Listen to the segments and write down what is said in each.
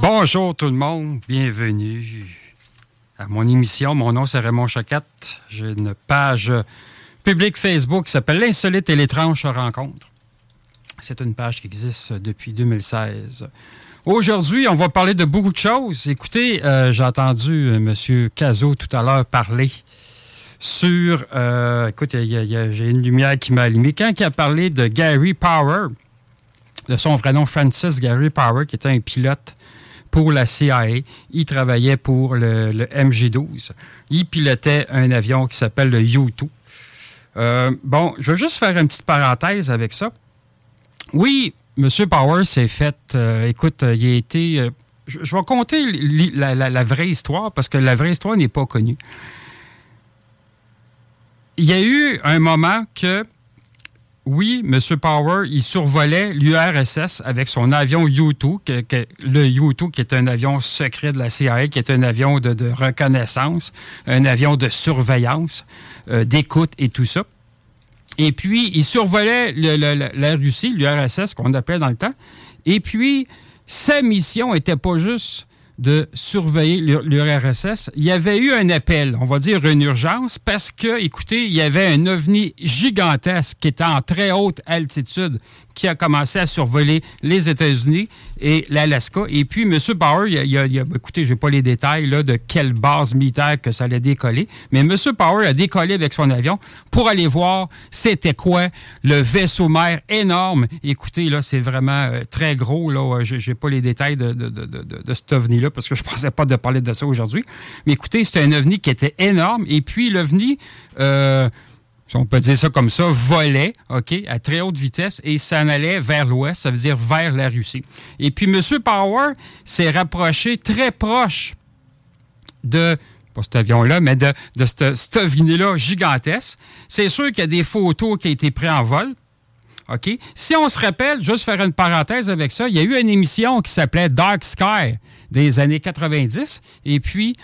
Bonjour tout le monde, bienvenue à mon émission. Mon nom c'est Raymond Choquette. J'ai une page publique Facebook qui s'appelle L'insolite et l'étrange se rencontrent. C'est une page qui existe depuis 2016. Aujourd'hui, on va parler de beaucoup de choses. Écoutez, euh, j'ai entendu euh, M. Cazot tout à l'heure parler sur... euh, écoute, j'ai une lumière qui m'a allumé. Quand il a parlé de Gary Power, de son vrai nom Francis Gary Power, qui était un pilote pour la CIA. Il travaillait pour le, le MG-12. Il pilotait un avion qui s'appelle le U-2. Euh, bon, je vais juste faire une petite parenthèse avec ça. Oui, M. Power s'est fait... euh, écoute, euh, il a été... je, vais compter la vraie histoire parce que la vraie histoire n'est pas connue. Il y a eu un moment que oui, M. Power, il survolait l'URSS avec son avion U-2, que- que- le U-2 qui est un avion secret de la CIA, qui est un avion de, reconnaissance, un avion de surveillance, euh, d'écoute et tout ça. Et puis, il survolait la Russie, l'URSS qu'on appelait dans le temps. Et puis, sa mission n'était pas juste de surveiller l'U- l'URSS. Il y avait eu un appel, on va dire une urgence, parce que, écoutez, il y avait un ovni gigantesque qui était en très haute altitude qui a commencé à survoler les États-Unis et l'Alaska. Et puis, M. Power, écoutez, je n'ai pas les détails là, de quelle base militaire que ça allait décoller, mais M. Power a décollé avec son avion pour aller voir c'était quoi le vaisseau mère énorme. Écoutez, là, c'est vraiment euh, très gros. Là, je n'ai pas les détails de, de, de, de, de cet ovni-là parce que je ne pensais pas de parler de ça aujourd'hui. Mais écoutez, c'est un ovni qui était énorme. Et puis, l'ovni... euh, si on peut dire ça comme ça, volait, OK, à très haute vitesse et s'en allait vers l'ouest, ça veut dire vers la Russie. Et puis, M. Power s'est rapproché très proche de, pas cet avion-là, mais de, de ce- cet ovni-là gigantesque. C'est sûr qu'il y a des photos qui ont été prises en vol. OK? Si on se rappelle, juste faire une parenthèse avec ça, il y a eu une émission qui s'appelait Dark Sky des années 90. Et puis,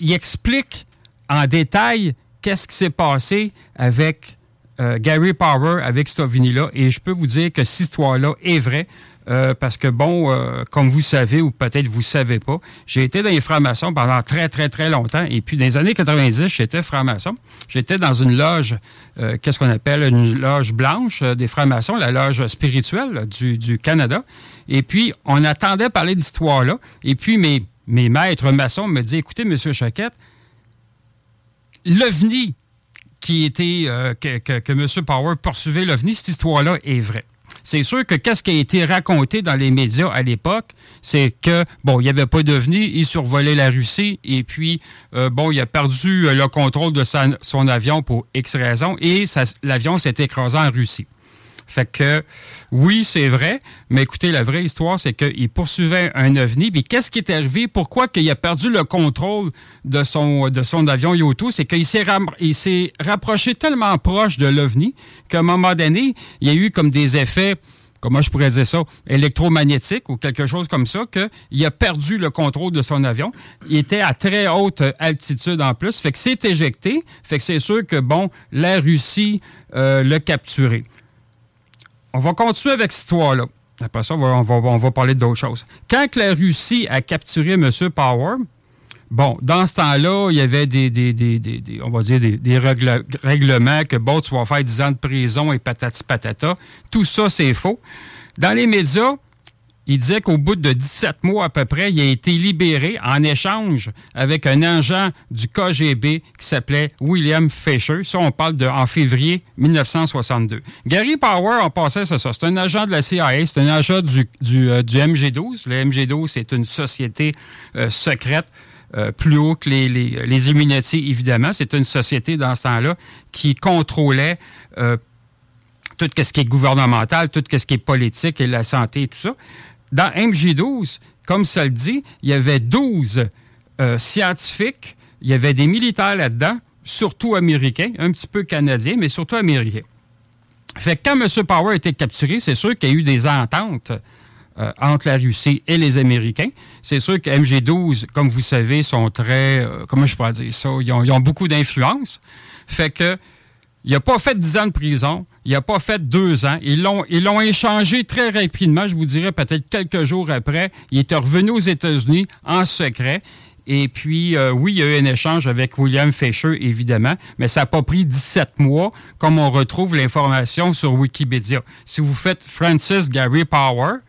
il explique en détail qu'est-ce qui s'est passé avec euh, Gary Power avec cet ovni-là. Et je peux vous dire que cette histoire-là est vraie. Euh, parce que, bon, euh, comme vous savez, ou peut-être vous ne savez pas, j'ai été dans les francs-maçons pendant très, très, très longtemps. Et puis, dans les années 90, j'étais franc-maçon. J'étais dans une loge, qu'est-ce qu'on appelle une loge blanche des francs-maçons, la loge spirituelle du, Canada. Et puis, on attendait parler d'histoire-là. Et puis, mes, maîtres maçons me disaient, écoutez, M. Choquette, l'OVNI qui était, euh, que, que, M. Power poursuivait l'OVNI, cette histoire-là est vraie. C'est sûr que qu'est-ce qui a été raconté dans les médias à l'époque, c'est que, bon, il n'y avait pas d'OVNI, il survolait la Russie, et puis, euh, bon, il a perdu le contrôle de son avion pour X raisons, et l'avion s'est écrasé en Russie. Fait que, oui, c'est vrai, mais écoutez, la vraie histoire, c'est qu'il poursuivait un ovni. Puis qu'est-ce qui est arrivé? Pourquoi qu'il a perdu le contrôle de son, avion Yoto? C'est qu'il s'est, s'est rapproché tellement proche de l'ovni qu'à un moment donné, il y a eu comme des effets comment je pourrais dire ça, électromagnétiques ou quelque chose comme ça, qu'il a perdu le contrôle de son avion. Il était à très haute altitude en plus, fait que c'est éjecté, fait que c'est sûr que, bon, la Russie euh, l'a capturé. On va continuer avec cette histoire-là. Après ça, on va, parler d'autres choses. Quand la Russie a capturé M. Power, bon, dans ce temps-là, il y avait des, on va dire des, règlements que, bon, tu vas faire 10 ans de prison et patati patata. Tout ça, c'est faux. Dans les médias, il disait qu'au bout de 17 mois à peu près, il a été libéré en échange avec un agent du KGB qui s'appelait William Fisher. Ça, on parle de en février 1962. Gary Power, en passant, c'est ça. C'est un agent de la CIA, c'est un agent du, du, euh, MG12. Le MG12, c'est une société euh, secrète. Euh, plus haut que les, les, les évidemment. C'est une société dans ce temps-là qui contrôlait tout ce qui est gouvernemental, tout ce qui est politique et la santé et tout ça dans MJ12, comme ça le dit, il y avait 12 euh, scientifiques, il y avait des militaires là-dedans, surtout américains, un petit peu canadiens, mais surtout américains. Fait que quand M. Power a été capturé, c'est sûr qu'il y a eu des ententes euh, entre la Russie et les Américains. C'est sûr que MG12, comme vous savez, sont très, euh, comment je pourrais dire ça, ils ont, ils ont beaucoup d'influence. Fait que il n'a pas fait 10 ans de prison. Il n'a pas fait deux ans. Ils l'ont, échangé très rapidement. Je vous dirais peut-être quelques jours après. Il était revenu aux États-Unis en secret. Et puis, euh, oui, il y a eu un échange avec William Fisher, évidemment, mais ça n'a pas pris 17 mois, comme on retrouve l'information sur Wikipédia. Si vous faites Francis Gary Power,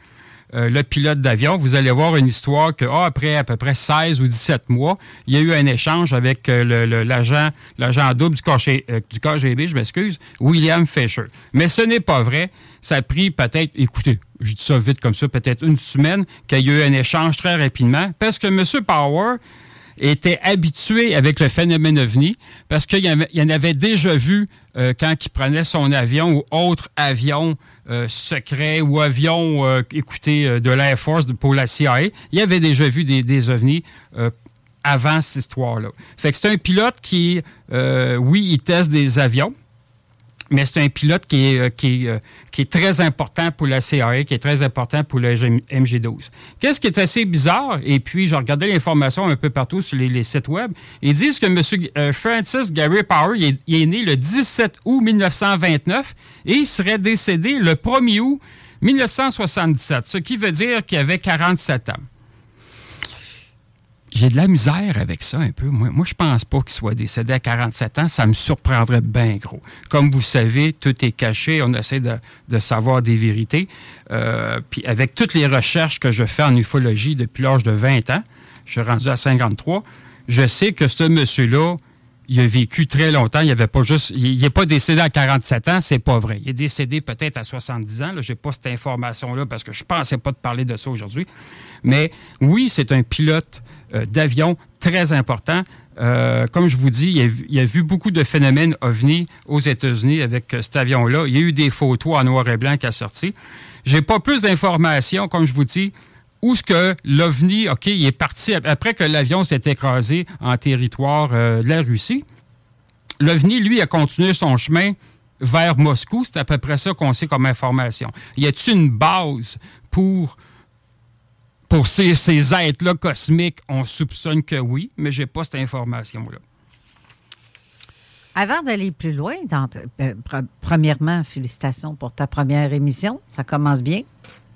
euh, le pilote d'avion, vous allez voir une histoire que, ah, après à peu près 16 ou 17 mois, il y a eu un échange avec euh, l'agent, l'agent double du, euh, du KGB, je m'excuse, William Fisher. Mais ce n'est pas vrai. Ça a pris peut-être, écoutez, je dis ça vite comme ça, peut-être une semaine, qu'il y a eu un échange très rapidement, parce que M. Power était habitué avec le phénomène ovni parce qu'il y en avait déjà vu euh, quand il prenait son avion ou autre avion euh, secret ou avion, euh, écoutez, de l'Air Force pour la CIA. Il avait déjà vu des, des ovnis avant cette histoire-là. Fait que c'est un pilote qui, oui, il teste des avions, mais c'est un pilote qui est, euh, euh, qui, est, très important pour la CIA, qui est très important pour le MG12. Qu'est-ce qui est assez bizarre, et puis je regardais l'information un peu partout sur les, sites web, ils disent que M. Euh, Francis Gary Power il est, né le 17 août 1929 et il serait décédé le 1er août 1977, ce qui veut dire qu'il avait 47 ans j'ai de la misère avec ça un peu. Moi, moi je pense pas qu'il soit décédé à 47 ans. Ça me surprendrait bien gros. Comme vous savez, tout est caché. On essaie de, savoir des vérités. Euh, puis avec toutes les recherches que je fais en ufologie depuis l'âge de 20 ans, je suis rendu à 53, je sais que ce monsieur-là, il a vécu très longtemps. Il avait pas juste, il n'est pas décédé à 47 ans, c'est pas vrai. Il est décédé peut-être à 70 ans. Je n'ai pas cette information-là parce que je ne pensais pas de parler de ça aujourd'hui. Mais oui, c'est un pilote euh, d'avion très important. Euh, comme je vous dis, il y, a, vu beaucoup de phénomènes ovnis aux États-Unis avec euh, cet avion-là. Il y a eu des photos en noir et blanc qui a sorti. J'ai pas plus d'informations, comme je vous dis, où est-ce que l'OVNI, OK, il est parti après que l'avion s'est écrasé en territoire de la Russie. L'OVNI, lui, a continué son chemin vers Moscou. C'est à peu près ça qu'on sait comme information. Y a-t-il une base pour pour ces, êtres-là cosmiques, on soupçonne que oui, mais je n'ai pas cette information-là. Avant d'aller plus loin, euh, pre- premièrement, félicitations pour ta première émission. Ça commence bien.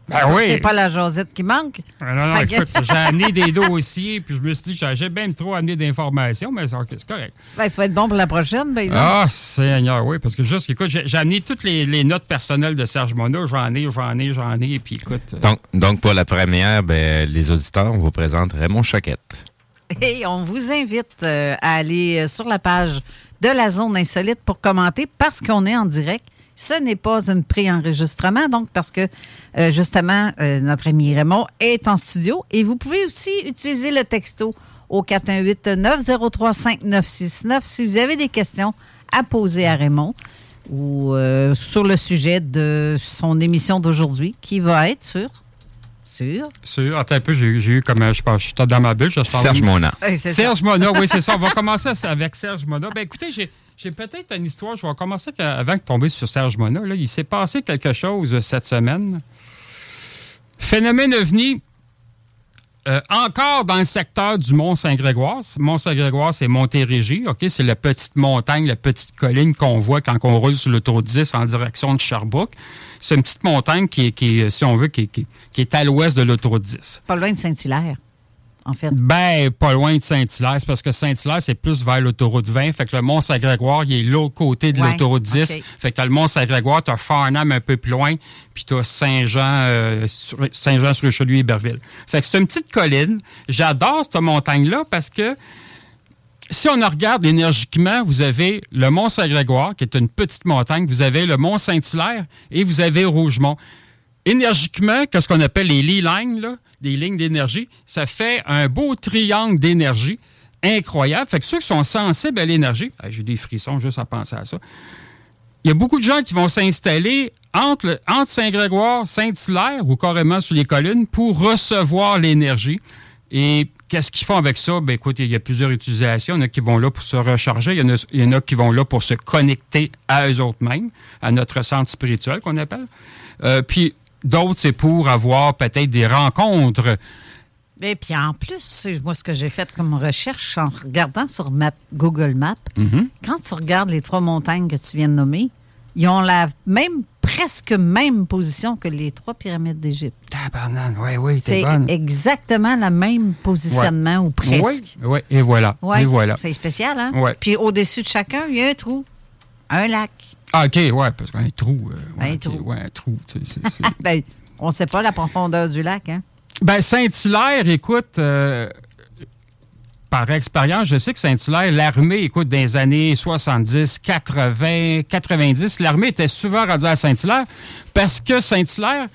Ben oui. C'est pas la Josette qui manque. Ah non, non, Fait que- écoute, j'ai amené des dossiers, puis je me suis dit, j'ai bien trop amené d'informations, mais c'est c'est correct. Ben, ça va être bon pour la prochaine, exemple. Ah, Seigneur, oui, parce que juste, écoute, j'ai j'ai amené toutes les, les notes personnelles de Serge Mona. J'en ai, j'en ai, j'en ai, puis écoute. euh, Donc, donc pour la première, ben, les auditeurs, on vous présente Raymond Choquette. Et on vous invite euh, à aller sur la page de la zone insolite pour commenter parce qu'on est en direct. Ce n'est pas un pré-enregistrement, donc parce que euh, justement, euh, notre ami Raymond est en studio. Et vous pouvez aussi utiliser le texto au 418-903-5969 si vous avez des questions à poser à Raymond ou euh, sur le sujet de son émission d'aujourd'hui qui va être sur... Sur... Sur, attends un peu, j'ai eu comme, je pense, je suis dans ma bulle. je Serge Mona. C'est ça. Serge Mona, oui, c'est ça. On va commencer avec Serge Mona. Ben écoutez, j'ai j'ai peut-être une histoire. Je vais commencer avant de tomber sur Serge Mona. Là, il s'est passé quelque chose euh, cette semaine. Phénomène ovni, euh, encore dans le secteur du Mont-Saint-Grégoire. Mont-Saint-Grégoire, c'est Montérégie. OK? C'est la petite montagne, la petite colline qu'on voit quand on roule sur l'autoroute 10 en direction de Sherbrooke. C'est une petite montagne qui est, si on veut, qui est- qui est à l'ouest de l'autoroute 10. Pas loin de Saint-Hilaire, en fait? Ben, pas loin de Saint-Hilaire. C'est parce que Saint-Hilaire, c'est plus vers l'autoroute 20. Fait que le Mont-Saint-Grégoire, il est l'autre côté de Ouais, l'autoroute 10. ok. Fait que t'as le Mont-Saint-Grégoire, t'as Farnham un peu plus loin, puis t'as Saint-Jean, euh, sur- Saint-Jean-sur-Richelieu et Iberville. Fait que c'est une petite colline. J'adore cette montagne-là parce que si on regarde énergiquement, vous avez le Mont-Saint-Grégoire, qui est une petite montagne, vous avez le Mont-Saint-Hilaire et vous avez Rougemont. Énergiquement, qu'est-ce qu'on appelle les lee lines, là, des lignes d'énergie, ça fait un beau triangle d'énergie incroyable. Fait que ceux qui sont sensibles à l'énergie, ah, j'ai des frissons juste à penser à ça. Il y a beaucoup de gens qui vont s'installer entre, entre Saint-Grégoire, Saint-Hilaire ou carrément sur les collines pour recevoir l'énergie. Et qu'est-ce qu'ils font avec ça? Ben, écoute, il y a plusieurs utilisations. Il y en a qui vont là pour se recharger. Il y en a, il y en a qui vont là pour se connecter à eux autres mêmes, à notre centre spirituel qu'on appelle. Euh, puis d'autres, c'est pour avoir peut-être des rencontres. Et puis en plus, moi, ce que j'ai fait comme recherche en regardant sur map, Google Maps, quand tu regardes les trois montagnes que tu viens de nommer, ils ont la même, presque même position que les trois pyramides d'Égypte. Tabarnane, oui, oui, C'est exactement le même positionnement ou presque. Oui, oui, et voilà. Ouais, Et voilà. C'est spécial, hein? Ouais. Puis au-dessus de chacun, il y a un trou, un lac. Ah, OK, ouais, parce qu'un trou. euh, ouais, Un ok, trou. Ouais, un trou. tu sais, c'est- c'est- Ben, on ne sait pas la profondeur du lac, hein? Ben, Saint-Hilaire, écoute, euh, par expérience, je sais que Saint-Hilaire, l'armée, écoute, dans les années 70, 80, 90, l'armée était souvent rendue à Saint-Hilaire parce que Saint-Hilaire,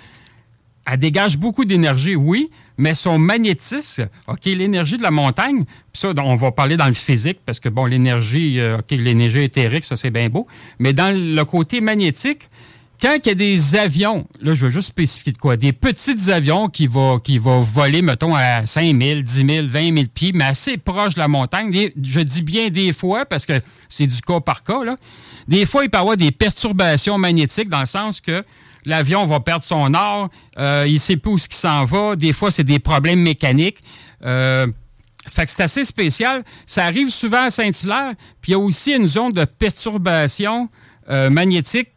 elle dégage beaucoup d'énergie, oui, mais son magnétisme, OK, l'énergie de la montagne, puis ça, on va parler dans le physique, parce que, bon, l'énergie, euh, OK, l'énergie éthérique, ça, c'est bien beau, mais dans le côté magnétique, quand il y a des avions, là, je veux juste spécifier de quoi, des petits avions qui vont qui va voler, mettons, à 5 000, 10 000, 20 000 pieds, mais assez proche de la montagne, je dis bien des fois, parce que c'est du cas par cas, là. Des fois, il peut y avoir des perturbations magnétiques dans le sens que l'avion va perdre son or, euh, il ne sait plus où qui s'en va. Des fois, c'est des problèmes mécaniques. Euh, fait que c'est assez spécial. Ça arrive souvent à Saint-Hilaire. Puis il y a aussi une zone de perturbation euh, magnétique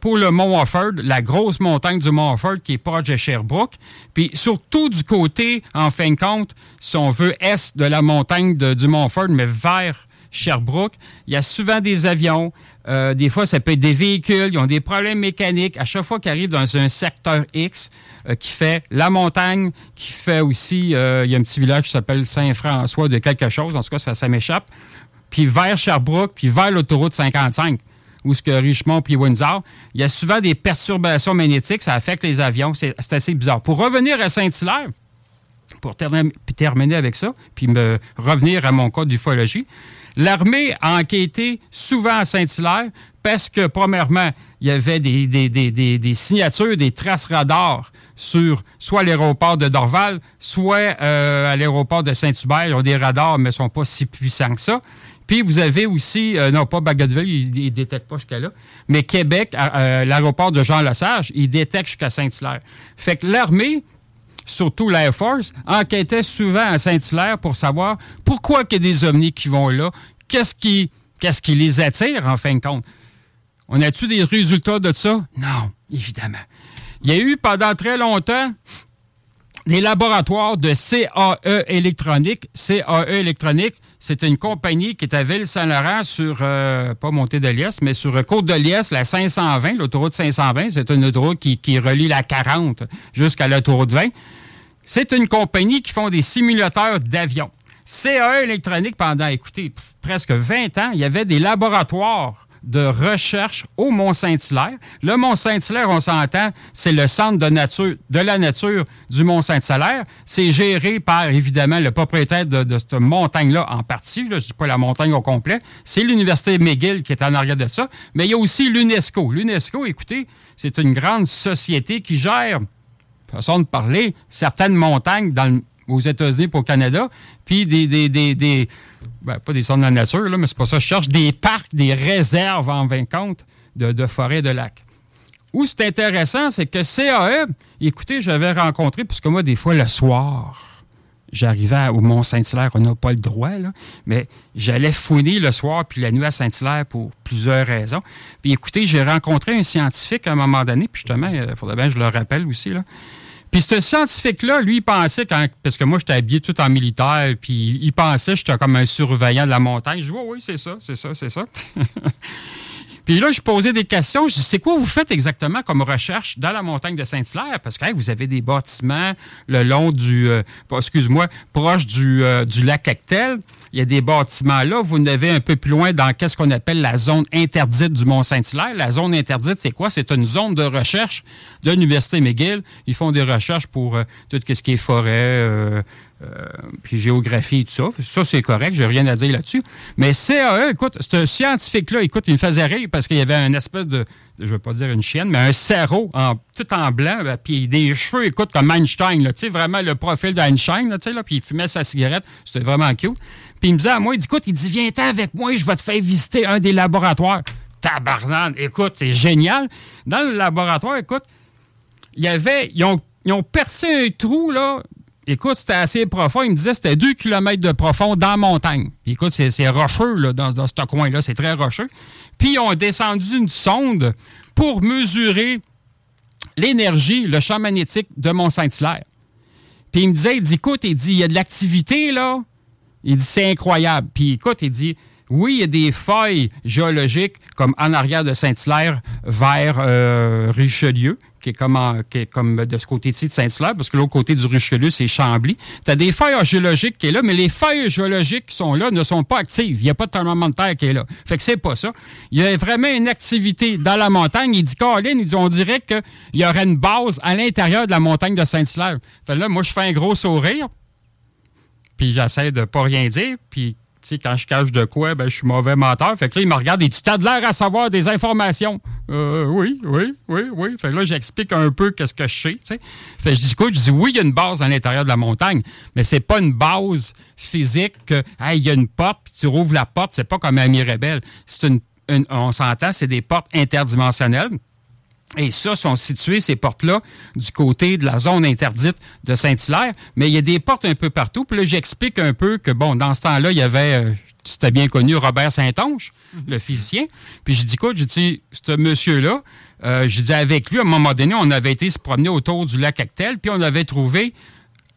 pour le Mont Offord, la grosse montagne du Mont Offord qui est proche de Sherbrooke. Puis surtout du côté, en fin de compte, si on veut, est de la montagne du Mont Offord, mais vers Sherbrooke, il y a souvent des avions. Euh, des fois, ça peut être des véhicules. Ils ont des problèmes mécaniques. À chaque fois qu'ils arrivent dans un secteur X euh, qui fait la montagne, qui fait aussi, euh, il y a un petit village qui s'appelle Saint-François de quelque chose. En tout cas, ça, m'échappe. Puis vers Sherbrooke, puis vers l'autoroute 55, où ce que Richmond puis Windsor, il y a souvent des perturbations magnétiques. Ça affecte les avions. C'est assez bizarre. Pour revenir à Saint-Hilaire, pour terminer avec ça, puis me revenir à mon cas d'ufologie, l'armée a enquêté souvent à Saint-Hilaire parce que, premièrement, il y avait des, des- des- des- signatures, des traces radars sur soit l'aéroport de Dorval, soit euh, à l'aéroport de Saint-Hubert. Ils ont des radars, mais ne sont pas si puissants que ça. Puis vous avez aussi, euh, non pas Bagotville, il ne détecte pas jusqu'à là, mais Québec, euh, l'aéroport de Jean-Lesage, il détecte jusqu'à Saint-Hilaire. Fait que l'armée, surtout l'Air Force, enquêtait souvent à Saint-Hilaire pour savoir pourquoi il y a des ovnis qui vont là, qu'est-ce qui, qu'est-ce qui les attire, en fin de compte? On a-tu des résultats de ça? Non, évidemment. Il y a eu pendant très longtemps des laboratoires de CAE électronique. CAE électronique, c'est une compagnie qui est à Ville-Saint-Laurent sur, euh, pas Montée de mais sur Côte de Liesse, la 520, l'autoroute 520. C'est une autoroute qui, qui relie la 40 jusqu'à l'autoroute 20. C'est une compagnie qui font des simulateurs d'avions. CAE électronique, pendant, écoutez, presque 20 ans, il y avait des laboratoires de recherche au Mont-Saint-Hilaire. Le Mont-Saint-Hilaire, on s'entend, c'est le centre de, la nature du Mont-Saint-Hilaire. C'est géré par, évidemment, le propriétaire de, cette montagne-là en partie. je ne dis pas la montagne au complet. C'est l'Université McGill qui est en arrière de ça. Mais il y a aussi l'UNESCO. L'UNESCO, écoutez, c'est une grande société qui gère, façon de parler, certaines montagnes aux États-Unis et au Canada, puis des ben, pas des centres de la nature, mais c'est pas ça. Je cherche des parcs, des réserves en 20 compte de, forêts de lacs. Où c'est intéressant, c'est que CAE, écoutez, j'avais rencontré, puisque moi, des fois, le soir, j'arrivais au Mont-Saint-Hilaire, on n'a pas le droit, là, mais j'allais fouiner le soir puis la nuit à Saint-Hilaire pour plusieurs raisons. Puis écoutez, j'ai rencontré un scientifique à un moment donné, puis justement, il faudrait bien que je le rappelle aussi. Puis ce scientifique-là, lui, il pensait, quand, parce que moi, j'étais habillé tout en militaire, puis il pensait que j'étais comme un surveillant de la montagne. Je dis, oui, oui, c'est ça, c'est ça, c'est ça. Puis là, je posais des questions. Je dis, c'est quoi vous faites exactement comme recherche dans la montagne de Saint-Hilaire? Parce que vous avez des bâtiments le long du, euh, excuse-moi, proche du, euh, lac Actel. Il y a des bâtiments là. Vous en avez un peu plus loin dans qu'est-ce qu'on appelle la zone interdite du Mont-Saint-Hilaire. La zone interdite, c'est quoi? C'est une zone de recherche de l'Université McGill. Ils font des recherches pour euh, tout ce qui est forêt, puis géographie et tout ça. Ça, c'est correct, j'ai rien à dire là-dessus. Mais CAE, écoute, ce scientifique-là, écoute, il me faisait rire parce qu'il y avait une espèce de, je ne veux pas dire une chienne, mais un cerveau en, tout en blanc, ben, puis des cheveux, écoute, comme Einstein, tu sais, vraiment le profil d'Einstein, tu sais, puis il fumait sa cigarette. C'était vraiment cute. Puis il me disait à moi, il dit, écoute, il dit, viens-t'en avec moi, je vais te faire visiter un des laboratoires. Tabarnane, écoute, c'est génial. Dans le laboratoire, écoute, il y avait, ils ont, ils ont percé un trou, là, Écoute, c'était assez profond. Il me disait c'était 2 km de profond dans la montagne. écoute, c'est rocheux là, dans, dans ce coin-là. C'est très rocheux. Puis, ils ont descendu une sonde pour mesurer l'énergie, le champ magnétique de Mont-Saint-Hilaire. Puis, il me disait, il dit, écoute, il dit, il y a de l'activité, là. Il dit, c'est incroyable. Puis, écoute, il dit, oui, il y a des feuilles géologiques, comme en arrière de Saint-Hilaire vers euh, Richelieu, qui est, comme qui est comme de ce côté-ci de Saint-Hilaire, parce que l'autre côté du Richelieu, c'est Chambly. Tu as des feuilles géologiques qui sont là, mais les feuilles géologiques qui sont là ne sont pas actives. Il n'y a pas de tremblement de terre qui est là. Fait que c'est pas ça. Il y a vraiment une activité dans la montagne. Il dit, Colin, il dit, on dirait qu'il y aurait une base à l'intérieur de la montagne de Saint-Hilaire. Fait là, moi, je fais un gros sourire, puis j'essaie de pas rien dire, puis sais, quand je cache de quoi, ben, je suis mauvais menteur. Fait que là, il me regarde et dit T'as de l'air à savoir des informations. Euh, oui, oui, oui, oui. Fait que là, j'explique un peu qu'est-ce que je sais. Fait que je dis je dis Oui, il y a une base à l'intérieur de la montagne, mais c'est pas une base physique que, il y a une porte, puis tu rouvres la porte. C'est pas comme un Mirabel. C'est une, on s'entend, c'est des portes interdimensionnelles. Et ça, sont situées, ces portes-là, du côté de la zone interdite de Saint-Hilaire. Mais il y a des portes un peu partout. Puis là, j'explique un peu que, bon, dans ce temps-là, il y avait, euh, c'était bien connu, Robert Saint-Onge, mhm. le physicien. Puis je dis, écoute, je dis, ce monsieur-là, euh, je dis, avec lui, à un moment donné, on avait été se promener autour du lac Actel, puis on avait trouvé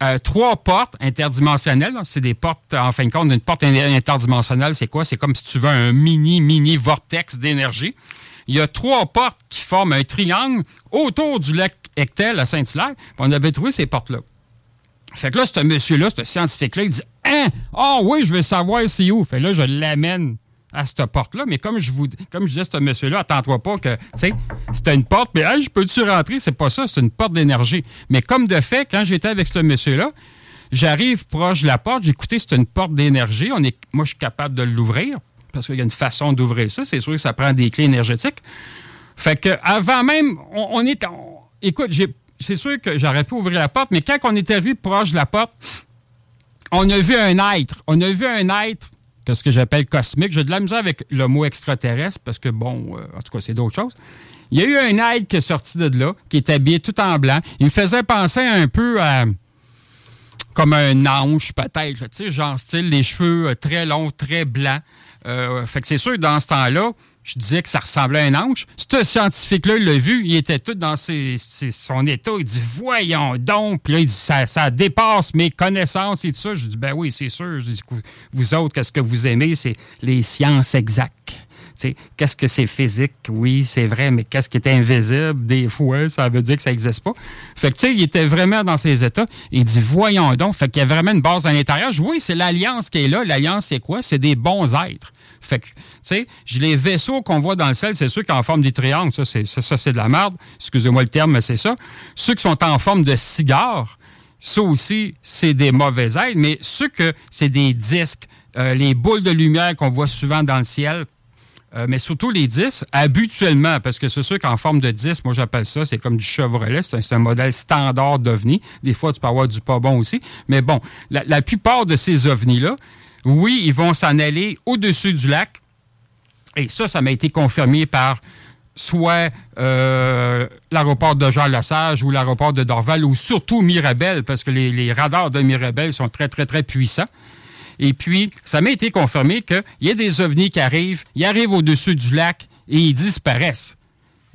euh, trois portes interdimensionnelles. C'est des portes, en fin de compte, une porte interdimensionnelle, c'est quoi? C'est comme si tu veux un mini, mini vortex d'énergie il y a trois portes qui forment un triangle autour du lac Ectel à Saint-Hilaire. On avait trouvé ces portes-là. Fait que là, ce monsieur-là, ce scientifique-là, il dit Hein? Ah oui, je veux savoir c'est où. Fait là, je l'amène à cette porte-là. Mais comme je vous comme je disais, ce monsieur-là, attends-toi pas que, tu sais, c'est une porte, mais hey, je peux-tu rentrer? C'est pas ça, c'est une porte d'énergie. Mais comme de fait, quand j'étais avec ce monsieur-là, j'arrive proche de la porte, j'écoutais, c'est une porte d'énergie. Moi, je suis capable de l'ouvrir parce qu'il y a une façon d'ouvrir ça. C'est sûr que ça prend des clés énergétiques. Fait que avant même, on, est. écoute, c'est sûr que j'aurais pu ouvrir la porte, mais quand on est arrivé proche de la porte, on a vu un être. On a vu un être, que ce que j'appelle cosmique. J'ai de la avec le mot extraterrestre parce que, bon, euh, en tout cas, c'est d'autres choses. Il y a eu un être qui est sorti de là, qui est habillé tout en blanc. Il me faisait penser un peu à comme un ange, peut-être. Tu sais, genre style, les cheveux euh, très longs, très blancs. Euh, fait que c'est sûr dans ce temps-là, je disais que ça ressemblait à un ange. Ce scientifique-là, il l'a vu, il était tout dans ses, son état. Il dit Voyons donc. Puis là, il dit ça, ça dépasse mes connaissances et tout ça. Je dis Ben oui, c'est sûr. Je dis Vous autres, qu'est-ce que vous aimez? C'est les sciences exactes. Qu'est-ce que c'est physique? Oui, c'est vrai, mais qu'est-ce qui est invisible? Des fois, ça veut dire que ça n'existe pas. Fait que, tu sais, il était vraiment dans ses états. Il dit, voyons donc. Fait qu'il y a vraiment une base à l'intérieur. Oui, c'est l'alliance qui est là. L'alliance, c'est quoi? C'est des bons êtres. Fait les vaisseaux qu'on voit dans le ciel, c'est ceux qui sont en forme des triangles. Ça, c'est, ça, c'est de la merde. Excusez-moi le terme, mais c'est ça. Ceux qui sont en forme de cigares, ça aussi, c'est des mauvais êtres. Mais ceux que c'est des disques, euh, les boules de lumière qu'on voit souvent dans le ciel, euh, mais surtout les 10, habituellement, parce que c'est sûr qu'en forme de 10, moi j'appelle ça, c'est comme du Chevrolet, c'est un, modèle standard d'OVNI. Des fois, tu peux avoir du pas bon aussi. Mais bon, la, plupart de ces OVNI-là, oui, ils vont s'en aller au-dessus du lac. Et ça, ça m'a été confirmé par soit euh, l'aéroport de Jean-Lesage ou l'aéroport de Dorval ou surtout Mirabel, parce que les, radars de Mirabel sont très, très, très puissants. Et puis, ça m'a été confirmé qu'il y a des ovnis qui arrivent, ils arrivent au-dessus du lac et ils disparaissent.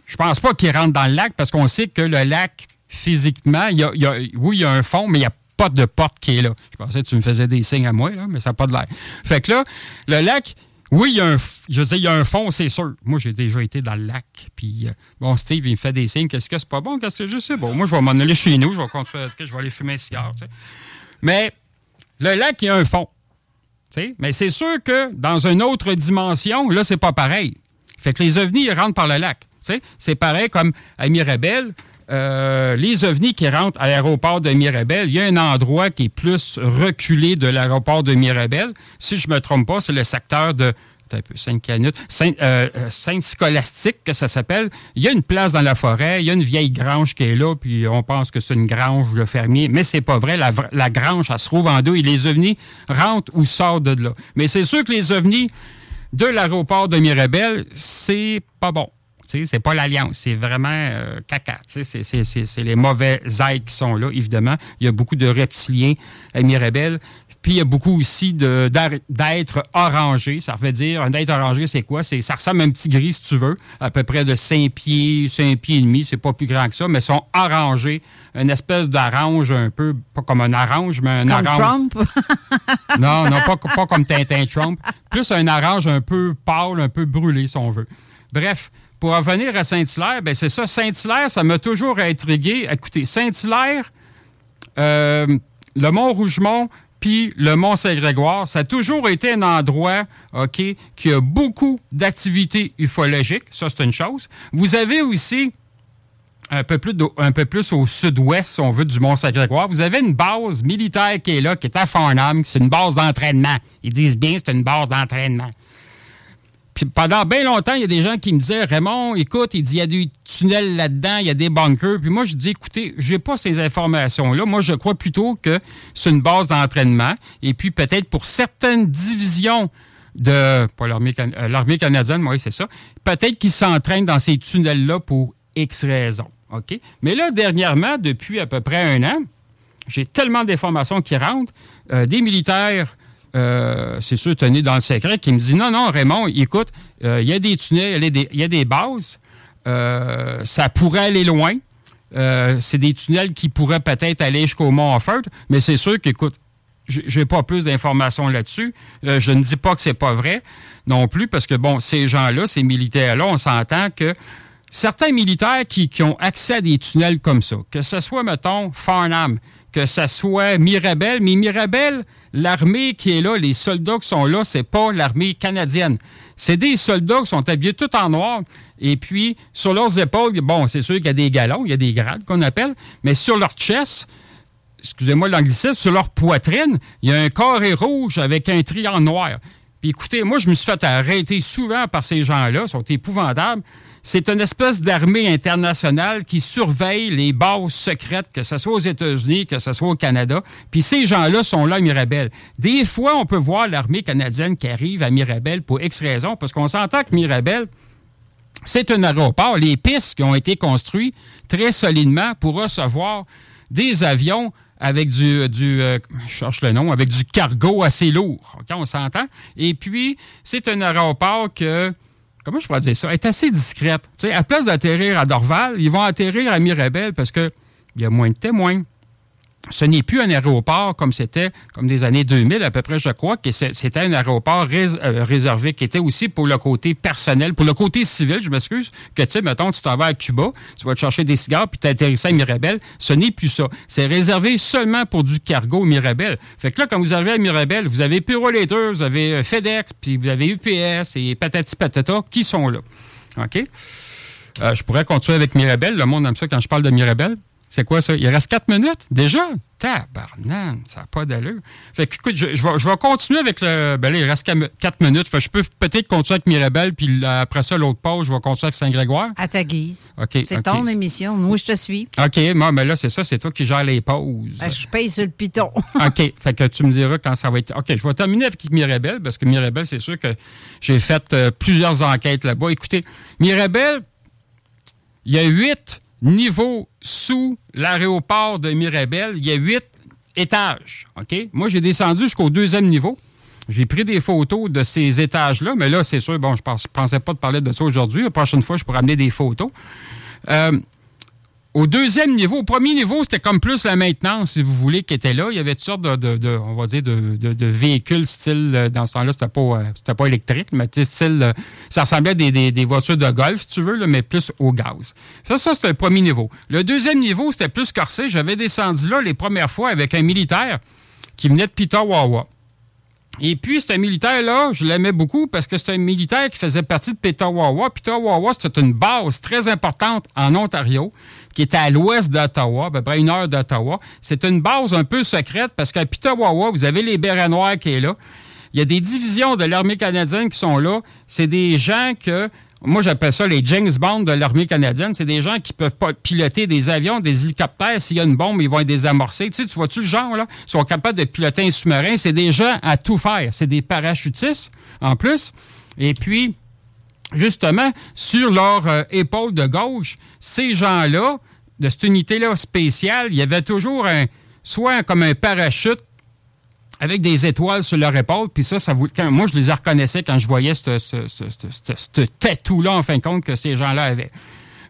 Je pense pas qu'ils rentrent dans le lac parce qu'on sait que le lac, physiquement, oui, il y a un fond, mais il n'y a de porte qui est là. Je pensais que tu me faisais des signes à moi, là, mais ça n'a pas de l'air. Fait que là, le lac, oui, il y a un, je sais, il y a un fond, c'est sûr. Moi, j'ai déjà été dans le lac. Puis, euh, bon, Steve, il me fait des signes. Qu'est-ce que c'est pas bon? Qu'est-ce que je sais? Bon, moi, je vais m'en aller chez nous. Je vais continuer. Je vais aller fumer un cigare. Mais le lac, il y a un fond. Tu sais, Mais c'est sûr que dans une autre dimension, là, c'est pas pareil. Fait que les ovnis, ils rentrent par le lac. Tu sais, C'est pareil comme à Mirabel. Euh, les ovnis qui rentrent à l'aéroport de Mirabel, il y a un endroit qui est plus reculé de l'aéroport de Mirabel. Si je ne me trompe pas, c'est le secteur de un peu, Sainte-Canute, Sainte, euh, euh, Sainte-Scolastique, que ça s'appelle. Il y a une place dans la forêt, il y a une vieille grange qui est là, puis on pense que c'est une grange de fermier, mais c'est pas vrai. La, vra- la grange, elle se trouve en deux et les ovnis rentrent ou sortent de là. Mais c'est sûr que les ovnis de l'aéroport de Mirabel, c'est pas bon. C'est pas l'alliance, c'est vraiment euh, caca. C'est c'est- c'est- c'est les mauvais êtres qui sont là, évidemment. Il y a beaucoup de reptiliens à Mirabel. Puis il y a beaucoup aussi d'êtres orangés. Ça veut dire, un être orangé, c'est quoi? C'est- Ça ressemble à un petit gris, si tu veux, à peu près de 5 pieds, 5 pieds et demi. C'est pas plus grand que ça, mais ils sont orangés. Une espèce d'orange un peu, pas comme un orange, mais un Comme orange. Trump? Non, non, pas, pas comme Tintin Trump. Plus un orange un peu pâle, un peu brûlé, si on veut. Bref, pour revenir à Saint-Hilaire, ben c'est ça. Saint-Hilaire, ça m'a toujours intrigué. Écoutez, Saint-Hilaire, euh, le Mont-Rougemont, puis le Mont-Saint-Grégoire, ça a toujours été un endroit, OK, qui a beaucoup d'activités ufologiques. Ça, c'est une chose. Vous avez aussi un peu plus, un peu plus au sud-ouest, si on veut, du Mont-Saint-Grégoire. Vous avez une base militaire qui est là, qui est à Farnham, qui c'est une base d'entraînement. Ils disent bien c'est une base d'entraînement. Puis pendant bien longtemps, il y a des gens qui me disaient Raymond, écoute, il dit il y a des tunnels là-dedans, il y a des bunkers. Puis moi, je dis écoutez, j'ai pas ces informations-là. Moi, je crois plutôt que c'est une base d'entraînement. Et puis peut-être pour certaines divisions de pas l'armée euh, canadienne, oui, c'est ça. Peut-être qu'ils s'entraînent dans ces tunnels-là pour X raisons. OK? Mais là, dernièrement, depuis à peu près un an, j'ai tellement d'informations qui rentrent. Euh, des militaires, euh, c'est sûr, tenus dans le secret, qui me disent Non, non, Raymond, écoute, euh, il y a des tunnels, il y a des, bases, euh, ça pourrait aller loin. Euh, c'est des tunnels qui pourraient peut-être aller jusqu'au Mont Offert, mais c'est sûr qu'écoute, j'ai j'ai pas plus d'informations là-dessus. Euh, je ne dis pas que c'est pas vrai non plus, parce que, bon, ces gens-là, ces militaires-là, on s'entend que certains militaires qui, qui ont accès à des tunnels comme ça, que ce soit, mettons, Farnham, que ce soit Mirabel, mais Mirabel, l'armée qui est là, les soldats qui sont là, c'est pas l'armée canadienne. C'est des soldats qui sont habillés tout en noir. Et puis, sur leurs épaules, bon, c'est sûr qu'il y a des galons, il y a des grades qu'on appelle, mais sur leur chest, excusez-moi l'anglicisme, sur leur poitrine, il y a un carré rouge avec un triangle noir. Puis écoutez, moi, je me suis fait arrêter souvent par ces gens-là, ils sont épouvantables. C'est une espèce d'armée internationale qui surveille les bases secrètes, que ce soit aux États-Unis, que ce soit au Canada. Puis ces gens-là sont là à Mirabel. Des fois, on peut voir l'armée canadienne qui arrive à Mirabel pour X raisons, parce qu'on s'entend que Mirabel, c'est un aéroport. Les pistes qui ont été construites très solidement pour recevoir des avions avec du, euh, je cherche le nom, avec du cargo assez lourd. On s'entend? Et puis, c'est un aéroport que, comment je pourrais dire ça, est assez discrète. Tu sais, à place d'atterrir à Dorval, ils vont atterrir à Mirabel parce qu'il y a moins de témoins ce n'est plus un aéroport comme c'était, comme des années 2000 à peu près, je crois, que c'était un aéroport euh, réservé qui était aussi pour le côté personnel, pour le côté civil, je m'excuse, que tu sais, mettons, tu t'en vas à Cuba, tu vas te chercher des cigares, puis tu atterrissé à Mirabel. Ce n'est plus ça. C'est réservé seulement pour du cargo Mirabel. Fait que là, quand vous arrivez à Mirabel, vous avez Purolator, vous avez euh, FedEx, puis vous avez UPS et patati patata qui sont là. OK? Euh, je pourrais continuer avec Mirabel. Le monde aime ça quand je parle de Mirabel. C'est quoi ça? Il reste quatre minutes? Déjà? Tabarnane, ça n'a pas d'allure. Fait que, écoute, je, vais, continuer avec le. Ben là, il reste quatre minutes. Fait je peux peut-être continuer avec Mirabel, puis après ça, l'autre pause, je vais continuer avec Saint-Grégoire. À ta guise. OK. C'est ton émission. Moi, je te suis. OK, moi, mais là, c'est ça, c'est toi qui gères les pauses. Ben, je paye sur le piton. OK. Fait que tu me diras quand ça va être. OK, je vais terminer avec Mirabel, parce que Mirabel, c'est sûr que j'ai fait euh, plusieurs enquêtes là-bas. Écoutez, Mirabel, il y a huit niveau sous l'aéroport de Mirabel, il y a huit étages. OK? Moi, j'ai descendu jusqu'au deuxième niveau. J'ai pris des photos de ces étages-là, mais là, c'est sûr, bon, je ne pensais pas de parler de ça aujourd'hui. La prochaine fois, je pourrais amener des photos. Euh, au deuxième niveau, au premier niveau, c'était comme plus la maintenance, si vous voulez, qui était là. Il y avait toutes sortes de, on va dire, de, véhicules style, euh, dans ce temps-là, c'était pas, euh, pas électrique, mais style, euh, ça ressemblait à des, voitures de golf, si tu veux, mais plus au gaz. Ça, ça, c'était le premier niveau. Le deuxième niveau, c'était plus corsé. J'avais descendu là les premières fois avec un militaire qui venait de Pitawawa. Et puis, un militaire-là, je l'aimais beaucoup parce que c'est un militaire qui faisait partie de Petawawa. Petawawa, c'était une base très importante en Ontario qui était à l'ouest d'Ottawa, à peu près une heure d'Ottawa. C'est une base un peu secrète parce qu'à Petawawa, vous avez les bérets noirs qui est là. Il y a des divisions de l'armée canadienne qui sont là. C'est des gens que moi, j'appelle ça les James Bond de l'armée canadienne. C'est des gens qui peuvent pas piloter des avions, des hélicoptères. S'il y a une bombe, ils vont être désamorcés. Tu tu vois-tu le genre, là? Ils sont capables de piloter un sous-marin. C'est des gens à tout faire. C'est des parachutistes, en plus. Et puis, justement, sur leur euh, épaule de gauche, ces gens-là, de cette unité-là spéciale, il y avait toujours un, soit comme un parachute avec des étoiles sur leur épaule. Puis ça, ça vous, moi, je les reconnaissais quand je voyais ce, ce, tatou-là, en fin de compte, que ces gens-là avaient.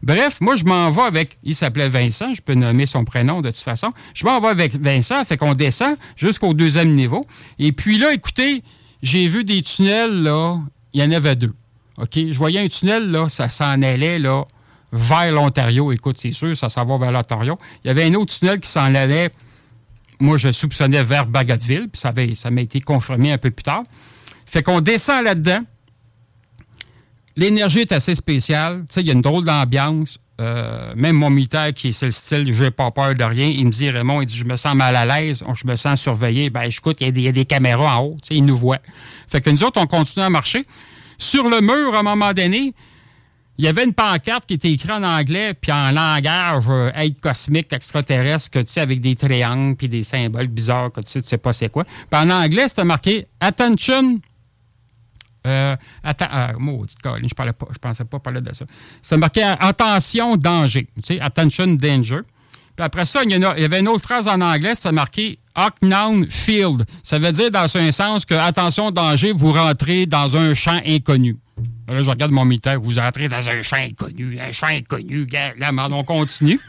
Bref, moi, je m'en vais avec. Il s'appelait Vincent, je peux nommer son prénom de toute façon. Je m'en vais avec Vincent, fait qu'on descend jusqu'au deuxième niveau. Et puis là, écoutez, j'ai vu des tunnels, là. Il y en avait deux. OK? Je voyais un tunnel, là, ça s'en allait, là, vers l'Ontario. Écoute, c'est sûr, ça s'en va vers l'Ontario. Il y avait un autre tunnel qui s'en allait moi, je soupçonnais vers Bagotville, puis ça, m'a été confirmé un peu plus tard. Fait qu'on descend là-dedans. L'énergie est assez spéciale. Tu sais, il y a une drôle d'ambiance. Euh, même mon militaire, qui est le style, je n'ai pas peur de rien, il me dit, Raymond, il dit, je me sens mal à l'aise, je me sens surveillé. Ben, écoute, il y, a des caméras en haut, ils nous voient. Fait que nous autres, on continue à marcher. Sur le mur, à un moment donné, il y avait une pancarte qui était écrite en anglais, puis en langage euh, aide cosmique extraterrestre, tu sais, avec des triangles puis des symboles bizarres, que tu sais, tu sais pas c'est quoi. Puis en anglais, c'était marqué Attention. Euh, attends, euh, parlais pas, je pensais pas parler de ça. C'était marqué Attention, danger. Tu sais, Attention, danger. Après ça, il y, avait une autre phrase en anglais, c'était marqué Known Field. Ça veut dire dans un sens que, attention, danger, vous rentrez dans un champ inconnu. Là, je regarde mon militaire, vous entrez dans un champ inconnu, un champ inconnu. Là, on continue.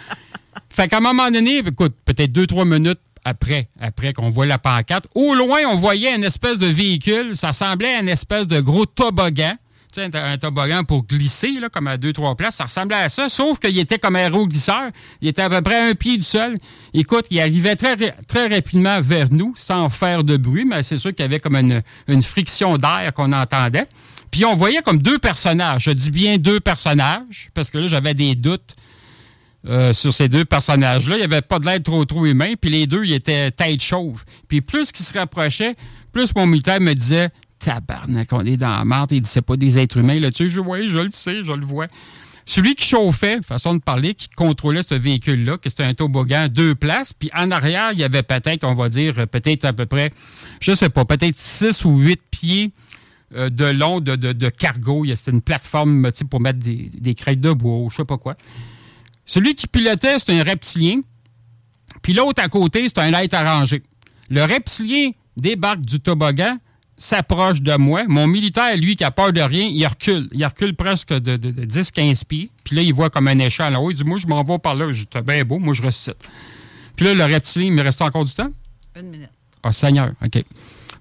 fait qu'à un moment donné, écoute, peut-être deux, trois minutes après, après qu'on voit la pancarte, au loin, on voyait une espèce de véhicule. Ça semblait une espèce de gros toboggan. Un, toboggan pour glisser, comme à deux, trois places. Ça ressemblait à ça, sauf qu'il était comme un glisseur. Il était à peu près un pied du sol. Écoute, il arrivait très, très rapidement vers nous, sans faire de bruit, mais c'est sûr qu'il y avait comme une, friction d'air qu'on entendait. Puis on voyait comme deux personnages. Je dis bien deux personnages, parce que là, j'avais des doutes euh, sur ces deux personnages-là. Il n'y avait pas de l'aide trop, trop humain. Puis les deux, ils étaient tête chauve. Puis plus qu'ils se rapprochaient, plus mon militaire me disait Tabarnak, on est dans la merde. Il dit C'est pas des êtres humains. Je vois, je le sais, je le vois. Celui qui chauffait, façon de parler, qui contrôlait ce véhicule-là, que c'était un toboggan deux places, puis en arrière, il y avait peut-être, on va dire, peut-être à peu près, je sais pas, peut-être six ou huit pieds euh, de long de, cargo. C'était une plateforme pour mettre des, crêtes de bois ou je sais pas quoi. Celui qui pilotait, c'était un reptilien. Puis l'autre à côté, c'est un être arrangé. Le reptilien débarque du toboggan, s'approche de moi. Mon militaire, lui, qui a peur de rien, il recule. Il recule presque de, 10-15 pieds. Puis là, il voit comme un échelle en haut. Il dit Moi, je m'en vais par là. Je bien beau, moi, je ressuscite. Puis là, le reptilien, il me reste encore du temps? Une minute. Ah, Seigneur, OK.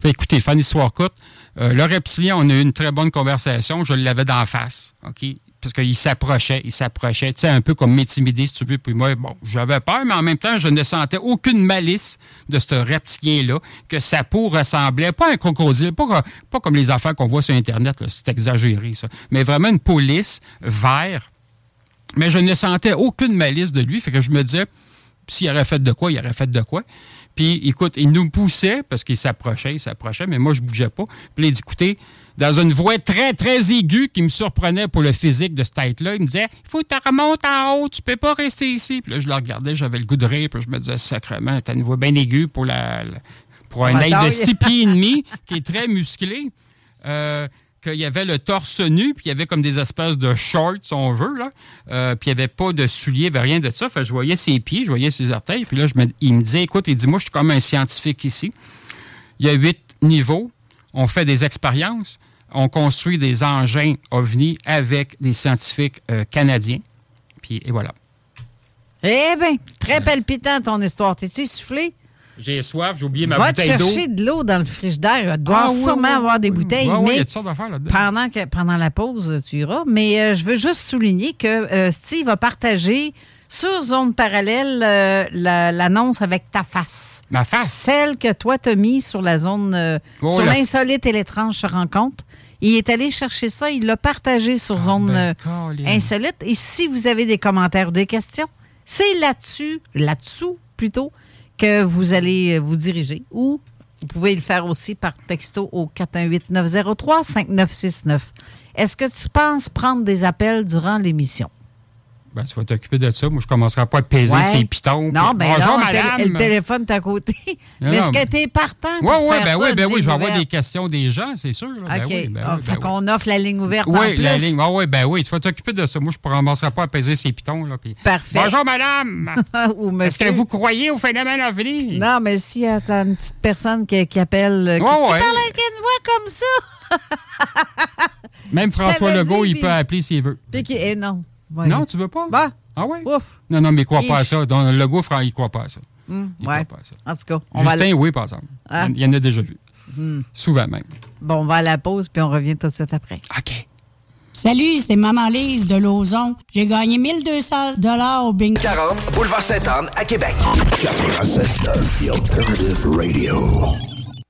Fait, écoutez, fin d'histoire courte. Euh, le reptilien, on a eu une très bonne conversation. Je l'avais d'en face. OK? Parce qu'il s'approchait, il s'approchait, tu sais, un peu comme m'intimider, si tu veux. Puis moi, bon, j'avais peur, mais en même temps, je ne sentais aucune malice de ce reptilien-là, que sa peau ressemblait, pas à un crocodile, pas, pas comme les affaires qu'on voit sur Internet, c'est exagéré, ça, mais vraiment une peau lisse, vert. Mais je ne sentais aucune malice de lui, fait que je me disais, s'il aurait fait de quoi, il aurait fait de quoi. Puis, écoute, il nous poussait parce qu'il s'approchait, il s'approchait, mais moi, je bougeais pas. Puis, il dit, écoutez, dans une voix très, très aiguë qui me surprenait pour le physique de cette tête-là. Il me disait Il faut que tu remontes en haut, tu peux pas rester ici. Puis là, je le regardais, j'avais le goût de rire, puis je me disais Sacrement, t'as une voix bien aiguë pour, la, pour un œil de six pieds et demi qui est très musclé. Euh, qu'il y avait le torse nu, puis il y avait comme des espèces de shorts, si on veut, là. Euh, puis il n'y avait pas de souliers, il n'y avait rien de ça. Fait, je voyais ses pieds, je voyais ses orteils. Puis là, je me, il me disait, écoute, il dit, moi, je suis comme un scientifique ici. Il y a huit niveaux on fait des expériences, on construit des engins OVNI avec des scientifiques euh, canadiens. Puis, et voilà. Eh bien, très palpitant ton histoire. T'es-tu soufflé? J'ai soif, j'ai oublié ma bouteille d'eau. Va chercher de l'eau dans le frigidaire. Il doit ah sûrement avoir des bouteilles. mais il y a toutes là-dedans. Pendant, pendant la pause, tu iras. Mais euh, je veux juste souligner que euh, Steve a partagé sur Zone Parallèle l'annonce avec ta face. Ma face? Celle que toi t'as mis sur la zone, euh, sur l'insolite et l'étrange se rencontre. Il est allé chercher ça, il l'a partagé sur ah, zone ben, euh, insolite. Et si vous avez des commentaires ou des questions, c'est là-dessus, là-dessous plutôt, que vous allez euh, vous diriger. Ou vous pouvez le faire aussi par texto au 418-903-5969. Est-ce que tu penses prendre des appels durant l'émission? Ben, tu vas t'occuper de ça. Moi, je ne commencerai pas à peser ces pitons. Non, ben Bonjour, madame. Le, téléphone est à côté. mais est-ce que tu es partant pour Oui, oui, ben oui, ben oui. Je vais avoir des questions des gens, c'est sûr. Ben OK. oui, ben ah, fait qu'on offre la ligne ouverte Oui, en plus. la ligne. Ah, oui, ben oui. Tu vas t'occuper de ça. Moi, je ne commencerai pas à peser ces pitons. Là, puis... Parfait. Bonjour, madame. Est-ce que vous croyez au phénomène à venir? Non, mais s'il y a une petite personne qui, qui appelle, qui, qui parle avec une voix comme ça. Même François Legault, il peut appeler s'il veut. Puis eh, non. Non, tu veux pas? Bah. Ah oui? Ouf. Non, non, mais il ne croit pas à ça. Donc, le gouffre, il ne croit pas à ça. Mmh, il ouais. croit pas à ça. En tout cas, on Justin, va oui, par exemple. Ah. Il y en a déjà vu. Mmh. Souvent même. Bon, on va à la pause, puis on revient tout de suite après. OK. Salut, c'est Maman Lise de Lauson. J'ai gagné 1200 dollars au bingo. 40, boulevard Sainte-Anne, à Québec. 96 The Alternative Radio.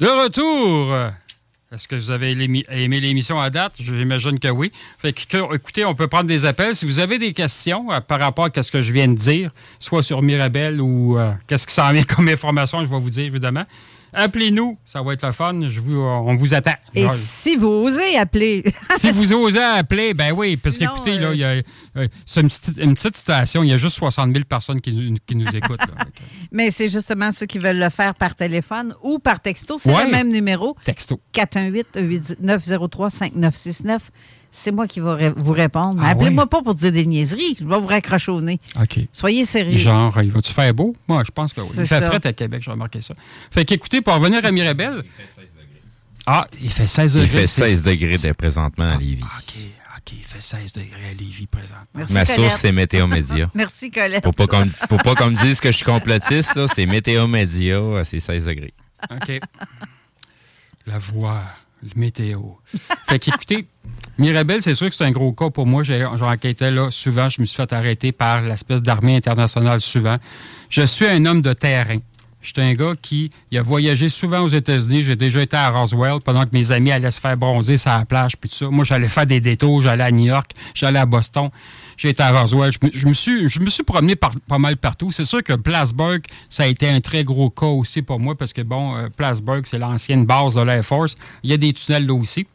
De retour! Est-ce que vous avez aimé l'émission à date? J'imagine que oui. Fait écoutez, on peut prendre des appels. Si vous avez des questions euh, par rapport à ce que je viens de dire, soit sur Mirabel ou euh, qu'est-ce qui s'en vient comme information, je vais vous dire, évidemment. Appelez-nous, ça va être le fun. Je vous, on vous attend. Et si vous osez appeler. si vous osez appeler, ben oui, parce qu'écoutez, là, il y a, euh, c'est une, petite, station, il y a juste 60 000 personnes qui, nous écoutent. Mais c'est justement ceux qui veulent le faire par téléphone ou par texto. C'est le même numéro. Texto. 418-903-5969 c'est moi qui vais vous répondre. Ah appelez-moi pas pour dire des niaiseries. Je vais vous raccrocher au nez. OK. Soyez sérieux. Genre, il va-tu faire beau? Moi, je pense que oui. Il fait frais à Québec, j'ai remarqué ça. Fait qu'écoutez, pour revenir à Mirabel. Ah, il fait 16 degrés. Il fait 16 degrés présentement à Lévis. OK. OK, il fait 16 degrés à Lévis présentement. Merci, Ma source, c'est Météo Média. Merci, Colette. Pour pas qu'on me dise que je suis complotiste, c'est Météo Média, c'est 16 degrés. OK. La voix, le météo. Fait qu'écoutez, Mirabel, c'est sûr que c'est un gros cas pour moi. J'ai enquêté là souvent. Je me suis fait arrêter par l'espèce d'armée internationale souvent. Je suis un homme de terrain. J'étais un gars qui a voyagé souvent aux États-Unis. J'ai déjà été à Roswell pendant que mes amis allaient se faire bronzer sur la plage puis tout ça. Moi, j'allais faire des détours. J'allais à New York. J'allais à Boston. J'ai été à Roswell. Je me, suis, je me suis promené pas mal partout. C'est sûr que Plattsburgh, ça a été un très gros cas aussi pour moi parce que, bon, euh, Plattsburgh, c'est l'ancienne base de l'Air Force. Il y a des tunnels là aussi.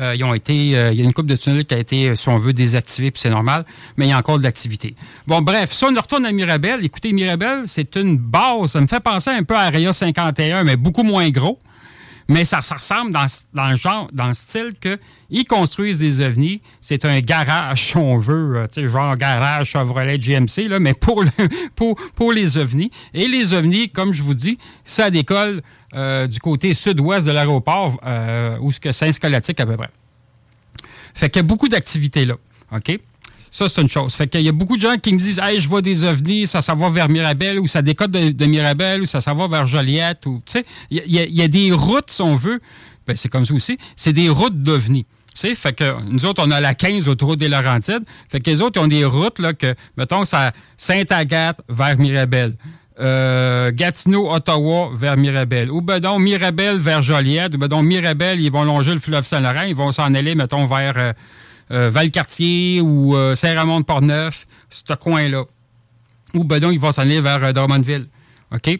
Euh, ils ont été, euh, il y a une coupe de tunnels qui a été, si on veut, désactivée, puis c'est normal, mais il y a encore de l'activité. Bon, bref, si on retourne à Mirabel, écoutez, Mirabel, c'est une base, ça me fait penser un peu à Area 51, mais beaucoup moins gros. Mais ça, ressemble dans, le genre, dans le style que ils construisent des ovnis. C'est un garage, si on veut, euh, tu sais, genre garage Chevrolet GMC, là, mais pour, le- pour, pour les ovnis. Et les ovnis, comme je vous dis, ça décolle euh, du côté sud-ouest de l'aéroport, euh, où ce que Saint-Scolastique à peu près. Fait qu'il y a beaucoup d'activités là. OK? Ça, c'est une chose. Fait qu'il y a beaucoup de gens qui me disent Hey, je vois des ovnis, ça s'en va vers Mirabel, ou ça décote de, de Mirabel, ou ça s'en va vers Joliette, tu sais, il y, y a- des routes, si on veut. Ben, c'est comme ça aussi. C'est des routes d'ovnis. Fait que nous autres, on a la 15 autoroute des Laurentides. Fait que les autres, ils ont des routes, là, que, mettons, ça Sainte-Agathe vers Mirabel. Euh, Gatineau, Ottawa vers Mirabel. Ou ben donc Mirabel vers Joliette. Ou ben donc Mirabel, ils vont longer le fleuve Saint-Laurent. Ils vont s'en aller, mettons, vers euh, euh, Valcartier ou euh, Saint-Ramon-de-Portneuf, ce coin-là. Ou ben donc, ils vont s'en aller vers euh, Drummondville. OK?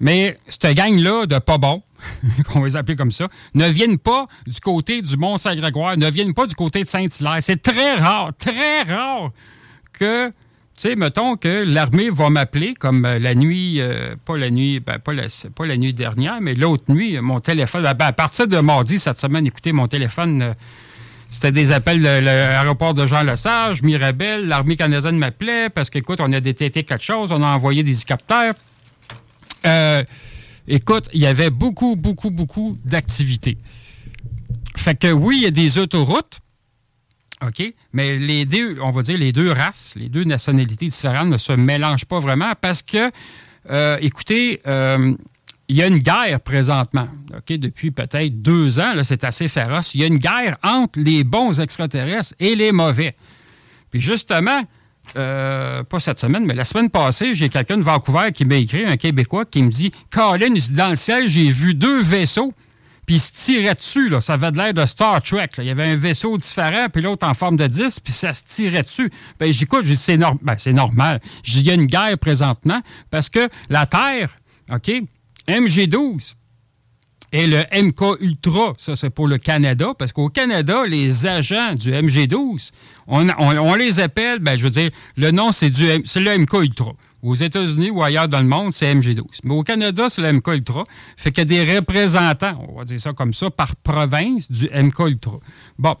Mais cette gang-là de pas bons, qu'on va les appeler comme ça, ne viennent pas du côté du Mont-Saint-Grégoire, ne viennent pas du côté de Saint-Hilaire. C'est très rare, très rare que, tu sais, mettons que l'armée va m'appeler comme euh, la nuit, pas la nuit, ben, pas, la, nuit dernière, mais l'autre nuit, mon téléphone, ben, à partir de mardi cette semaine, écoutez, mon téléphone, c'était des appels de l'aéroport de Jean-Lesage, Mirabel, l'armée canadienne m'appelait parce qu'écoute, on a détecté quelque chose, on a envoyé des hélicoptères. Euh, écoute, il y avait beaucoup, beaucoup, beaucoup d'activités. Fait que oui, il y a des autoroutes, OK, mais les deux, on va dire les deux races, les deux nationalités différentes ne se mélangent pas vraiment parce que, euh, écoutez, euh, il y a une guerre présentement, OK, depuis peut-être deux ans, c'est assez féroce. Il y a une guerre entre les bons extraterrestres et les mauvais. Puis justement, euh, pas cette semaine, mais la semaine passée, j'ai quelqu'un de Vancouver qui m'a écrit, un Québécois, qui me dit Colin, dans le ciel, j'ai vu deux vaisseaux, puis ils se tiraient dessus. Ça avait de l'air de Star Trek. Il y avait un vaisseau différent, puis l'autre en forme de 10, puis ça se tirait dessus. Ben, j'écoute, j'ai dit, c'est nor- c'est normal. Il y a une guerre présentement parce que la Terre, OK, MG12, et le MK Ultra, ça c'est pour le Canada, parce qu'au Canada, les agents du MG12, on, les appelle, ben, je veux dire, le nom c'est du c'est le MK Ultra. Aux États-Unis ou ailleurs dans le monde, c'est MG12. Mais au Canada, c'est le MK Ultra. Fait qu'il y a des représentants, on va dire ça comme ça, par province du MK Ultra. Bon.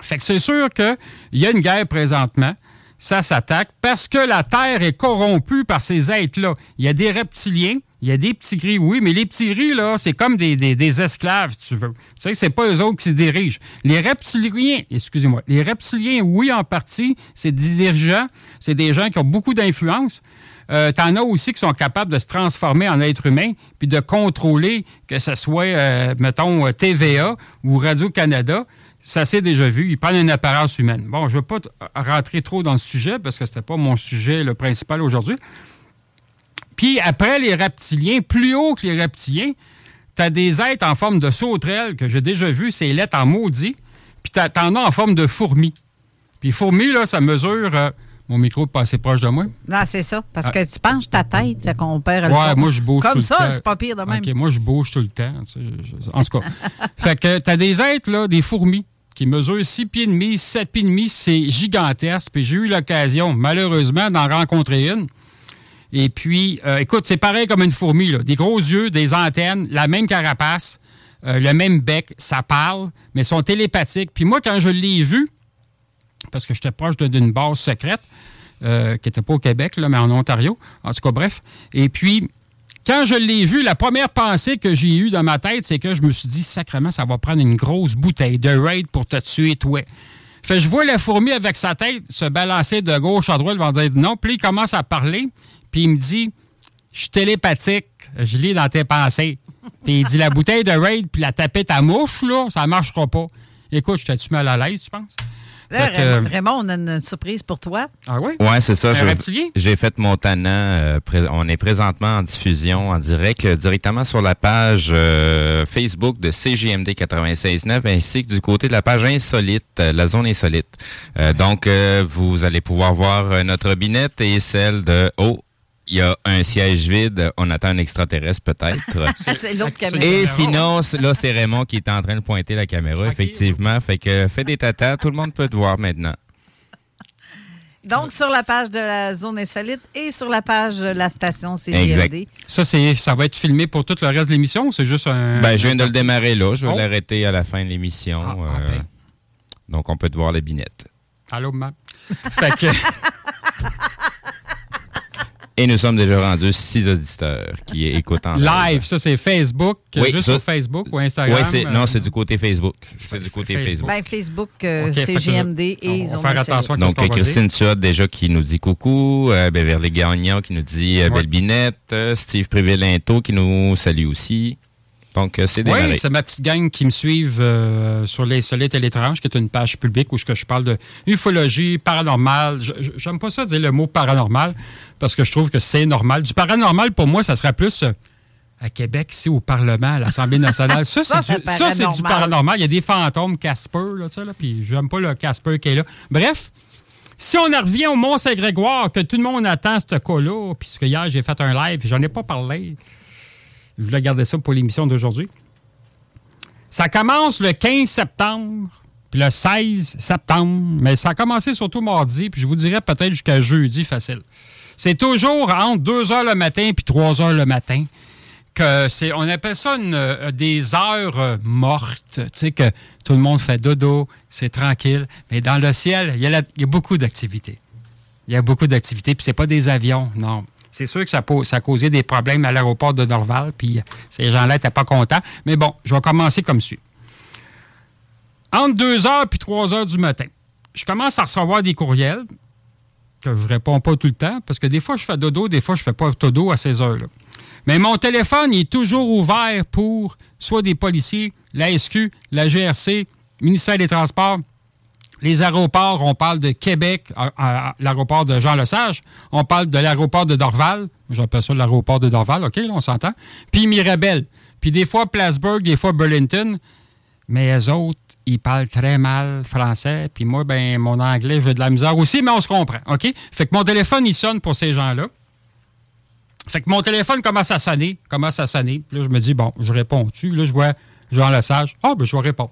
Fait que c'est sûr qu'il y a une guerre présentement. Ça s'attaque parce que la Terre est corrompue par ces êtres-là. Il y a des reptiliens, il y a des petits gris, oui, mais les petits gris, là, c'est comme des, des- des esclaves, tu veux. Tu sais, c'est pas eux autres qui se dirigent. Les reptiliens, excusez-moi, les reptiliens, oui, en partie, c'est des dirigeants, c'est des gens qui ont beaucoup d'influence. Euh, T'en as aussi qui sont capables de se transformer en être humain puis de contrôler que ce soit, euh, mettons, euh, TVA ou Radio-Canada. Ça s'est déjà vu. Ils prennent une apparence humaine. Bon, je ne veux pas rentrer trop dans le sujet parce que ce n'était pas mon sujet le principal aujourd'hui. Puis après les reptiliens, plus haut que les reptiliens, tu as des êtres en forme de sauterelle que j'ai déjà vu, c'est lettres en maudit. Puis t'as- t'en as en forme de fourmi. Puis fourmi, là, ça mesure. euh, mon micro est pas assez proche de moi. Non, c'est ça. Parce Ah. que tu penches ta tête, fait qu'on perd le Ouais, son. moi, je bouge Comme ça, c'est pas pire de même. OK, moi, je bouge tout le temps. tu sais, je- en tout cas. fait que t'as des êtres, là, des fourmis, qui mesurent 6 pieds et demi, 7 pieds et demi. C'est gigantesque. Puis j'ai eu l'occasion, malheureusement, d'en rencontrer une. Et puis, euh, écoute, c'est pareil comme une fourmi, là. Des gros yeux, des antennes, la même carapace, euh, le même bec, ça parle, mais sont télépathiques. Puis moi, quand je l'ai vu, parce que j'étais proche d'une base secrète, euh, qui n'était pas au Québec, là, mais en Ontario. En tout cas, bref. Et puis, quand je l'ai vu, la première pensée que j'ai eue dans ma tête, c'est que je me suis dit, sacrément, ça va prendre une grosse bouteille de raid pour te tuer, toi. Fait je vois la fourmi avec sa tête se balancer de gauche à droite, va dire non. Puis il commence à parler, puis il me dit, je suis télépathique, je lis dans tes pensées. Puis il dit, la bouteille de raid, puis la tapette à mouche, là, ça marchera pas. Écoute, je t'ai-tu mal à l'aise, tu penses? Là, que- Raymond, on a une surprise pour toi. Ah oui? Ouais, c'est ça. J'ai fait mon tannant. euh, on est présentement en diffusion en direct euh, directement sur la page euh, Facebook de CGMD 96.9 ainsi que du côté de la page insolite, euh, la zone insolite. Euh, donc, euh, vous allez pouvoir voir euh, notre binette et celle de... Oh, il y a un siège vide. On attend un extraterrestre peut-être. C'est l'autre caméra. Et sinon, là, c'est Raymond qui est en train de pointer la caméra, effectivement. Fait que fais des tatas, tout le monde peut te voir maintenant. Donc, sur la page de la zone insolite et sur la page de la station. Exact. Ça, c'est, ça va être filmé pour tout le reste de l'émission ou c'est juste un. Ben, je viens de le démarrer là. Je vais Oh. l'arrêter à la fin de l'émission. Ah, euh, donc, on peut te voir les binettes. Allô, maman. fait que. Et nous sommes déjà rendus six auditeurs qui écoutent en Live, ça, c'est Facebook. Oui, juste ça- sur Facebook ou Instagram? Oui, c'est, euh, non, c'est du côté Facebook. C'est du côté Facebook. Ben, Facebook, euh, OK, fait que CGMD on et va zone faire attention à Donc, Christine Tuat déjà qui nous dit coucou, euh, Beverly Gagnon qui nous dit euh, belle binette, euh, Steve Prévé-Linto qui nous salue aussi. Donc, euh, c'est démarré. Oui, c'est ma petite gang qui me suivent euh, sur l'insolite et l'étrange, qui est une page publique où je, que je parle de ufologie, paranormal. J'aime pas ça dire le mot paranormal parce que je trouve que c'est normal. Du paranormal, pour moi, ça serait plus euh, à Québec, ici, au Parlement, à l'Assemblée nationale. Ça, Ça, c'est du, ça, c'est du paranormal. paranormal. Il y a des fantômes Casper, là, tu sais, là, puis j'aime pas le Casper qui est là. Bref, si on en revient au Mont-Saint-Grégoire, que tout le monde attend ce cas-là, puisque hier, j'ai fait un live, j'en ai pas parlé. Je voulais garder ça pour l'émission d'aujourd'hui. Ça commence le 15 septembre, puis le 16 septembre, mais ça a commencé surtout mardi, puis je vous dirais peut-être jusqu'à jeudi facile. C'est toujours entre 2 heures le matin puis 3 heures le matin que c'est, on appelle ça euh, des heures euh, mortes, tu sais, que tout le monde fait dodo, c'est tranquille, mais dans le ciel, il y a, la- il y a beaucoup d'activités. Il y a beaucoup d'activités, puis c'est pas des avions, non. C'est sûr que ça, a causé des problèmes à l'aéroport de Norval, puis euh, ces gens-là n'étaient pas contents. Mais bon, je vais commencer comme suit. Entre 2 h puis 3 h du matin, je commence à recevoir des courriels que je réponds pas tout le temps, parce que des fois, je fais dodo, des fois, je fais pas dodo à ces heures-là. Mais mon téléphone est toujours ouvert pour soit des policiers, la SQ, la GRC, ministère des Transports, les aéroports, on parle de Québec, l'aéroport de Jean-Lesage. On parle de l'aéroport de Dorval. J'appelle ça l'aéroport de Dorval, OK, là, on s'entend. Puis Mirabel. Puis des fois Plattsburgh, des fois Burlington. Mais eux autres, ils parlent très mal français. Puis moi, ben mon anglais, j'ai de la misère aussi, mais on se comprend, OK? Fait que mon téléphone, il sonne pour ces gens-là. Fait que mon téléphone commence à sonner, commence à sonner. Puis là, je me dis, bon, je réponds-tu? Là, je vois Jean Lesage. Ah, ben, je vais répondre.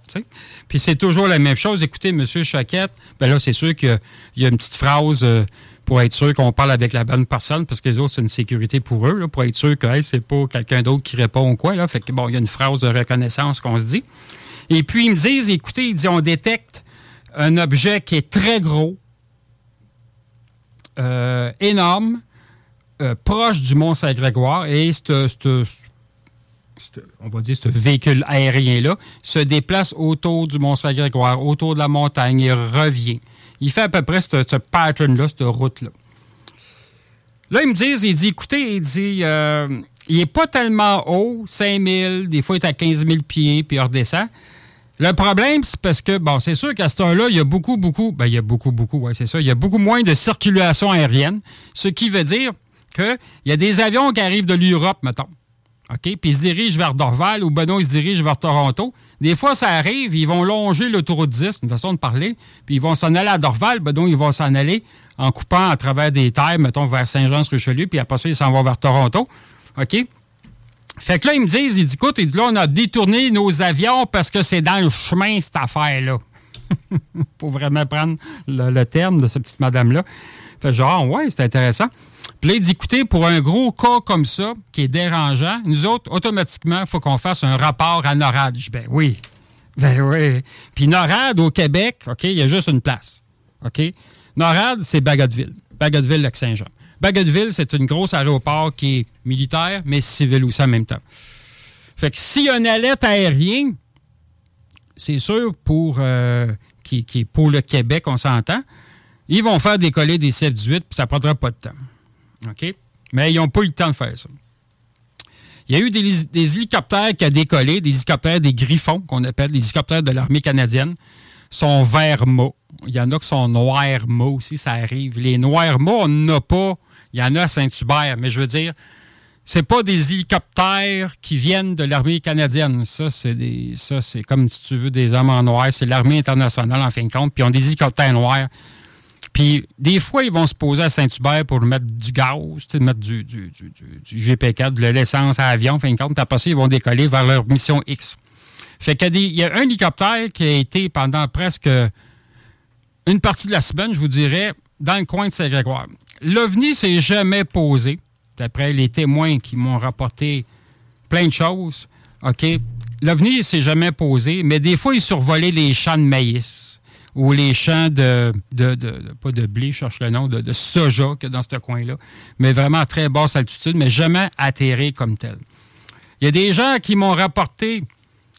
Puis c'est toujours la même chose. Écoutez, Monsieur Choquette, ben là, c'est sûr qu'il y a- une petite phrase euh, pour être sûr qu'on parle avec la bonne personne, parce que les autres, c'est une sécurité pour eux, là, pour être sûr que c'est pas quelqu'un d'autre qui répond ou quoi. Là. Fait que, bon, il y a une phrase de reconnaissance qu'on se dit. Et puis, ils me disent, écoutez, ils disent, on détecte un objet qui est très gros, euh, énorme, euh, proche du Mont-Saint-Grégoire, et ce- on va dire, ce véhicule aérien-là se déplace autour du Mont-Saint-Grégoire, autour de la montagne, et revient. Il fait à peu près ce, ce pattern-là, cette route-là. Là, ils me disent, il dit, écoutez, il dit, euh, il n'est pas tellement haut, 5000, des fois il est à 15 000 pieds, puis il redescend. Le problème, c'est parce que, bon, c'est sûr qu'à cette heure-là, il y a beaucoup, beaucoup, ben, il y a beaucoup, beaucoup, ouais, c'est ça, il y a beaucoup moins de circulation aérienne, ce qui veut dire qu'il y a des avions qui arrivent de l'Europe, mettons. OK? Puis ils se dirigent vers Dorval ou Benoît, ils se dirigent vers Toronto. Des fois, ça arrive, ils vont longer l'autoroute 10, une façon de parler, puis ils vont s'en aller à Dorval, Benoît, ils vont s'en aller en coupant à travers des terres, mettons, vers Saint-Jean-sur-Richelieu, puis après ça, ils s'en vont vers Toronto. OK? Fait que là, ils me disent, ils disent, écoute, ils disent, là, on a détourné nos avions parce que c'est dans le chemin, cette affaire-là. Pour vraiment prendre le, le terme de cette petite madame-là. Fait genre, ouais, c'est intéressant. Puis là, écoutez, pour un gros cas comme ça, qui est dérangeant, nous autres, automatiquement, il faut qu'on fasse un rapport à NORAD. Je dis, ben oui. Ben oui. Puis NORAD, au Québec, OK, il y a juste une place. OK? NORAD, c'est Bagotville. Bagotville, Lac-Saint-Jean. Bagotville, c'est une grosse aéroport qui est militaire, mais civil aussi en même temps. Fait que s'il y a une alerte aérienne, c'est sûr pour, euh, qui, pour le Québec, on s'entend, ils vont faire décoller des CF-18, puis ça ne prendra pas de temps. OK? Mais ils n'ont pas eu le temps de faire ça. Il y a eu des, hélicoptères qui ont décollé, des hélicoptères des Griffons, qu'on appelle des hélicoptères de l'armée canadienne. sont vert mat. Il y en a qui sont noirs mat aussi, ça arrive. Les noirs mat, on n'en a pas. Il y en a à Saint-Hubert, mais je veux dire, c'est pas des hélicoptères qui viennent de l'armée canadienne. Ça, c'est des, ça, c'est comme si tu veux des hommes en noir. C'est l'armée internationale, en fin de compte. Puis ils ont des hélicoptères noirs. Puis des fois, ils vont se poser à Saint-Hubert pour mettre du gaz, mettre du, du, GP4, de l'essence à avion, fin de compte. Après ça, ils vont décoller vers leur mission X. Fait qu'il y, a un hélicoptère qui a été pendant presque une partie de la semaine, je vous dirais, dans le coin de Saint-Grégoire. L'OVNI s'est jamais posé d'après les témoins qui m'ont rapporté plein de choses, OK, l'OVNI s'est jamais posé, mais des fois, il survolait les champs de maïs ou les champs de, de, pas de blé, je cherche le nom, de, de soja que dans ce coin-là, mais vraiment à très basse altitude, mais jamais atterré comme tel. Il y a des gens qui m'ont rapporté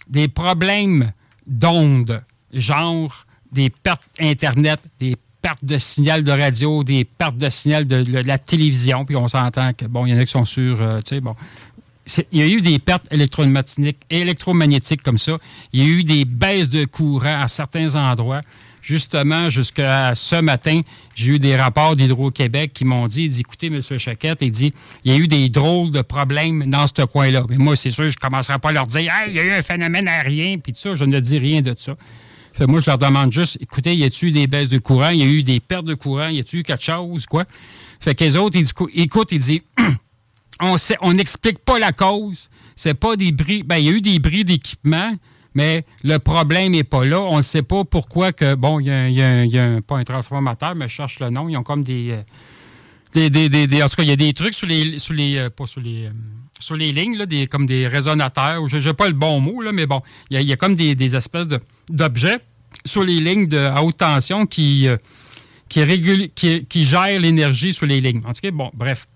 des problèmes d'ondes, genre des pertes Internet, des pertes de signal de radio, des pertes de signal de, la télévision, puis on s'entend que, bon, il y en a qui sont sur, euh, tu sais, bon. Il y a eu des pertes électromagnétiques, comme ça. Il y a eu des baisses de courant à certains endroits. Justement, jusqu'à ce matin, j'ai eu des rapports d'Hydro-Québec qui m'ont dit, écoutez, M. Chaquette, il dit, il y a eu des drôles de problèmes dans ce coin-là. Mais moi, c'est sûr, je ne commencerai pas à leur dire, il y a eu un phénomène aérien, puis tout ça, je ne dis rien de ça moi, je leur demande juste, écoutez, y a-tu des baisses de courant? Y a eu des pertes de courant? Y a-tu quelque chose? Quoi? Fait que les autres, ils écoutent, ils disent, on n'explique pas la cause. C'est pas des bris. Ben, il y a eu des bris d'équipement, mais le problème n'est pas là. On ne sait pas pourquoi que, bon, il y a, pas un transformateur, mais je cherche le nom. Ils ont comme des. Euh, des, en tout cas, il y a des trucs sur les. Sur les euh, pas sur les. Euh, sur les lignes, là, des, comme des résonateurs, je n'ai pas le bon mot, là, mais bon, il y, a comme des, espèces d'objets sur les lignes de haute tension qui, qui, qui, gèrent l'énergie sur les lignes. En tout cas, bon, bref.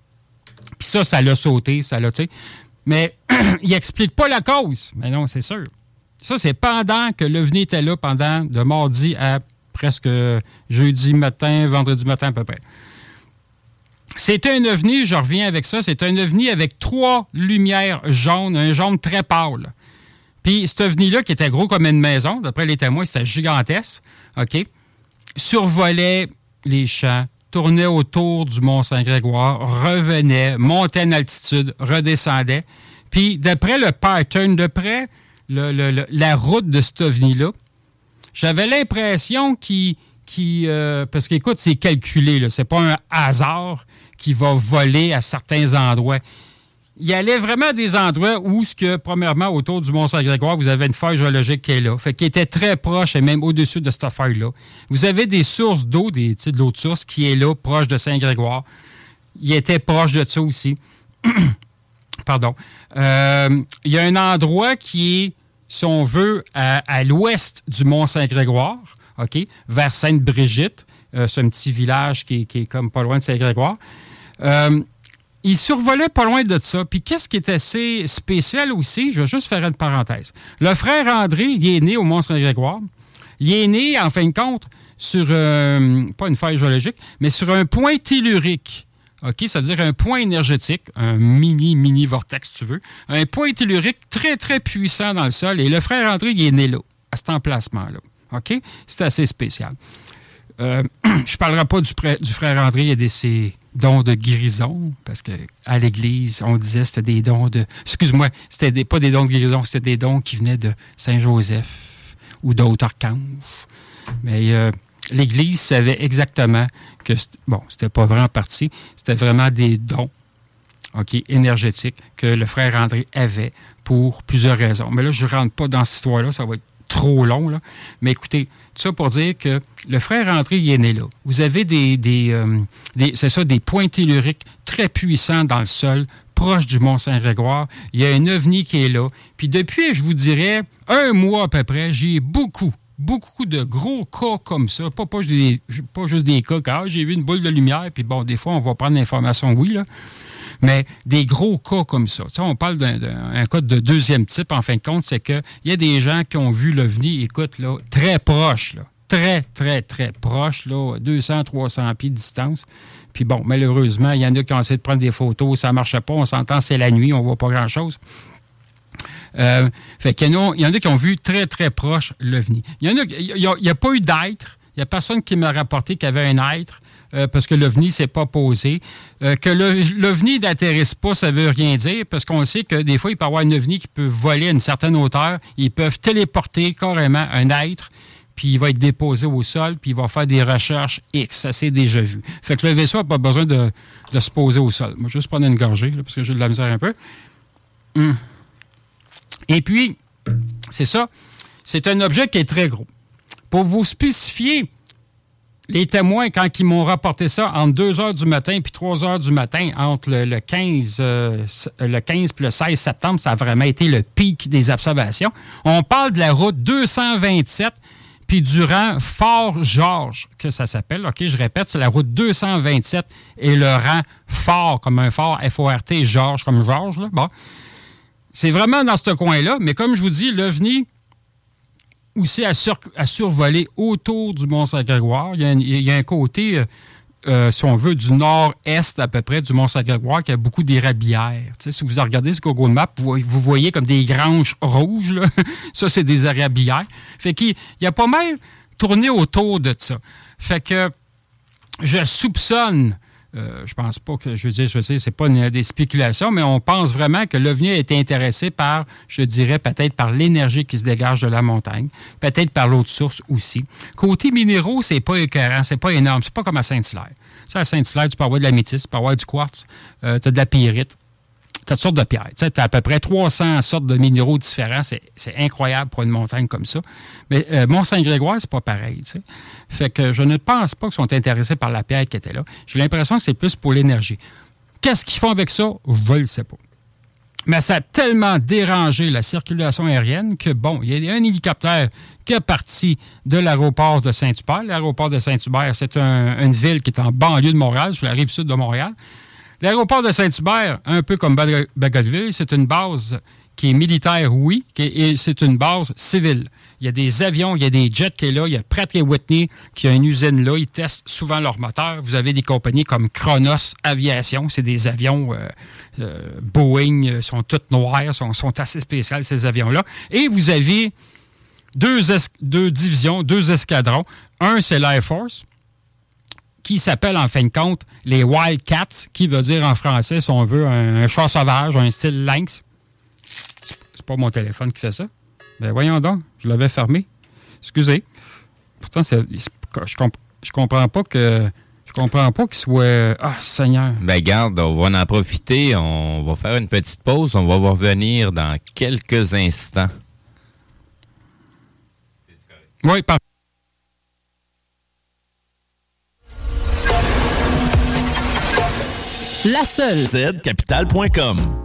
Puis ça, ça l'a sauté, ça l'a, tu sais. Mais il n'explique pas la cause. Mais non, c'est sûr. Ça, c'est pendant que l'OVNI était là, pendant de mardi à presque jeudi matin, vendredi matin à peu près. C'est un ovni, je reviens avec ça, c'est un ovni avec trois lumières jaunes, un jaune très pâle. Puis cet ovni-là, qui était gros comme une maison, d'après les témoins, c'était gigantesque, OK, survolait les champs, tournait autour du Mont-Saint-Grégoire, revenait, montait en altitude, redescendait. Puis d'après le pattern, d'après la route de cet ovni-là, j'avais l'impression qu'il... Euh, parce qu'écoute, c'est calculé, c'est pas un hasard qui va voler à certains endroits. Il y allait vraiment à des endroits où, ce que, premièrement, autour du Mont-Saint-Grégoire, vous avez une faille géologique qui est là, qui était très proche et même au-dessus de cette faille-là. Vous avez des sources d'eau, des, de l'eau de source qui est là, proche de Saint-Grégoire. Il était proche de ça aussi. Pardon. Euh, il y a un endroit qui est, si on veut, à, l'ouest du Mont-Saint-Grégoire, OK, vers Sainte-Brigitte. Euh, c'est un petit village qui, qui, est comme pas loin de Saint-Grégoire. Euh, il survolait pas loin de ça. Puis qu'est-ce qui est assez spécial aussi, je vais juste faire une parenthèse. Le frère André, il est né au Mont-Saint-Grégoire. Il est né, en fin de compte, sur, euh, pas une faille géologique, mais sur un point tellurique. OK? Ça veut dire un point énergétique, un mini, mini vortex, si tu veux. Un point tellurique très, très puissant dans le sol. Et le frère André, il est né là, à cet emplacement-là. OK? C'est assez spécial. Euh, je ne parlerai pas du, du frère André et de ses dons de guérison, parce qu'à l'Église, on disait que c'était des dons de. Excuse-moi, c'était pas des dons de guérison, c'était des dons qui venaient de Saint-Joseph ou d'autres archanges. Mais euh, l'Église savait exactement que, bon, c'était pas vraiment parti, c'était vraiment des dons ok, énergétiques que le frère André avait pour plusieurs raisons. Mais là, je ne rentre pas dans cette histoire-là, ça va être trop long. Là. Mais écoutez, tout ça pour dire que le frère André, il est né là. Vous avez des, euh, des, c'est ça, des points telluriques très puissants dans le sol, proche du Mont-Saint-Grégoire. Il y a un ovni qui est là. Puis depuis, je vous dirais, un mois à peu près, j'ai beaucoup, beaucoup de gros cas comme ça. Pas, pas, pas juste des cas, car j'ai vu une boule de lumière, puis bon, des fois, on va prendre l'information, oui, là. Mais des gros cas comme ça, on parle d'un cas de deuxième type, en fin de compte, c'est qu'il y a des gens qui ont vu l'OVNI, écoute, là, très proche, là, très, très, très proche, là, 200, 300 pieds de distance. Puis bon, malheureusement, il y en a qui ont essayé de prendre des photos, ça ne marchait pas, on s'entend, c'est la nuit, on ne voit pas grand-chose. Euh, fait qu'il y, y en a qui ont vu très, très proche l'OVNI. Il y en a, il n'y a, pas eu d'être. Il n'y a personne qui m'a rapporté qu'il y avait un être. Euh, parce que l'OVNI ne s'est pas posé. Euh, que l'OVNI n'intéresse pas, ça ne veut rien dire, parce qu'on sait que des fois, il peut y avoir un OVNI qui peut voler à une certaine hauteur. Ils peuvent téléporter carrément un être, puis il va être déposé au sol, puis il va faire des recherches X. Ça, c'est déjà vu. Fait que le vaisseau n'a pas besoin de, se poser au sol. Moi, je vais juste prendre une gorgée, parce que j'ai de la misère un peu. Hum. Et puis, c'est ça. C'est un objet qui est très gros. Pour vous spécifier les témoins, quand ils m'ont rapporté ça entre 2 heures du matin puis 3 heures du matin, entre le, 15, euh, le 15 puis le 16 septembre, ça a vraiment été le pic des observations. On parle de la route 227 puis du rang Fort Georges, que ça s'appelle. OK, je répète, c'est la route 227 et le rang Fort, comme un fort F-O-R-T, Georges, comme Georges. Bon. C'est vraiment dans ce coin-là, mais comme je vous dis, l'OVNI, aussi à, survoler autour du Mont-Saint-Grégoire. Il, y a un côté, euh, euh, si on veut, du nord-est à peu près du Mont-Saint-Grégoire qui a beaucoup d'érablières. si vous regardez ce Google Maps, vous, voyez comme des granges rouges. ça, c'est des érablières. Fait qu'il y a pas mal tourné autour de ça. Fait que je soupçonne euh, je pense pas que, je veux dire, je sais, c'est pas des spéculations, mais on pense vraiment que l'OVNI a été intéressé par, je dirais, peut-être par l'énergie qui se dégage de la montagne, peut-être par l'autre source aussi. Côté minéraux, c'est pas écœurant, c'est pas énorme, c'est pas comme à Saint-Hilaire. Ça, à Saint-Hilaire, tu peux avoir de la métisse, tu peux avoir du quartz, euh, tu as de la pyrite toutes sortes de pierres. Tu as à peu près 300 sortes de minéraux différents. C'est incroyable pour une montagne comme ça. Mais euh, Mont-Saint-Grégoire, c'est pas pareil. Fait que je ne pense pas qu'ils sont intéressés par la pierre qui était là. J'ai l'impression que c'est plus pour l'énergie. Qu'est-ce qu'ils font avec ça? Je ne le sais pas. Mais ça a tellement dérangé la circulation aérienne que, bon, il y a un hélicoptère qui est parti de l'aéroport de Saint-Hubert. L'aéroport de Saint-Hubert, c'est une ville qui est en banlieue de Montréal, sur la rive sud de Montréal. L'aéroport de Saint-Hubert, un peu comme Bagotville, c'est une base qui est militaire, oui, et c'est une base civile. Il y a des avions, il y a des jets qui sont là. Il y a Pratt et Whitney qui a une usine là. Ils testent souvent leurs moteurs. Vous avez des compagnies comme Kronos Aviation. C'est des avions euh, euh, Boeing, euh, sont toutes noirs, sont, sont assez spéciales, ces avions-là. Et vous avez deux divisions, deux escadrons. Un, c'est l'Air Force qui s'appelle en fin de compte les Wildcats, qui veut dire en français, si on veut, un, chat sauvage, un style lynx. C'est pas mon téléphone qui fait ça. Ben voyons donc, je l'avais fermé. Excusez. Pourtant, je, je comprends pas que. Je comprends pas qu'il soit. Ah, Seigneur. Ben, garde, on va en profiter. On va faire une petite pause. On va revenir dans quelques instants. Oui, parfait. La seule. zcapital.com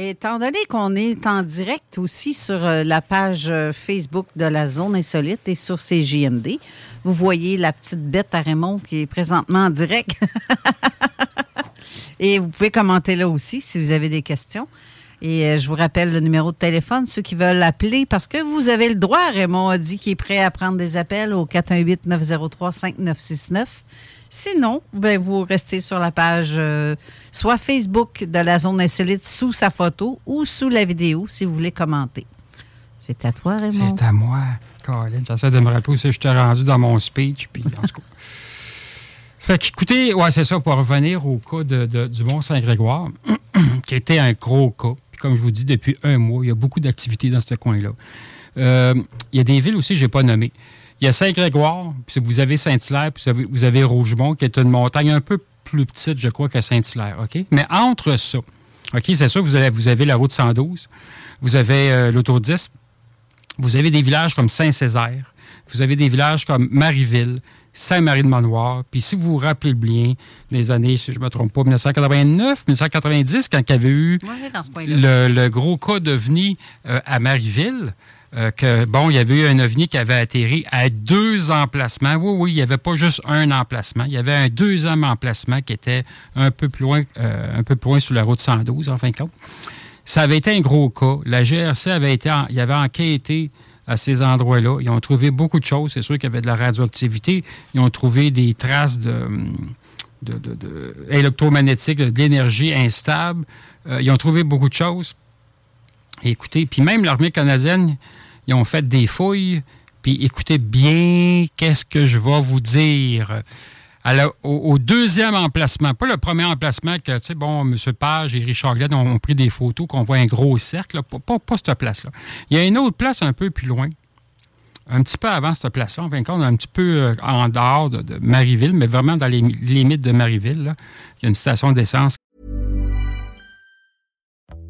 Étant donné qu'on est en direct aussi sur euh, la page euh, Facebook de la Zone Insolite et sur CJMD, vous voyez la petite bête à Raymond qui est présentement en direct. et vous pouvez commenter là aussi si vous avez des questions. Et euh, je vous rappelle le numéro de téléphone, ceux qui veulent appeler, parce que vous avez le droit. Raymond a dit qu'il est prêt à prendre des appels au 418-903-5969. Sinon, ben, vous restez sur la page euh, soit Facebook de la zone insolite sous sa photo ou sous la vidéo si vous voulez commenter. C'est à toi, Raymond. C'est à moi. Colin, j'essaie de me rappeler si je t'ai rendu dans mon speech. Puis, en tout Fait qu'écoutez, ouais, c'est ça, pour revenir au cas de, du Mont-Saint-Grégoire, qui était un gros cas. Puis comme je vous dis, depuis un mois, il y a beaucoup d'activités dans ce coin-là. Euh, il y a des villes aussi que je n'ai pas nommées. Il y a Saint-Grégoire, puis vous avez Saint-Hilaire, puis vous avez, Rougemont, qui est une montagne un peu plus petite, je crois, que Saint-Hilaire. OK? Mais entre ça, OK, c'est sûr, vous avez, vous avez la route 112, vous avez euh, l'auto 10, Vous avez des villages comme Saint-Césaire, vous avez des villages comme Marieville, Saint-Marie-de-Manoir. Puis si vous vous rappelez bien, des années, si je ne me trompe pas, 1989, 1990, quand il y avait eu Ouais, le, le gros cas d'OVNI euh, à Marieville, euh, que, bon, il y avait eu un OVNI qui avait atterri à deux emplacements. Oui, oui, il n'y avait pas juste un emplacement. Il y avait un deuxième emplacement qui était un peu plus loin, euh, un peu plus loin sur la route 112, en fin de compte. Ça avait été un gros cas. La GRC avait été, avait enquêté à ces endroits-là. Ils ont trouvé beaucoup de choses. C'est sûr qu'il y avait de la radioactivité. Ils ont trouvé des traces de- de- électromagnétiques, de l'énergie instable. Euh, ils ont trouvé beaucoup de choses. Écoutez, puis même l'armée canadienne, ils ont fait des fouilles. Puis écoutez bien, qu'est-ce que je vais vous dire? Alors, au, deuxième emplacement, pas le premier emplacement que, tu sais, bon, M. Page et Richard Glenn ont, pris des photos, qu'on voit un gros cercle, là, pas, cette place-là. Il y a une autre place un peu plus loin, un petit peu avant cette place-là, en fin de un petit peu euh, en dehors de, de Marieville, mais vraiment dans les mi- limites de Marieville. là. Il y a une station d'essence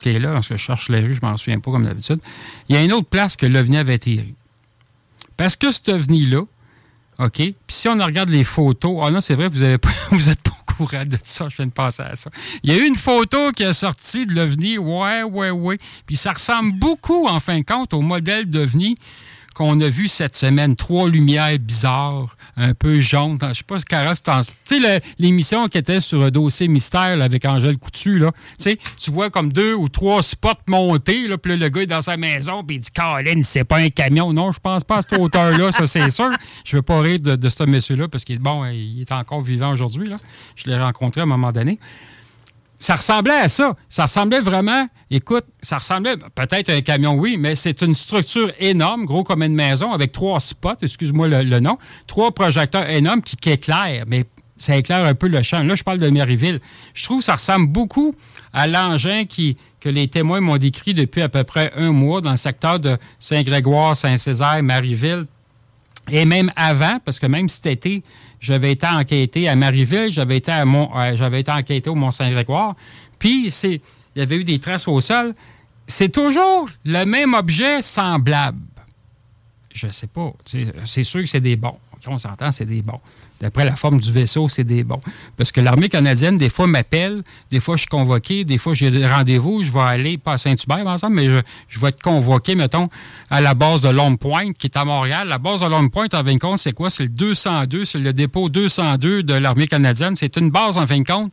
Qui est là, lorsque je cherche les rues, je m'en souviens pas comme d'habitude. Il y a une autre place que l'OVNI avait atterri. Parce que cet OVNI-là, OK, puis si on regarde les photos, ah non, c'est vrai, vous avez pas, pas au courant de ça, je viens de passer à ça. Il y a eu une photo qui est sortie de l'OVNI, ouais, ouais, ouais, puis ça ressemble beaucoup, en fin de compte, au modèle d'OVNI qu'on a vu cette semaine. Trois lumières bizarres, un peu jaunes. Je sais pas, Carole, tu sais, l'émission qui était sur un dossier mystère là, avec Angèle Coutu, là, tu vois comme deux ou trois spots montés, là, puis là, le gars est dans sa maison, puis il dit Colin, c'est pas un camion. Non, je pense pas à cette hauteur-là, ça, c'est sûr. Je veux pas rire de, de ce monsieur-là parce qu'il est bon, il est encore vivant aujourd'hui. Je l'ai rencontré à un moment donné ça ressemblait à ça. Ça ressemblait vraiment, écoute, ça ressemblait peut-être à un camion, oui, mais c'est une structure énorme, gros comme une maison, avec trois spots, excuse-moi le, nom, trois projecteurs énormes qui, qui éclairent, mais ça éclaire un peu le champ. Là, je parle de Maryville. Je trouve que ça ressemble beaucoup à l'engin qui, que les témoins m'ont décrit depuis à peu près un mois dans le secteur de Saint-Grégoire, Saint-Césaire, Maryville. Et même avant, parce que même cet été, j'avais été enquêté à Marieville, j'avais été, à Mont, euh, j'avais été enquêté au Mont-Saint-Grégoire. Puis, c'est, il y avait eu des traces au sol. C'est toujours le même objet semblable. Je sais pas. C'est, sûr que c'est des bons. On s'entend, c'est des bons. D'après la forme du vaisseau, c'est des bons. Parce que l'armée canadienne, des fois, m'appelle, des fois, je suis convoqué, des fois, j'ai des rendez-vous, je vais aller, pas à Saint-Hubert, exemple, mais je, je vais être convoqué, mettons, à la base de Long Point, qui est à Montréal. La base de Long Point, en fin de compte, c'est quoi? C'est le 202, c'est le dépôt 202 de l'armée canadienne. C'est une base, en fin de compte.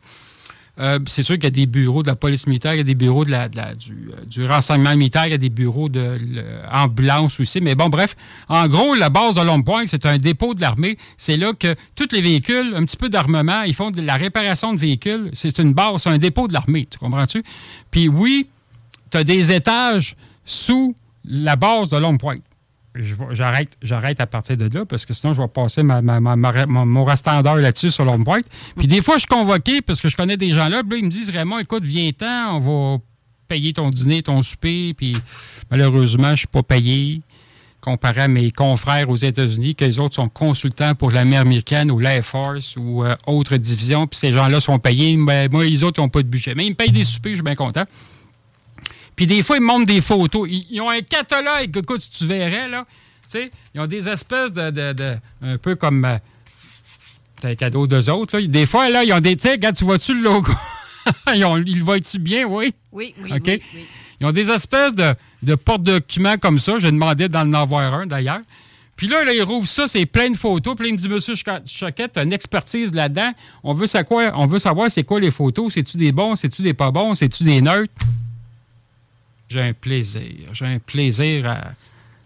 Euh, c'est sûr qu'il y a des bureaux de la police militaire, il y a des bureaux de la, euh, du renseignement militaire, il y a des bureaux de l'ambulance aussi. Mais bon, bref, en gros, la base de Long Point, c'est un dépôt de l'armée. C'est là que tous les véhicules, un petit peu d'armement, ils font de la réparation de véhicules. C'est une base, c'est un dépôt de l'armée, tu comprends-tu? Puis oui, tu as des étages sous la base de Long Point. J'arrête, j'arrête à partir de là parce que sinon, je vais passer ma, mon, mon là-dessus sur Long Point. Puis des fois, je suis convoqué parce que je connais des gens là. Puis là, ils me disent Raymond, écoute, viens-t'en, on va payer ton dîner, ton souper. Puis malheureusement, je ne suis pas payé comparé à mes confrères aux États-Unis, que les autres sont consultants pour l'armée américaine ou l'Air Force ou euh, autre division. Puis ces gens-là sont payés. Mais moi, les autres n'ont pas de budget. Mais ils me payent des soupers, je suis bien content. Puis des fois, ils me montrent des photos. Ils, ils ont un catalogue, écoute, si tu verrais, là. Tu sais, ils ont des espèces de. de- de- un peu comme. euh, un cadeau d'eux autres. là. Des fois, là, ils ont des. Tu sais, tu vois-tu le logo? ils, ont, ils le voient-tu bien, oui? Oui, oui, OK. oui, oui. Ils ont des espèces de, de porte-documents comme ça. J'ai demandé d'en avoir un, d'ailleurs. Puis là, là, ils rouvrent ça, c'est plein de photos. Puis là, il me dit, Monsieur Choquette, tu as une expertise là-dedans. On veut savoir, on veut savoir c'est quoi les photos. C'est-tu des bons, c'est-tu des pas bons, c'est-tu des neutres? J'ai un plaisir. J'ai un plaisir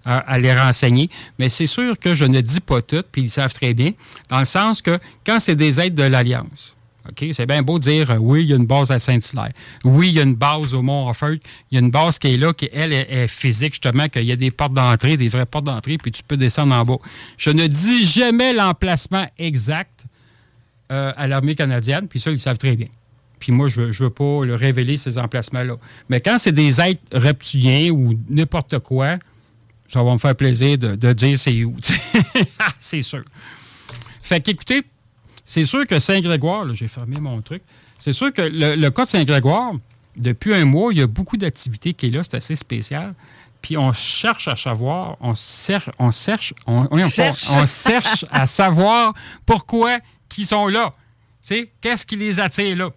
à, les renseigner. Mais c'est sûr que je ne dis pas tout, puis ils savent très bien, dans le sens que quand c'est des aides de l'Alliance, OK? C'est bien beau de dire euh, oui, il y a une base à Saint-Hilaire. Oui, il y a une base au Mont-Offert. Il y a une base qui est là, qui, elle, est, physique, justement, qu'il y a des portes d'entrée, des vraies portes d'entrée, puis tu peux descendre en bas. Je ne dis jamais l'emplacement exact euh, à l'armée canadienne, puis ça, ils savent très bien. Puis moi, je ne veux, pas le révéler, ces emplacements-là. Mais quand c'est des êtres reptiliens ou n'importe quoi, ça va me faire plaisir de, de dire c'est où. c'est sûr. Fait qu'écoutez, c'est sûr que Saint-Grégoire, j'ai fermé mon truc, c'est sûr que le, cas de Saint-Grégoire, depuis un mois, il y a beaucoup d'activités qui est là, c'est assez spécial. Puis on cherche à savoir, on, cherche, on cherche, on, cherche à savoir pourquoi ils sont là. Qu'est-ce qui les attire là?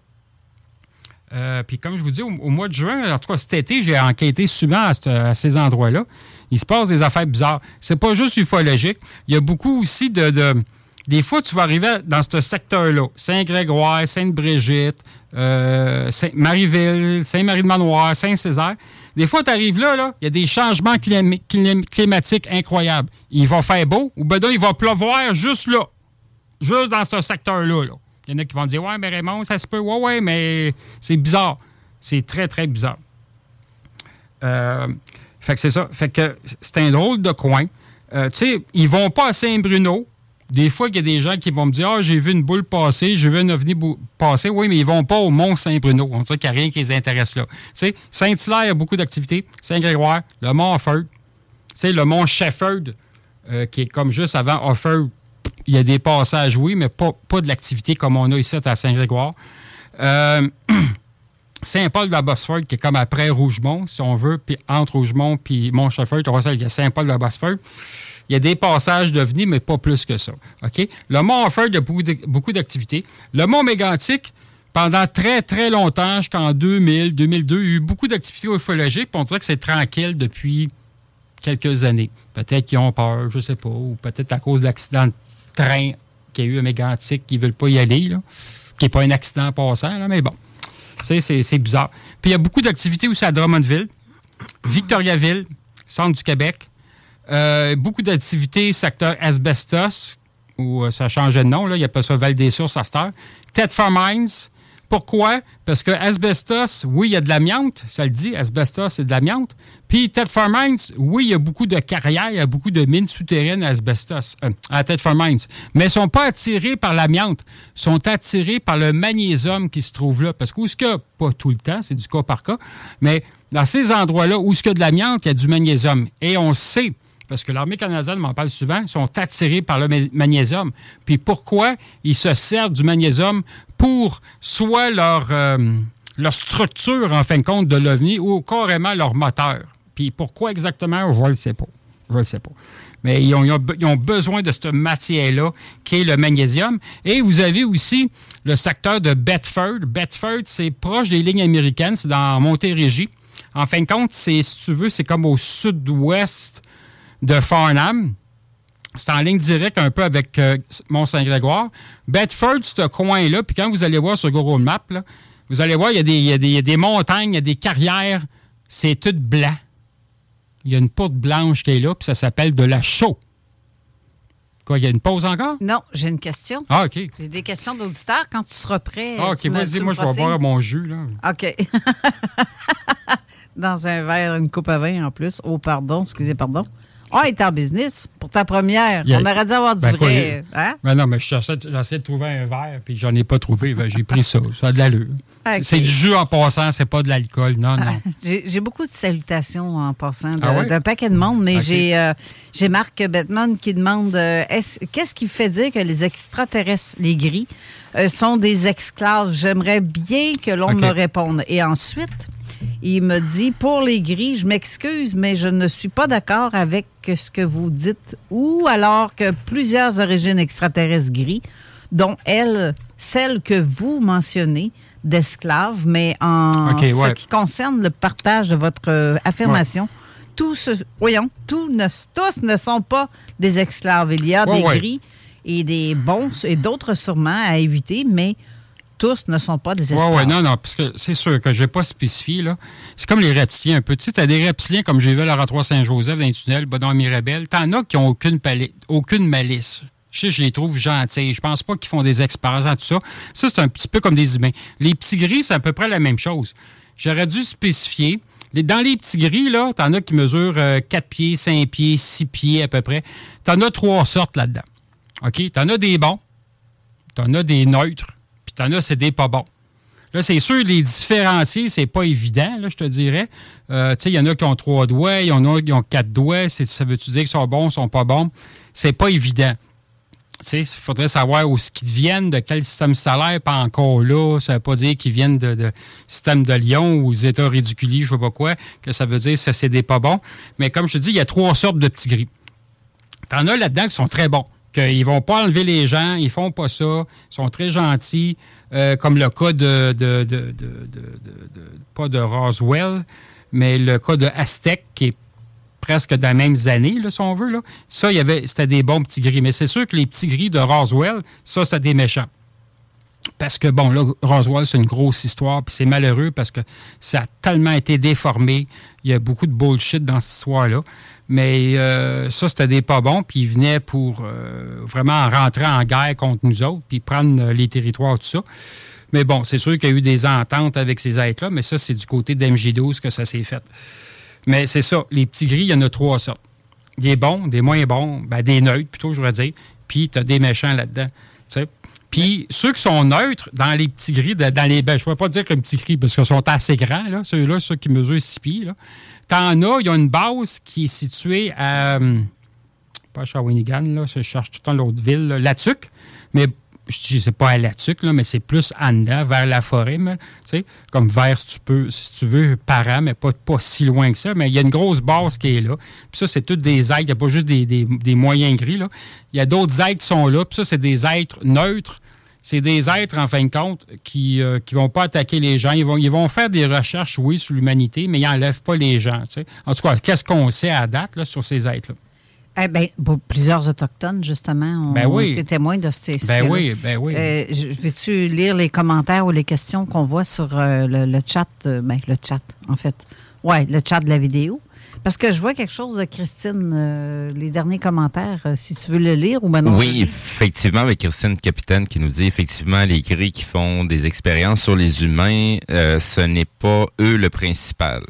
Euh, puis comme je vous dis, au, mois de juin, en tout cas cet été, j'ai enquêté souvent à, ces endroits-là. Il se passe des affaires bizarres. C'est pas juste ufologique. Il y a beaucoup aussi de des fois, tu vas arriver dans ce secteur-là, Saint-Grégoire, Sainte-Brigitte, euh, Saint Marieville, Saint-Marie-de-Manoir, Saint-Césaire. Des fois, tu arrives là, là, il y a des changements climatiques incroyables. Il va faire beau ou ben il va pleuvoir juste là, juste dans ce secteur-là. Il y en a qui vont dire Ouais, mais Raymond, ça se peut. Ouais, ouais, mais c'est bizarre. C'est très, très bizarre. Euh, fait que c'est ça. Fait que c'est un drôle de coin. Euh, tu sais, ils vont pas à Saint-Bruno des fois, il y a des gens qui vont me dire Ah, j'ai vu une boule passer, j'ai vu un ovni passer. Oui, mais ils vont pas au Mont-Saint-Bruno. On dirait qu'il n'y a rien qui les intéresse là. Saint-Hilaire a beaucoup d'activités. Saint-Grégoire, le Mont-Offord, le Mont Shefford, euh, qui est comme juste avant Offord. Il y a des passages, oui, mais pas, pas de l'activité comme on a ici à Saint-Grégoire. Euh, Saint-Paul de la Bosphore, qui est comme après Rougemont, si on veut, puis entre Rougemont et Mont-Shefford, il y a Saint-Paul de la Bosphore. Il y a des passages devenus, mais pas plus que ça. OK? Le Mont Offert, il y a beaucoup d'activités. Le Mont Mégantic, pendant très, très longtemps, jusqu'en 2000, 2002, il y a eu beaucoup d'activités ufologiques, puis on dirait que c'est tranquille depuis quelques années. Peut-être qu'ils ont peur, je ne sais pas, ou peut-être à cause de l'accident de train qu'il y a eu à Mégantic, qu'ils ne veulent pas y aller, là, qui n'est pas un accident passant, mais bon, c'est bizarre. Puis il y a beaucoup d'activités aussi à Drummondville, Victoriaville, centre du Québec, euh, beaucoup d'activités secteur asbestos, où euh, ça changé de nom, là, il n'y a pas ça Val des Sources à cette heure. Ted Mines. Pourquoi? Parce que asbestos, oui, il y a de l'amiante, ça le dit, asbestos, c'est de l'amiante. Puis Ted Mines, oui, il y a beaucoup de carrières, il y a beaucoup de mines souterraines à asbestos, euh. Mais ils ne sont pas attirés par l'amiante, ils sont attirés par le magnésium qui se trouve là. Parce qu'où ce que, pas tout le temps, c'est du cas par cas, mais dans ces endroits-là où ce qu'il y a de l'amiante, il y a du magnésium. Et on sait parce que l'armée canadienne m'en parle souvent, sont attirés par le magnésium. Puis pourquoi ils se servent du magnésium pour soit leur, euh, leur structure, en fin de compte, de l'OVNI ou carrément leur moteur. Puis pourquoi exactement, je ne le sais pas. Je sais pas. Mais ils ont, ils ont, besoin de cette matière-là, qui est le magnésium. Et vous avez aussi le secteur de Bedford. Bedford, c'est proche des lignes américaines, c'est dans Montérégie. En fin de compte, c'est, si tu veux, c'est comme au sud-ouest de Farnham. C'est en ligne directe un peu avec euh, Mont-Saint-Grégoire. Bedford, ce coin-là, puis quand vous allez voir sur Google Maps, vous allez voir, il y, a des, montagnes, il y a des carrières. C'est tout blanc. Il y a une porte blanche qui est là, puis ça s'appelle de la chaux. Quoi, il y a une pause encore? Non, j'ai une question. Ah, OK. J'ai des questions d'auditeurs. Quand tu seras prêt. Ah, OK, vas-y, moi, je vais boire mon jus, là. OK. Dans un verre, une coupe à vin en plus. Oh, pardon, excusez, pardon. Ah, il est en business pour ta première. On aurait dû avoir du ben, vrai. hein? Ben non, mais j'essaie de trouver un verre, puis j'en ai pas trouvé. Ben, j'ai pris ça. Ça a de l'allure. C'est du jus en passant, c'est pas de l'alcool. Non, non. j'ai beaucoup de salutations en passant ah d'un paquet de monde, mais j'ai euh, j'ai Marc Bettman qui demande euh, qu'est-ce qui fait dire que les extraterrestres, les gris, euh, sont des esclaves? J'aimerais bien que l'on me réponde. Et ensuite, il me dit Pour les gris, je m'excuse, mais je ne suis pas d'accord avec ce que vous dites. Ou alors que plusieurs origines extraterrestres gris, dont elle, celle que vous mentionnez, d'esclaves, mais en ce qui concerne le partage de votre euh, affirmation, tous, voyons, tous ne, tous ne sont pas des esclaves. Il y a Ouais, des gris et des bons et d'autres sûrement à éviter, mais tous ne sont pas des Oui, esclaves. oui, non, non, parce que c'est sûr que je n'ai pas spécifié, là. C'est comme les reptiliens un peu. Tu sais, t'as des reptiliens comme j'ai vu à la Saint-Joseph dans les tunnels, dans Mirabel. T'en as qui n'ont aucune, aucune malice. Je sais, je les trouve gentils. Je pense pas qu'ils font des expériences tout ça. Ça, c'est un petit peu comme des humains. Les petits gris, c'est à peu près la même chose. J'aurais dû spécifier. Dans les petits gris, là, t'en as qui mesurent euh, 4 pieds, 5 pieds, 6 pieds à peu près. T'en as trois sortes là-dedans. OK? T'en as des bons, t'en as des neutres, t'en as, c'est des pas bons. Là, c'est sûr, les différencier, c'est pas évident, là, je te dirais. Euh, tu sais, il y en a qui ont trois doigts, il y en a qui ont quatre doigts. Ça veut-tu dire qu'ils sont bons, ils sont pas bons? C'est pas évident. Tu sais, il faudrait savoir où ce viennent, de quel système solaire, pas encore là. Ça veut pas dire qu'ils viennent de, système de Lyon ou les États ridiculis, je sais pas quoi, que ça veut dire que c'est des pas bons. Mais comme je te dis, il y a trois sortes de petits gris. T'en as là-dedans qui sont très bons. Qu'ils vont pas enlever les gens, ils font pas ça, ils sont très gentils, euh, comme le cas de, pas de Roswell, mais le cas de Aztec, qui est presque dans les mêmes années, là, si on veut. Là. Ça, y avait, c'était des bons petits gris. Mais c'est sûr que les petits gris de Roswell, ça, c'était des méchants. Parce que, bon, là, Roswell, c'est une grosse histoire, puis c'est malheureux parce que ça a tellement été déformé. Il y a beaucoup de bullshit dans cette histoire-là. Mais euh, ça, c'était des pas bons, puis ils venaient pour euh, vraiment rentrer en guerre contre nous autres, puis prendre euh, les territoires, tout ça. Mais bon, c'est sûr qu'il y a eu des ententes avec ces êtres-là, mais ça, c'est du côté d'MJ12 que ça s'est fait. Mais c'est ça, les petits gris, il y en a trois sortes. Des bons, des moins bons, ben, des neutres plutôt, je voudrais dire. Puis tu as des méchants là-dedans. Puis ceux qui sont neutres, dans les petits gris, dans les. Ben, je ne pourrais pas dire qu'un petit gris, parce qu'ils sont assez grands, là, ceux-là, ceux qui mesurent six pieds. Là. T'en as, il y a une base qui est située à. hum, Pas à Shawinigan, là, je cherche tout le temps l'autre ville, là, Latuc. Mais je c'est pas à Latuc, là, mais c'est plus en dedans, vers la forêt, sais, comme vers, si tu peux, si tu veux, parent, mais pas, pas si loin que ça. Mais il y a une grosse base qui est là. Puis ça, c'est toutes des êtres, il n'y a pas juste des, des- des moyens gris, là. Il y a d'autres êtres qui sont là, puis ça, c'est des êtres neutres. C'est des êtres, en fin de compte, qui ne vont pas attaquer les gens. Ils vont, ils vont faire des recherches, oui, sur l'humanité, mais ils n'enlèvent pas les gens. sais. En tout cas, qu'est-ce qu'on sait à date là, sur ces êtres-là? Eh ben, bon, plusieurs Autochtones, justement, ont Ben oui. été témoins de ces Ben oui, ben oui. Euh, je- Veux-tu lire les commentaires ou les questions qu'on voit sur euh, le, le chat? euh, ben, le chat, en fait. Oui, le chat de la vidéo. Parce que je vois quelque chose de Christine, euh, les derniers commentaires, euh, si tu veux le lire ou le Oui, effectivement, avec Christine Capitaine qui nous dit effectivement les gris qui font des expériences sur les humains, euh, ce n'est pas eux le principal.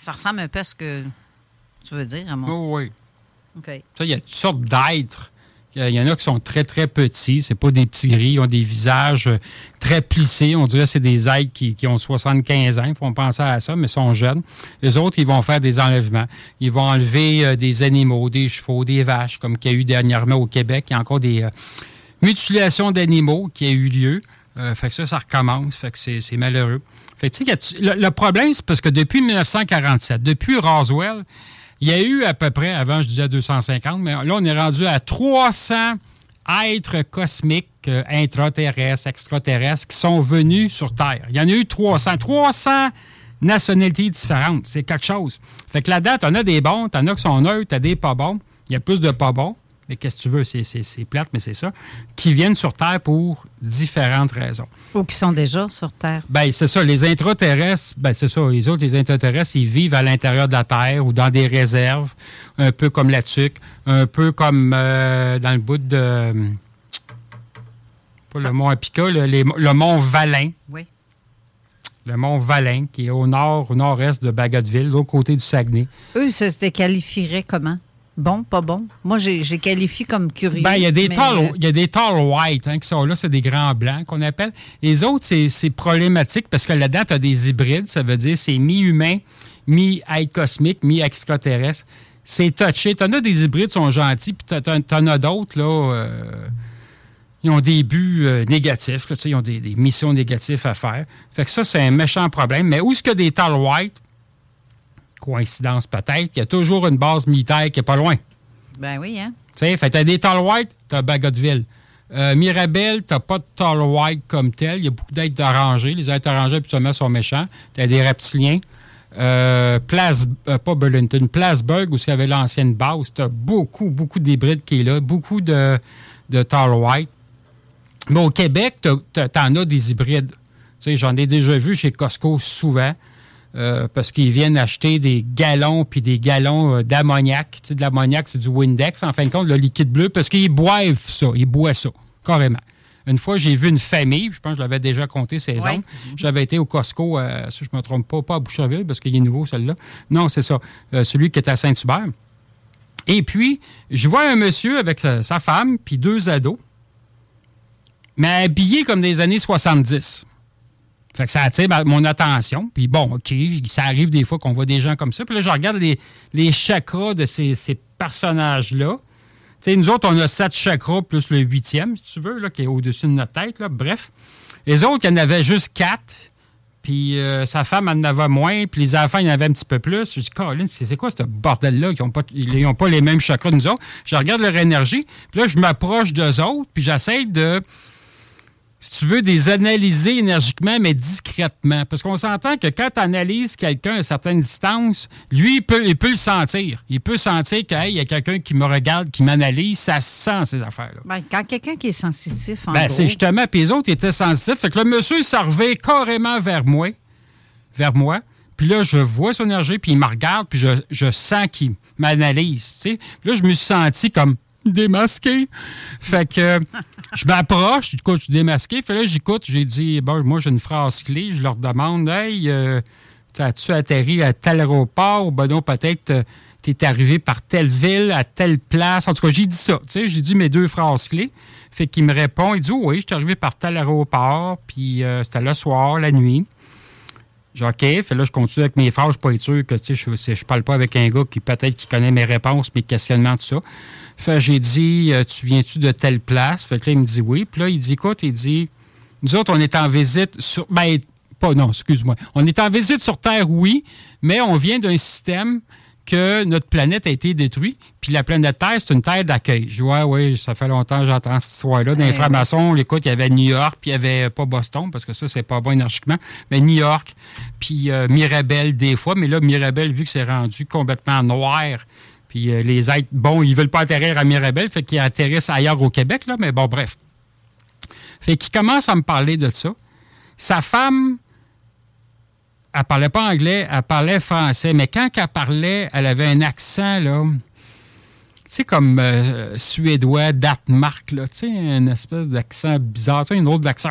Ça ressemble un peu à ce que tu veux dire, à mon. Oh, oui. Ça, il y a toutes sortes d'êtres. Il y en a qui sont très, très petits. C'est pas des petits gris. Ils ont des visages euh, très plissés. On dirait que c'est des êtres qui, qui ont 75 ans. Ils font penser à ça, mais sont jeunes. Les autres, ils vont faire des enlèvements. Ils vont enlever euh, des animaux, des chevaux, des vaches, comme qu'il y a eu dernièrement au Québec. Il y a encore des euh, mutilations d'animaux qui a eu lieu. Fait que ça, ça recommence. Fait que c'est malheureux. Fait que, le, le problème, c'est parce que depuis 1947, depuis Roswell, il y a eu à peu près, avant je disais 250, mais là on est rendu à 300 êtres cosmiques, euh, intraterrestres, extraterrestres, qui sont venus sur Terre. Il y en a eu 300. 300 nationalités différentes. C'est quelque chose. Fait que là-dedans, t'en as des bons, t'en as qui sont neutres, t'as des pas bons. Il y a plus de pas bons. Mais qu'est-ce que tu veux? C'est- plate, mais c'est ça. Qui viennent sur Terre pour différentes raisons. Ou qui sont déjà sur Terre. Ben, c'est ça. Les intraterrestres, ben, c'est ça. Les autres, les intraterrestres, ils vivent à l'intérieur de la Terre ou dans des réserves, un peu comme la TUC, un peu comme euh, dans le bout de. Pas le mont Apica, le, les- le mont Valin. Oui. Le mont Valin, qui est au nord, au nord-est de Bagotville, de l'autre côté du Saguenay. Eux, ça se qualifieraient comment? Bon, pas bon? Moi, j'ai qualifié comme curieux. Ben, il y a des tall, euh, il y a des tall white hein, qui sont là, c'est des grands blancs qu'on appelle. Les autres, c'est problématique parce que là-dedans, tu as des hybrides, ça veut dire c'est mi-humain, mi-être cosmique, mi-extraterrestre. C'est touché. Tu en as des hybrides qui sont gentils, puis tu en as d'autres, là, euh, ils ont des buts euh, négatifs, là, ils ont des, des missions négatives à faire. Fait que ça, c'est un méchant problème. Mais où est-ce qu'il y a des tall white? Coïncidence peut-être, il y a toujours une base militaire qui est pas loin. Ben oui, hein? Tu sais, fait t'as des Tall White, t'as Bagotville. Euh, Mirabel, tu n'as pas de tall white comme tel. Il y a beaucoup d'êtres orangés. Les êtres orangés, habituellement, sont méchants. Tu as des reptiliens. Euh, Place, euh, pas Burlington, Placeburg, où il y avait l'ancienne base. Tu as beaucoup, beaucoup d'hybrides qui est là. Beaucoup de, de tall white. Mais au Québec, tu en as des hybrides. Tu sais, J'en ai déjà vu chez Costco souvent. Euh, parce qu'ils viennent acheter des gallons puis des gallons euh, d'ammoniac. Tu sais, de l'ammoniac, c'est du Windex, en fin de compte, le liquide bleu, parce qu'ils boivent ça. Ils boivent ça, carrément. Une fois, j'ai vu une famille, je pense que je l'avais déjà compté, ces Ouais. hommes. J'avais été au Costco, euh, si je ne me trompe pas, pas à Boucherville, parce qu'il est nouveau, celui-là. Non, c'est ça. celui qui est à Saint-Hubert. Et puis, je vois un monsieur avec sa, sa femme, puis deux ados, mais habillés comme des années 70. Fait que ça attire mon attention. Puis bon, OK, ça arrive des fois qu'on voit des gens comme ça. Puis là, je regarde les, chakras de ces, personnages-là. Tu sais, nous autres, on a sept chakras plus le huitième, si tu veux, là, qui est au-dessus de notre tête. Là. Bref. Les autres, il y en avait juste quatre. Puis euh, sa femme en avait moins. Puis les enfants, il y en avait un petit peu plus. Je dis, Colin, c'est quoi ce bordel-là? Ils n'ont pas, pas les mêmes chakras que nous autres. Je regarde leur énergie. Puis là, je m'approche d'eux autres. Puis j'essaie de si tu veux, des analyser énergiquement, mais discrètement. Parce qu'on s'entend que quand tu analyses quelqu'un à une certaine distance, lui, il peut, il peut le sentir. Il peut sentir qu'il y a quelqu'un qui me regarde, qui m'analyse. Ça se sent, ces affaires-là. Ben, quand quelqu'un qui est sensitif, en Ben, c'est justement, puis les autres étaient sensitifs. Fait que le monsieur, il s'en revient carrément vers moi. Vers moi. Puis là, je vois son énergie, puis il me regarde, puis je, je sens qu'il m'analyse. là, je me suis senti comme démasqué. Fait que euh, je m'approche, écoute, je suis démasqué. Fait là, j'écoute, j'ai dit, bon, moi, j'ai une phrase clé. Je leur demande, hey, euh, as-tu atterri à tel aéroport? Ou ben non, peut-être tu es arrivé par telle ville, à telle place. En tout cas, j'ai dit ça. Tu sais, j'ai dit mes deux phrases clés. Fait qu'il me répond, il dit, oui, je suis arrivé par tel aéroport, puis euh, c'était le soir, la nuit. J'ai dit, OK. Fait là, je continue avec mes phrases. Je suis pas être sûr que, tu sais, je, je parle pas avec un gars qui peut-être qui connaît mes réponses, mes questionnements, tout ça. Fait j'ai dit, euh, tu viens-tu de telle place? Fait que là, il me dit oui. Puis là, il dit, écoute, il dit, nous autres, on est en visite sur. Ben, pas, non, excuse-moi. On est en visite sur Terre, oui, mais on vient d'un système que notre planète a été détruite. Puis la planète Terre, c'est une terre d'accueil. Je dis, ouais, oui, ça fait longtemps que j'entends cette histoire-là. Dans les francs-maçons, écoute, il y avait New York, puis il y avait pas Boston, parce que ça, c'est pas bon énergiquement, mais New York, puis euh, Mirabel des fois. Mais là, Mirabel, vu que c'est rendu complètement noir, puis euh, les êtres, bon, ils veulent pas atterrir à Mirabel, fait qu'ils atterrissent ailleurs au Québec, là, mais bon, bref. Fait qu'il commence à me parler de ça. Sa femme, elle parlait pas anglais, elle parlait français, mais quand elle parlait, elle avait un accent, là, tu sais, comme euh, suédois, Danemark, là, tu sais, une espèce d'accent bizarre, tu sais, une autre d'accent.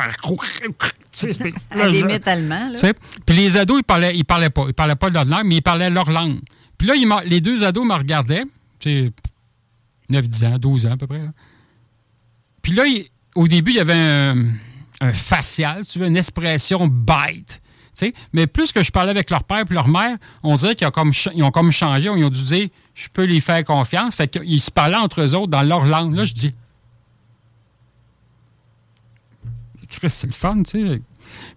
à la limite allemand, là. tu sais. Puis les ados, ils parlaient, ils parlaient pas. Ils parlaient pas leur langue, mais ils parlaient leur langue. Puis là, les deux ados me regardaient. Sais, 9, 10 ans, 12 ans à peu près. là. Puis là, au début, il y avait un, facial, tu veux, une expression bête. tu sais. Mais plus que je parlais avec leur père et leur mère, on dirait qu'ils ont comme, ont comme changé. Ils ont dû dire, je peux les faire confiance. Fait qu'ils se parlaient entre eux autres dans leur langue. Là, je dis, c'est le fun, tu sais.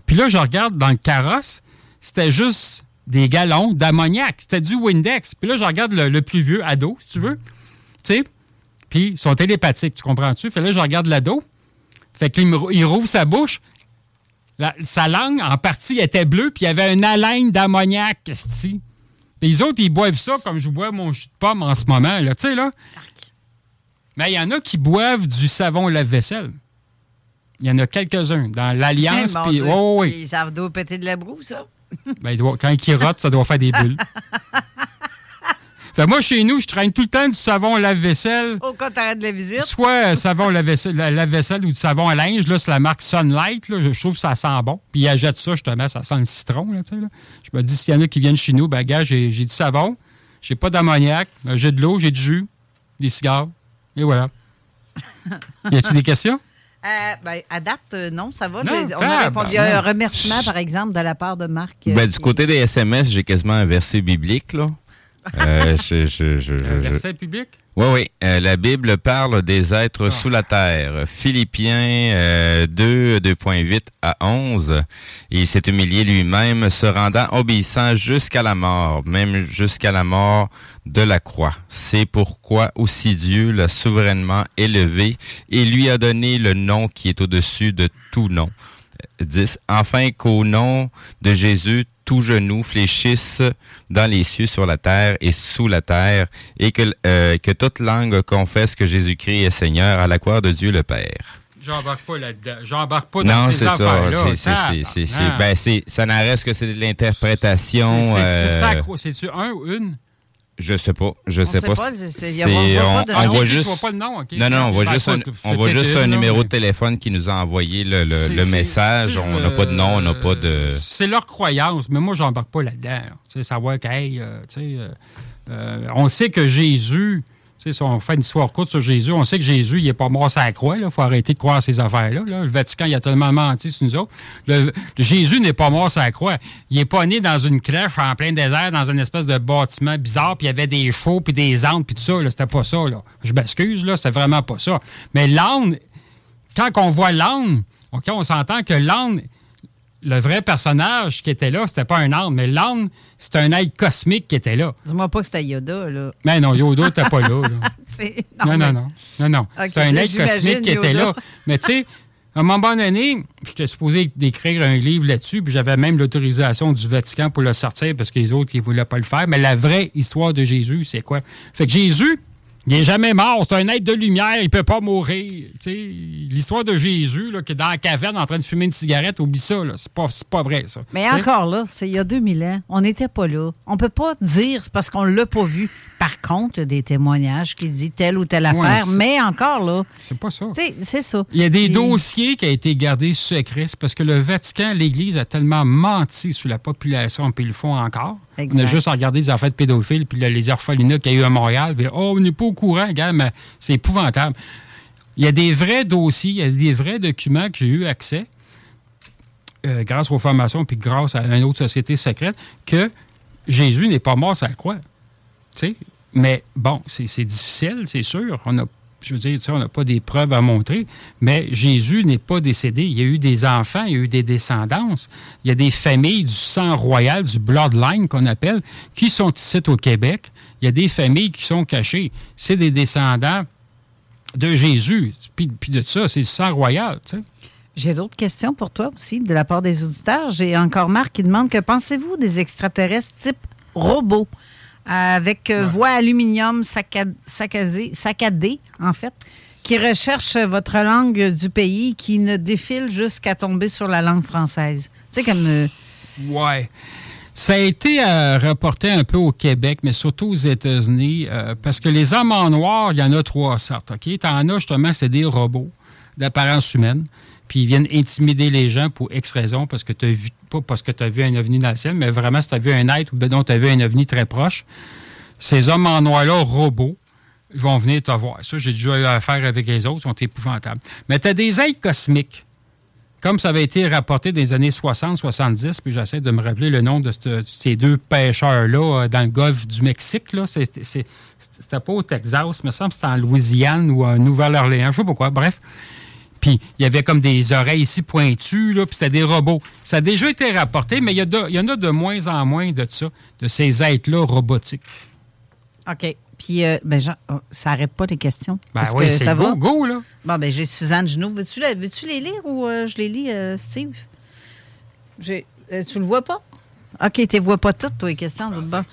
Puis là, je regarde dans le carrosse, c'était juste des galons d'ammoniac. C'était du Windex. Puis là, je regarde le, le plus vieux ado, si tu veux. Tu sais? Puis ils sont télépathiques, tu comprends-tu? Fait là, je regarde l'ado. Fait qu'il il rouvre sa bouche. La- sa langue, en partie, était bleue, puis il y avait une haleine d'ammoniac, esti. Puis les autres, ils boivent ça comme je bois mon jus de pomme en ce moment, là, tu sais, là. Mais il y en a qui boivent du savon lave-vaisselle. Il y en a quelques-uns dans l'Alliance. Eh, puis- ouais, ouais, ouais. Ils savent d'où péter de la broue, ça. Ben, il doit- quand il rote, ça doit faire des bulles. fait moi, chez nous, je traîne tout le temps du savon lave-vaisselle. Au cas où t'arrêtes la visite. Soit euh, savon lave-vaisselle la- lave-vaisselle ou du savon à linge. Là, c'est la marque Sunlight. Là, je trouve que ça sent bon. Puis ils achètent ça, justement, ça sent le citron. Là, là. Je me dis, s'il y en a qui viennent chez nous, ben, gars, j'ai j'ai du savon, j'ai pas d'ammoniac, euh, j'ai de l'eau, j'ai du jus, des cigares. Et voilà. y a-t-il des questions? Euh, ben, à date, euh, non, ça va. Non, on a ah, répondu. Il y a un remerciement, par exemple, de la part de Marc. euh, Ben, du qui- côté des SMS, j'ai quasiment un verset biblique, là. Euh, je, je, je, Un je- verset public? Oui, oui. Euh, la Bible parle des êtres sous la terre. Philippiens euh, 2, 2.8 à 11. Il s'est humilié lui-même, se rendant obéissant jusqu'à la mort, même jusqu'à la mort de la croix. C'est pourquoi aussi Dieu l'a souverainement élevé et lui a donné le nom qui est au-dessus de tout nom. 10. Afin qu'au nom de Jésus, tout genou fléchisse dans les cieux, sur la terre et sous la terre, et que, euh, que toute langue confesse que Jésus-Christ est Seigneur à la gloire de Dieu le Père. J'embarque pas là-dedans. J'embarque pas dans non, ces ça. affaires-là. C'est- c'est- Tabarnak. ben, ça n'en reste que c'est de l'interprétation. C'est euh, sacro- C'est-tu un ou une? Je sais pas, je On sais pas. pas, c'est- c'est- y a- on voit on, on juste. vois pas le nom. Non, non, on voit Ben, juste un, on voit juste numéro mais- de téléphone qui nous a envoyé le, le- C'est- le c'est- message. On n'a pas de nom, on n'a pas de. C'est leur croyance, mais moi, j'embarque pas là-dedans. Tu sais, savoir que, hey, euh, tu sais, euh, euh, on sait que Jésus, si on fait une histoire courte sur Jésus, on sait que Jésus, il n'est pas mort sur la croix. Il faut arrêter de croire à ces affaires-là. là. Le Vatican, il a tellement menti sur nous autres. Le, Jésus n'est pas mort sur la croix. Il n'est pas né dans une crèche en plein désert, dans une espèce de bâtiment bizarre, puis il y avait des chevaux, puis des ânes, puis tout ça. C'était pas ça. Là. Je m'excuse, là, c'était vraiment pas ça. Mais l'âne, quand on voit l'âne, on s'entend que l'âne, le vrai personnage qui était là, c'était pas un âne, mais l'âne, c'est un être cosmique qui était là. Dis-moi pas que c'était Yoda, là. Mais non, Yoda n'était pas là. Non, non, mais- non. Non, non. C'est un être cosmique qui était là. Mais tu sais, à un moment donné, j'étais supposé d'écrire un livre là-dessus, puis j'avais même l'autorisation du Vatican pour le sortir parce que les autres, ils ne voulaient pas le faire. Mais la vraie histoire de Jésus, c'est quoi? Fait que Jésus, il n'est jamais mort. C'est un être de lumière. Il peut pas mourir. L'histoire de Jésus, là, qui est dans la caverne en train de fumer une cigarette, oublie ça. C'est pas, pas vrai, ça. Mais encore là, c'est il y a 2000 ans. On n'était pas là. On peut pas dire c'est parce qu'on l'a pas vu. Par contre, il y a des témoignages qui disent telle ou telle affaire. mais encore là. C'est pas ça. C'est ça. Il y a des Et- dossiers qui ont été gardés secrets. Parce que le Vatican, l'Église, a tellement menti sur la population, puis ils le font encore. On a juste à regarder les affaires de pédophiles, puis là, les orphelinats qu'il y a eu à Montréal. Puis, oh, on n'est pas au courant, gars, mais c'est épouvantable. Il y a des vrais dossiers, il y a des vrais documents que j'ai eu accès, euh, grâce aux formations, puis grâce à une autre société secrète, que Jésus n'est pas mort sur la croix. Tu sais, mais bon, c'est difficile, c'est sûr. On je veux dire, on n'a pas des preuves à montrer, mais Jésus n'est pas décédé. Il y a eu des enfants, il y a eu des descendances. Il y a des familles du sang royal, du bloodline qu'on appelle, qui sont ici au Québec. Il y a des familles qui sont cachées. C'est des descendants de Jésus. Puis, puis de ça, c'est du sang royal. J'ai d'autres questions pour toi aussi de la part des auditeurs. J'ai encore Marc qui demande que pensez-vous des extraterrestres type robots avec euh, voix aluminium sacca- saccadée, en fait, qui recherchent votre langue du pays, qui ne défilent jusqu'à tomber sur la langue française. Tu sais, comme... euh, Ouais. Ça a été euh, rapporté un peu au Québec, mais surtout aux États-Unis, euh, parce que les hommes en noir, il y en a trois sortes. OK? T'en as justement, c'est des robots d'apparence humaine, puis ils viennent intimider les gens pour X raison, parce que tu vu, pas parce que tu as vu un ovni dans le ciel, mais vraiment si tu as vu un être ou ben non, tu as vu un ovni très proche. Ces hommes en noir-là, robots, ils vont venir te voir. Ça, j'ai déjà eu affaire avec les autres, ils sont épouvantables. Mais tu as des êtres cosmiques comme ça avait été rapporté dans les années 60-70, puis j'essaie de me rappeler le nom de ce- ces deux pêcheurs-là euh, dans le golfe du Mexique. là. C'était pas au Texas, il me semble que c'était en Louisiane ou en Nouvelle-Orléans, je sais pas quoi. Bref. Puis il y avait comme des oreilles ici pointues, là, puis c'était des robots. Ça a déjà été rapporté, mais il y, a de- il y en a de moins en moins de ça, de ces êtres-là robotiques. OK. Puis, euh, ben, Jean, oh, ça n'arrête pas les questions. Ben oui, que c'est ça go, va? go, là. Bon, ben, j'ai Suzanne Genoux. Veux-tu, la- veux-tu les lire ou euh, je les lis, euh, Steve? J'ai, euh, tu le vois pas? OK, tu les vois pas toutes, toi, les questions, de bas.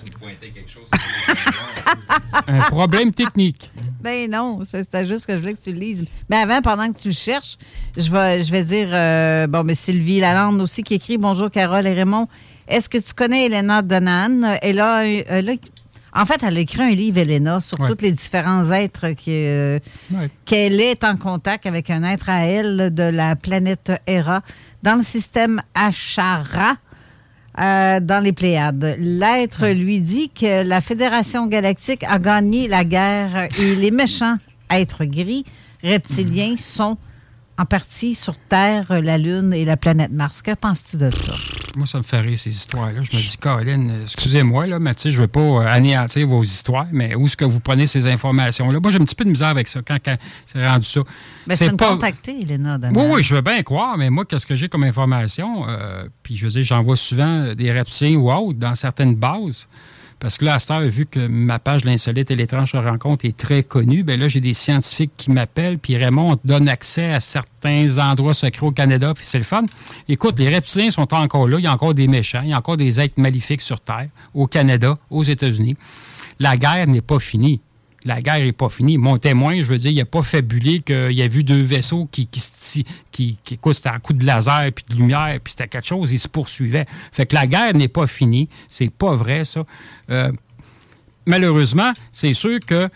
Un problème technique. Ben non, c'est- c'était juste que je voulais que tu le lises. Mais avant, pendant que tu le cherches, je vais, je vais dire, euh, bon, mais Sylvie Lalande aussi qui écrit Bonjour Carole et Raymond. Est-ce que tu connais Elena Donan? Elle a, elle a- en fait, elle a écrit un livre, Elena, sur Ouais. tous les différents êtres euh, Ouais. qu'elle est en contact avec un être à elle de la planète Hera dans le système Ashara. Euh, dans les Pléiades. L'être lui dit que la Fédération galactique a gagné la guerre et les méchants êtres gris reptiliens sont en partie sur Terre, la Lune et la planète Mars. Que penses-tu de ça? Moi, ça me fait rire, ces histoires-là. Je me dis, Colin, euh, excusez-moi, là, mais tu sais, je ne veux pas euh, anéantir vos histoires, mais où est-ce que vous prenez ces informations-là? Moi, j'ai un petit peu de misère avec ça quand, quand c'est rendu ça. Mais c'est une contactée, Elena. Oui, oui, je veux bien croire, mais moi, qu'est-ce que j'ai comme information? Euh, puis, je veux dire, j'en vois souvent des reptiliens ou autres dans certaines bases. Parce que là, à cette heure, vu que ma page L'insolite et l'étrange rencontre est très connue, bien là, j'ai des scientifiques qui m'appellent, puis Raymond, donne accès à certains endroits secrets au Canada, puis c'est le fun. Écoute, les reptiliens sont encore là, il y a encore des méchants, il y a encore des êtres maléfiques sur Terre, au Canada, aux États-Unis. La guerre n'est pas finie la guerre n'est pas finie. Mon témoin, je veux dire, il n'a pas fabulé qu'il a vu deux vaisseaux qui, qui, qui, qui un coup de laser puis de lumière, puis c'était quelque chose, ils se poursuivaient. Fait que la guerre n'est pas finie. C'est pas vrai, ça. Euh, malheureusement, c'est sûr que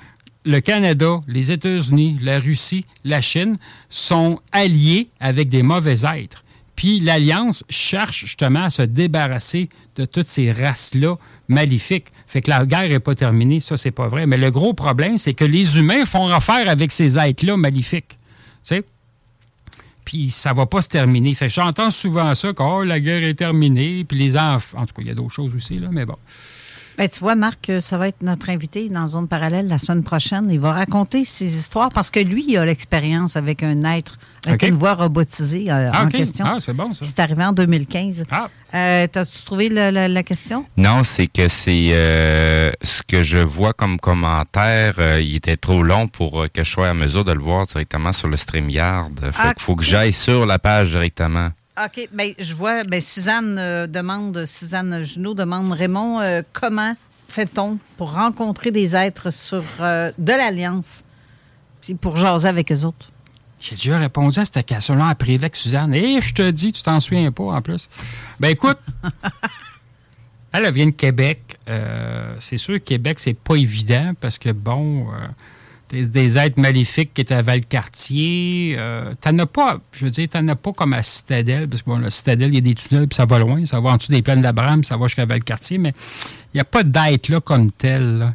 le Canada, les États-Unis, la Russie, la Chine sont alliés avec des mauvais êtres. Puis l'Alliance cherche justement à se débarrasser de toutes ces races-là maléfiques. Fait que la guerre n'est pas terminée, ça, c'est pas vrai. Mais le gros problème, c'est que les humains font affaire avec ces êtres-là maléfiques. Tu sais? Puis ça va pas se terminer. Fait j'entends souvent ça, que oh, la guerre est terminée, puis les enfants. En tout cas, il y a d'autres choses aussi, là, mais bon. Ben, tu vois, Marc, ça va être notre invité dans Zone Parallèle la semaine prochaine. Il va raconter ses histoires parce que lui, il a l'expérience avec un être, avec une voix robotisée euh, ah, en question. Ah, c'est bon, ça. C'est arrivé en 2015. Ah. Euh, T'as-tu trouvé la, question? Non, c'est que c'est euh, ce que je vois comme commentaire. il était trop long pour que je sois à mesure de le voir directement sur le StreamYard. Fait Ah, qu'il faut que j'aille sur la page directement. OK. Bien, je vois, ben, Suzanne euh, demande, Suzanne Junot demande, Raymond, euh, comment fait-on pour rencontrer des êtres sur, euh, de l'Alliance, puis pour jaser avec eux autres? J'ai déjà répondu à cette question-là en privé avec Suzanne. Et je te dis, tu t'en souviens pas en plus. Ben écoute, elle, elle vient de Québec. c'est sûr que Québec, c'est pas évident parce que, bon, des, des, êtres maléfiques qui étaient à Valcartier. Euh, t'en as pas, je veux dire, t'en as pas comme à Citadelle, parce que bon, la Citadelle, il y a des tunnels, puis ça va loin, ça va en dessous des plaines d'Abraham, ça va jusqu'à Valcartier, mais il n'y a pas d'être là comme tel.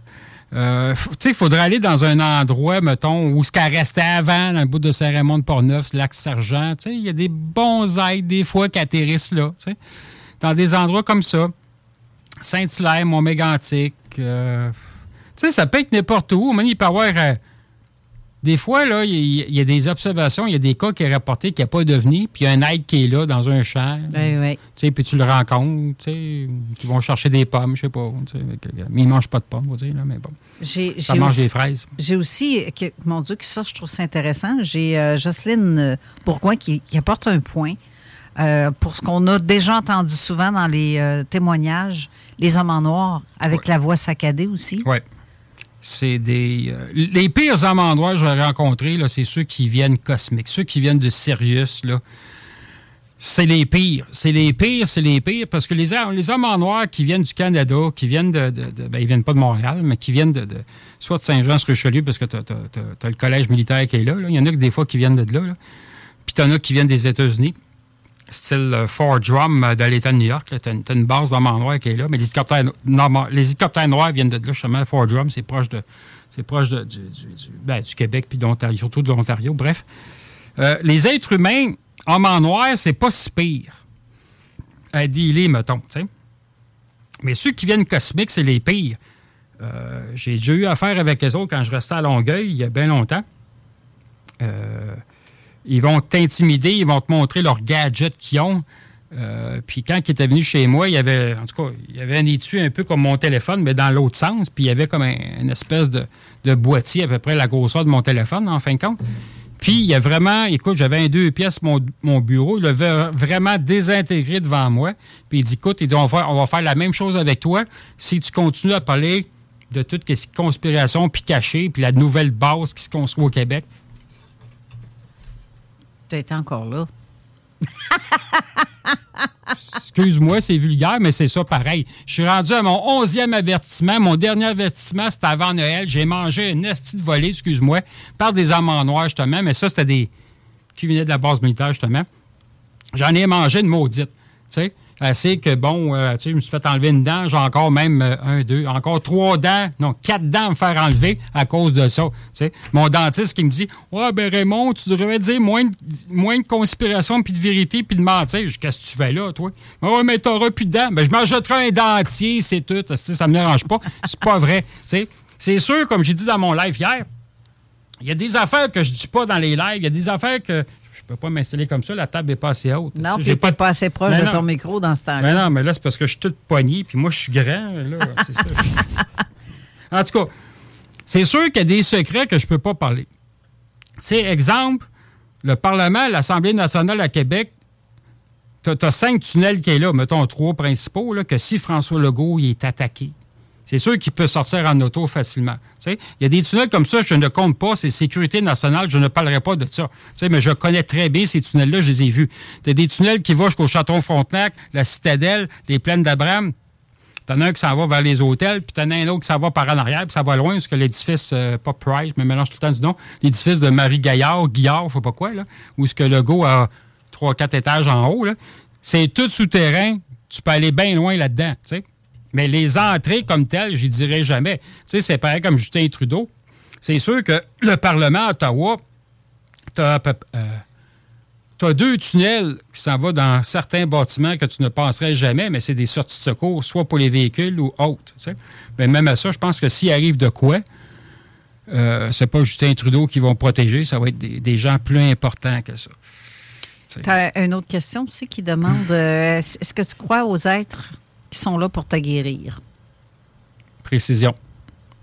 Euh, il faudrait aller dans un endroit, mettons, où ce qu'elle restait avant, dans le bout de Saint-Raymond de Portneuf, lac Sergent. Il y a des bons êtres, des fois, qui atterrissent là, dans des endroits comme ça. Saint-Hilaire, Mont-Mégantic, euh, ça peut être n'importe où. euh, des fois, là, il y, y, a des observations, il y a des cas qui est rapporté qu'il n'y a pas de venir, puis il y a un aide qui est là dans un champ. Oui, oui. Tu sais, puis tu le rencontres, tu sais, qui vont chercher des pommes, je sais pas. sais, Mais ils ne mangent pas de pommes, on va dire, là, mais bon. J'ai, ça mange aussi, des fraises. J'ai aussi, que, mon Dieu, que ça, je trouve ça intéressant. J'ai euh, Jocelyne Bourgoin qui, qui, apporte un point euh, pour ce qu'on a déjà entendu souvent dans les euh, témoignages, les hommes en noir, avec la voix saccadée aussi. Oui. C'est des. Euh, les pires hommes en noir que j'ai rencontrés, c'est ceux qui viennent cosmiques, ceux qui viennent de Sirius, là. C'est les pires. C'est les pires, c'est les pires, parce que les, les hommes en noir qui viennent du Canada, qui viennent de. de, de ben, ils viennent pas de Montréal, mais qui viennent de. soit de Saint-Jean-sur-Richelieu, parce que tu as, le collège militaire qui est là. Il y en a que des fois qui viennent de là. là. Puis tu en as qui viennent des États-Unis style euh, Fort Drum euh, de l'État de New York. Tu as, une base d'hommes en noir qui est là, mais les hélicoptères, les noirs viennent de là, justement. Fort Drum, c'est proche de proche ben, du, Québec puis d'Ontario, surtout de l'Ontario. Bref, euh, les êtres humains, hommes en noir, c'est pas si pire à dealer, mettons. T'sais. Mais ceux qui viennent cosmiques, c'est les pires. J'ai déjà eu affaire avec eux autres quand je restais à Longueuil, il y a bien longtemps. Euh, ils vont t'intimider, ils vont te montrer leurs gadgets qu'ils ont. Euh, puis quand ils étaient venus chez moi, il y avait, en tout cas, il y avait un étui un peu comme mon téléphone, mais dans l'autre sens. Puis il y avait comme un, une espèce de, boîtier à peu près la grosseur de mon téléphone, en fin de compte. Puis il y a vraiment, écoute, j'avais un deux pièces mon, bureau, il l'avait vraiment désintégré devant moi. Puis il dit, écoute, il dit, on va, on va faire la même chose avec toi si tu continues à parler de toute ce conspiration, puis caché, puis la nouvelle base qui se construit au Québec tu étais encore là. Excuse-moi, c'est vulgaire, mais c'est ça pareil. Je suis rendu à mon onzième avertissement. Mon dernier avertissement, c'était avant Noël. J'ai mangé une estie de volée, excuse-moi, par des amants noirs, justement, mais ça, c'était des qui venaient de la base militaire, justement. J'en ai mangé une maudite. Tu sais, assez que, bon, euh, tu sais, je me suis fait enlever une dent, j'ai encore même euh, un, deux, encore trois dents, non, quatre dents à me faire enlever à cause de ça. tu sais. Mon dentiste qui me dit Ouais, ben Raymond, tu devrais dire moins de, moins de conspiration, puis de vérité, puis de mentir. Je Qu'est-ce que tu fais là, toi Ouais, mais t'auras plus de dents. Ben, je m'achèterai un dentier, c'est tout. Ça me dérange pas. C'est pas vrai. tu sais. C'est sûr, comme j'ai dit dans mon live hier, il y a des affaires que je dis pas dans les lives. Il y a des affaires que je peux pas m'installer comme ça. La table n'est pas assez haute. Non, puis t'es pas assez proche Mais de non. ton micro dans ce temps-là. Mais non, mais là, c'est parce que je suis tout poigné, puis moi, je suis grand. Là, c'est ça. en tout cas, c'est sûr qu'il y a des secrets que je peux pas parler. Tu sais, exemple, le Parlement, l'Assemblée nationale à Québec, tu as, cinq tunnels qui est là, mettons trois principaux, là, que si François Legault il est attaqué, c'est sûr qu'il peut sortir en auto facilement. Il y a des tunnels comme ça, je ne compte pas, c'est sécurité nationale, je ne parlerai pas de ça. Mais je connais très bien ces tunnels-là, je les ai vus. Tu as des tunnels qui vont jusqu'au Château Frontenac, la Citadelle, les plaines d'Abraham. T'en as un qui s'en va vers les hôtels, puis t'en as un autre qui s'en va par en arrière, puis ça va loin, parce que l'édifice, euh, pas Price, mais mélange tout le temps du nom, l'édifice de Marie Gaillard, Guillard, je sais pas quoi, là, où ce que le go a trois, quatre étages en haut. C'est tout souterrain, tu peux aller bien loin là-dedans, tu. Mais les entrées comme telles, j'y dirais jamais. Tu sais, c'est pareil comme Justin Trudeau. C'est sûr que le Parlement à Ottawa, euh, tu as deux tunnels qui s'en vont dans certains bâtiments que tu ne penserais jamais, mais c'est des sorties de secours, soit pour les véhicules ou autres. tu sais. Mais même à ça, je pense que s'il arrive de quoi, euh, c'est pas Justin Trudeau qui vont protéger, ça va être des, des gens plus importants que ça. Tu as une autre question aussi qui demande euh, est-ce que tu crois aux êtres qui sont là pour te guérir? Précision.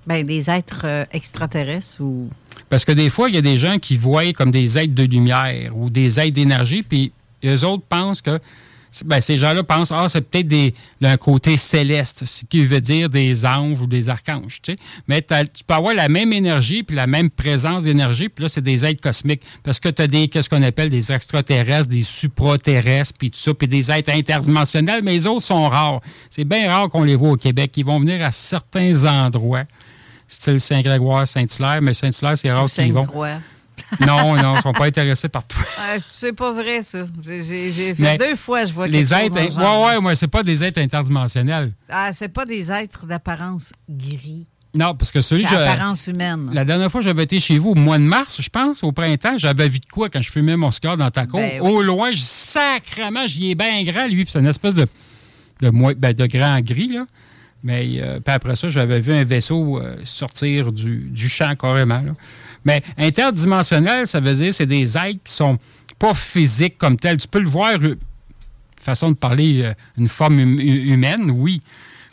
Ben, des êtres euh, extraterrestres ou. Parce que des fois, il y a des gens qui voient comme des êtres de lumière ou des êtres d'énergie, puis eux autres pensent que. Ben, ces gens-là pensent, ah, c'est peut-être des- un côté céleste, ce qui veut dire des anges ou des archanges. Mais tu peux avoir la même énergie puis la même présence d'énergie, puis là, c'est des êtres cosmiques. Parce que tu as des, qu'est-ce qu'on appelle des extraterrestres, des supraterrestres, puis tout ça, puis des êtres interdimensionnels, mais les autres sont rares. C'est bien rare qu'on les voit au Québec. Ils vont venir à certains endroits, style Saint-Grégoire, Saint-Hilaire, mais Saint-Hilaire, c'est rare qu'ils vont. Non, non, ils ne sont pas intéressés par tout. Ah, c'est pas vrai, ça. J'ai- fait deux fois, je vois Les quelque chose êtres. dans. Ouais, ouais, moi, c'est pas des êtres interdimensionnels. Ah, c'est pas des êtres d'apparence gris. Non, parce que celui apparence humaine. La dernière fois, j'avais été chez vous au mois de mars, je pense, au printemps. J'avais vu de quoi quand je fumais mon cigare dans ta cour. Ben oui. Au loin, je, sacrément, j'y ai bien grand, lui. Puis c'est une espèce de, de, ben, de grand gris, là. Mais euh, puis après ça, j'avais vu un vaisseau euh, sortir du, du champ carrément. là. Mais interdimensionnel, ça veut dire c'est des êtres qui sont pas physiques comme tels. Tu peux le voir, euh, façon de parler, euh, une forme hum- hu- humaine, oui.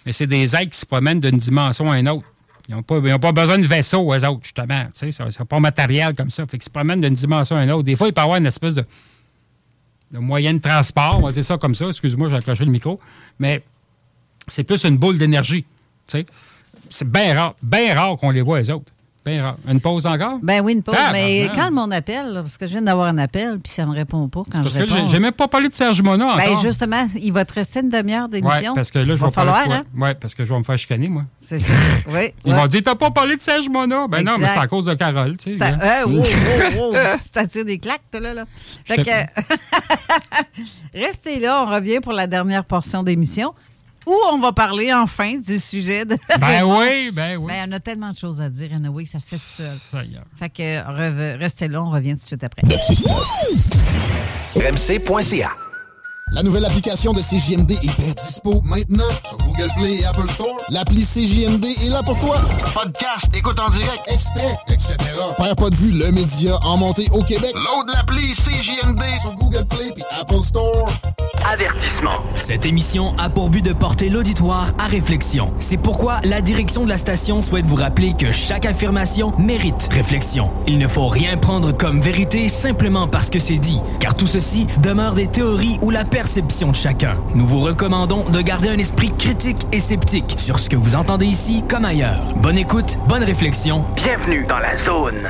Mais c'est des êtres qui se promènent d'une dimension à une autre. Ils n'ont pas, ils besoin de vaisseau, eux autres, justement. Sais, ça- C'est pas matériel comme ça. Fait qu'ils se promènent d'une dimension à une autre. Des fois, il peut avoir une espèce de, de moyen de transport, on va dire ça comme ça. Excuse-moi, j'ai accroché le micro. Mais c'est plus une boule d'énergie. C'est bien rare, bien rare qu'on les voit, eux autres. Rare. Une pause encore? Ben oui, une pause. Mais quand mon appel, là, parce que je viens d'avoir un appel, puis ça me répond pas quand Parce je que réponds. j'ai- j'ai même pas parlé de Serge Mona Ben justement, il va te rester une demi-heure d'émission. parce que là, je va vais falloir, hein? Ouais, parce que je vais me faire chicaner, moi. C'est ça. Oui. Ils ouais. m'ont dit, t'as pas parlé de Serge Mona. Ben non, mais c'est à cause de Carole, tu sais. Ça- euh, tire des claques, toi, là. là. Fait que, restez là, on revient pour la dernière portion d'émission où on va parler enfin du sujet de. Ben oui, ben oui. Mais on a tellement de choses à dire, anyway, que ça se fait tout seul. Ça y est. Fait que re- restez là, on revient tout de suite après. RMC.ca. La nouvelle application de CJMD est bien dispo maintenant sur Google Play et Apple Store. L'appli CJMD est là pour toi. Podcast, écoute en direct, extrait, etc. Perds pas de vue, le média en montée au Québec. Load l'appli CJMD sur Google Play et Apple Store. Avertissement. Cette émission a pour but de porter l'auditoire à réflexion. C'est pourquoi la direction de la station souhaite vous rappeler que chaque affirmation mérite réflexion. Il ne faut rien prendre comme vérité simplement parce que c'est dit, car tout ceci demeure des théories ou la perception de chacun. Nous vous recommandons de garder un esprit critique et sceptique sur ce que vous entendez ici comme ailleurs. Bonne écoute, bonne réflexion. Bienvenue dans la zone.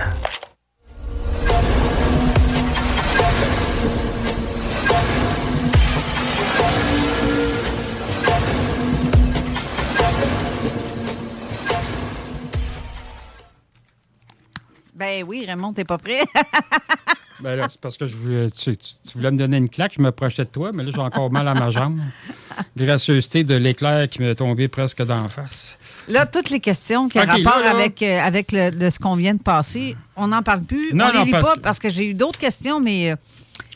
Ben oui, Raymond, t'es pas prêt? Ben là, c'est parce que je voulais, tu, tu- voulais me donner une claque, je me projetais de toi, mais là, j'ai encore mal à ma jambe. gracieuseté de l'éclair qui m'est tombé presque d'en face. Là, toutes les questions qui ont rapport là, là. avec, euh, avec le, de ce qu'on vient de passer, on n'en parle plus. Non, on les non, lit parce pas que- parce que j'ai eu d'autres questions, mais euh,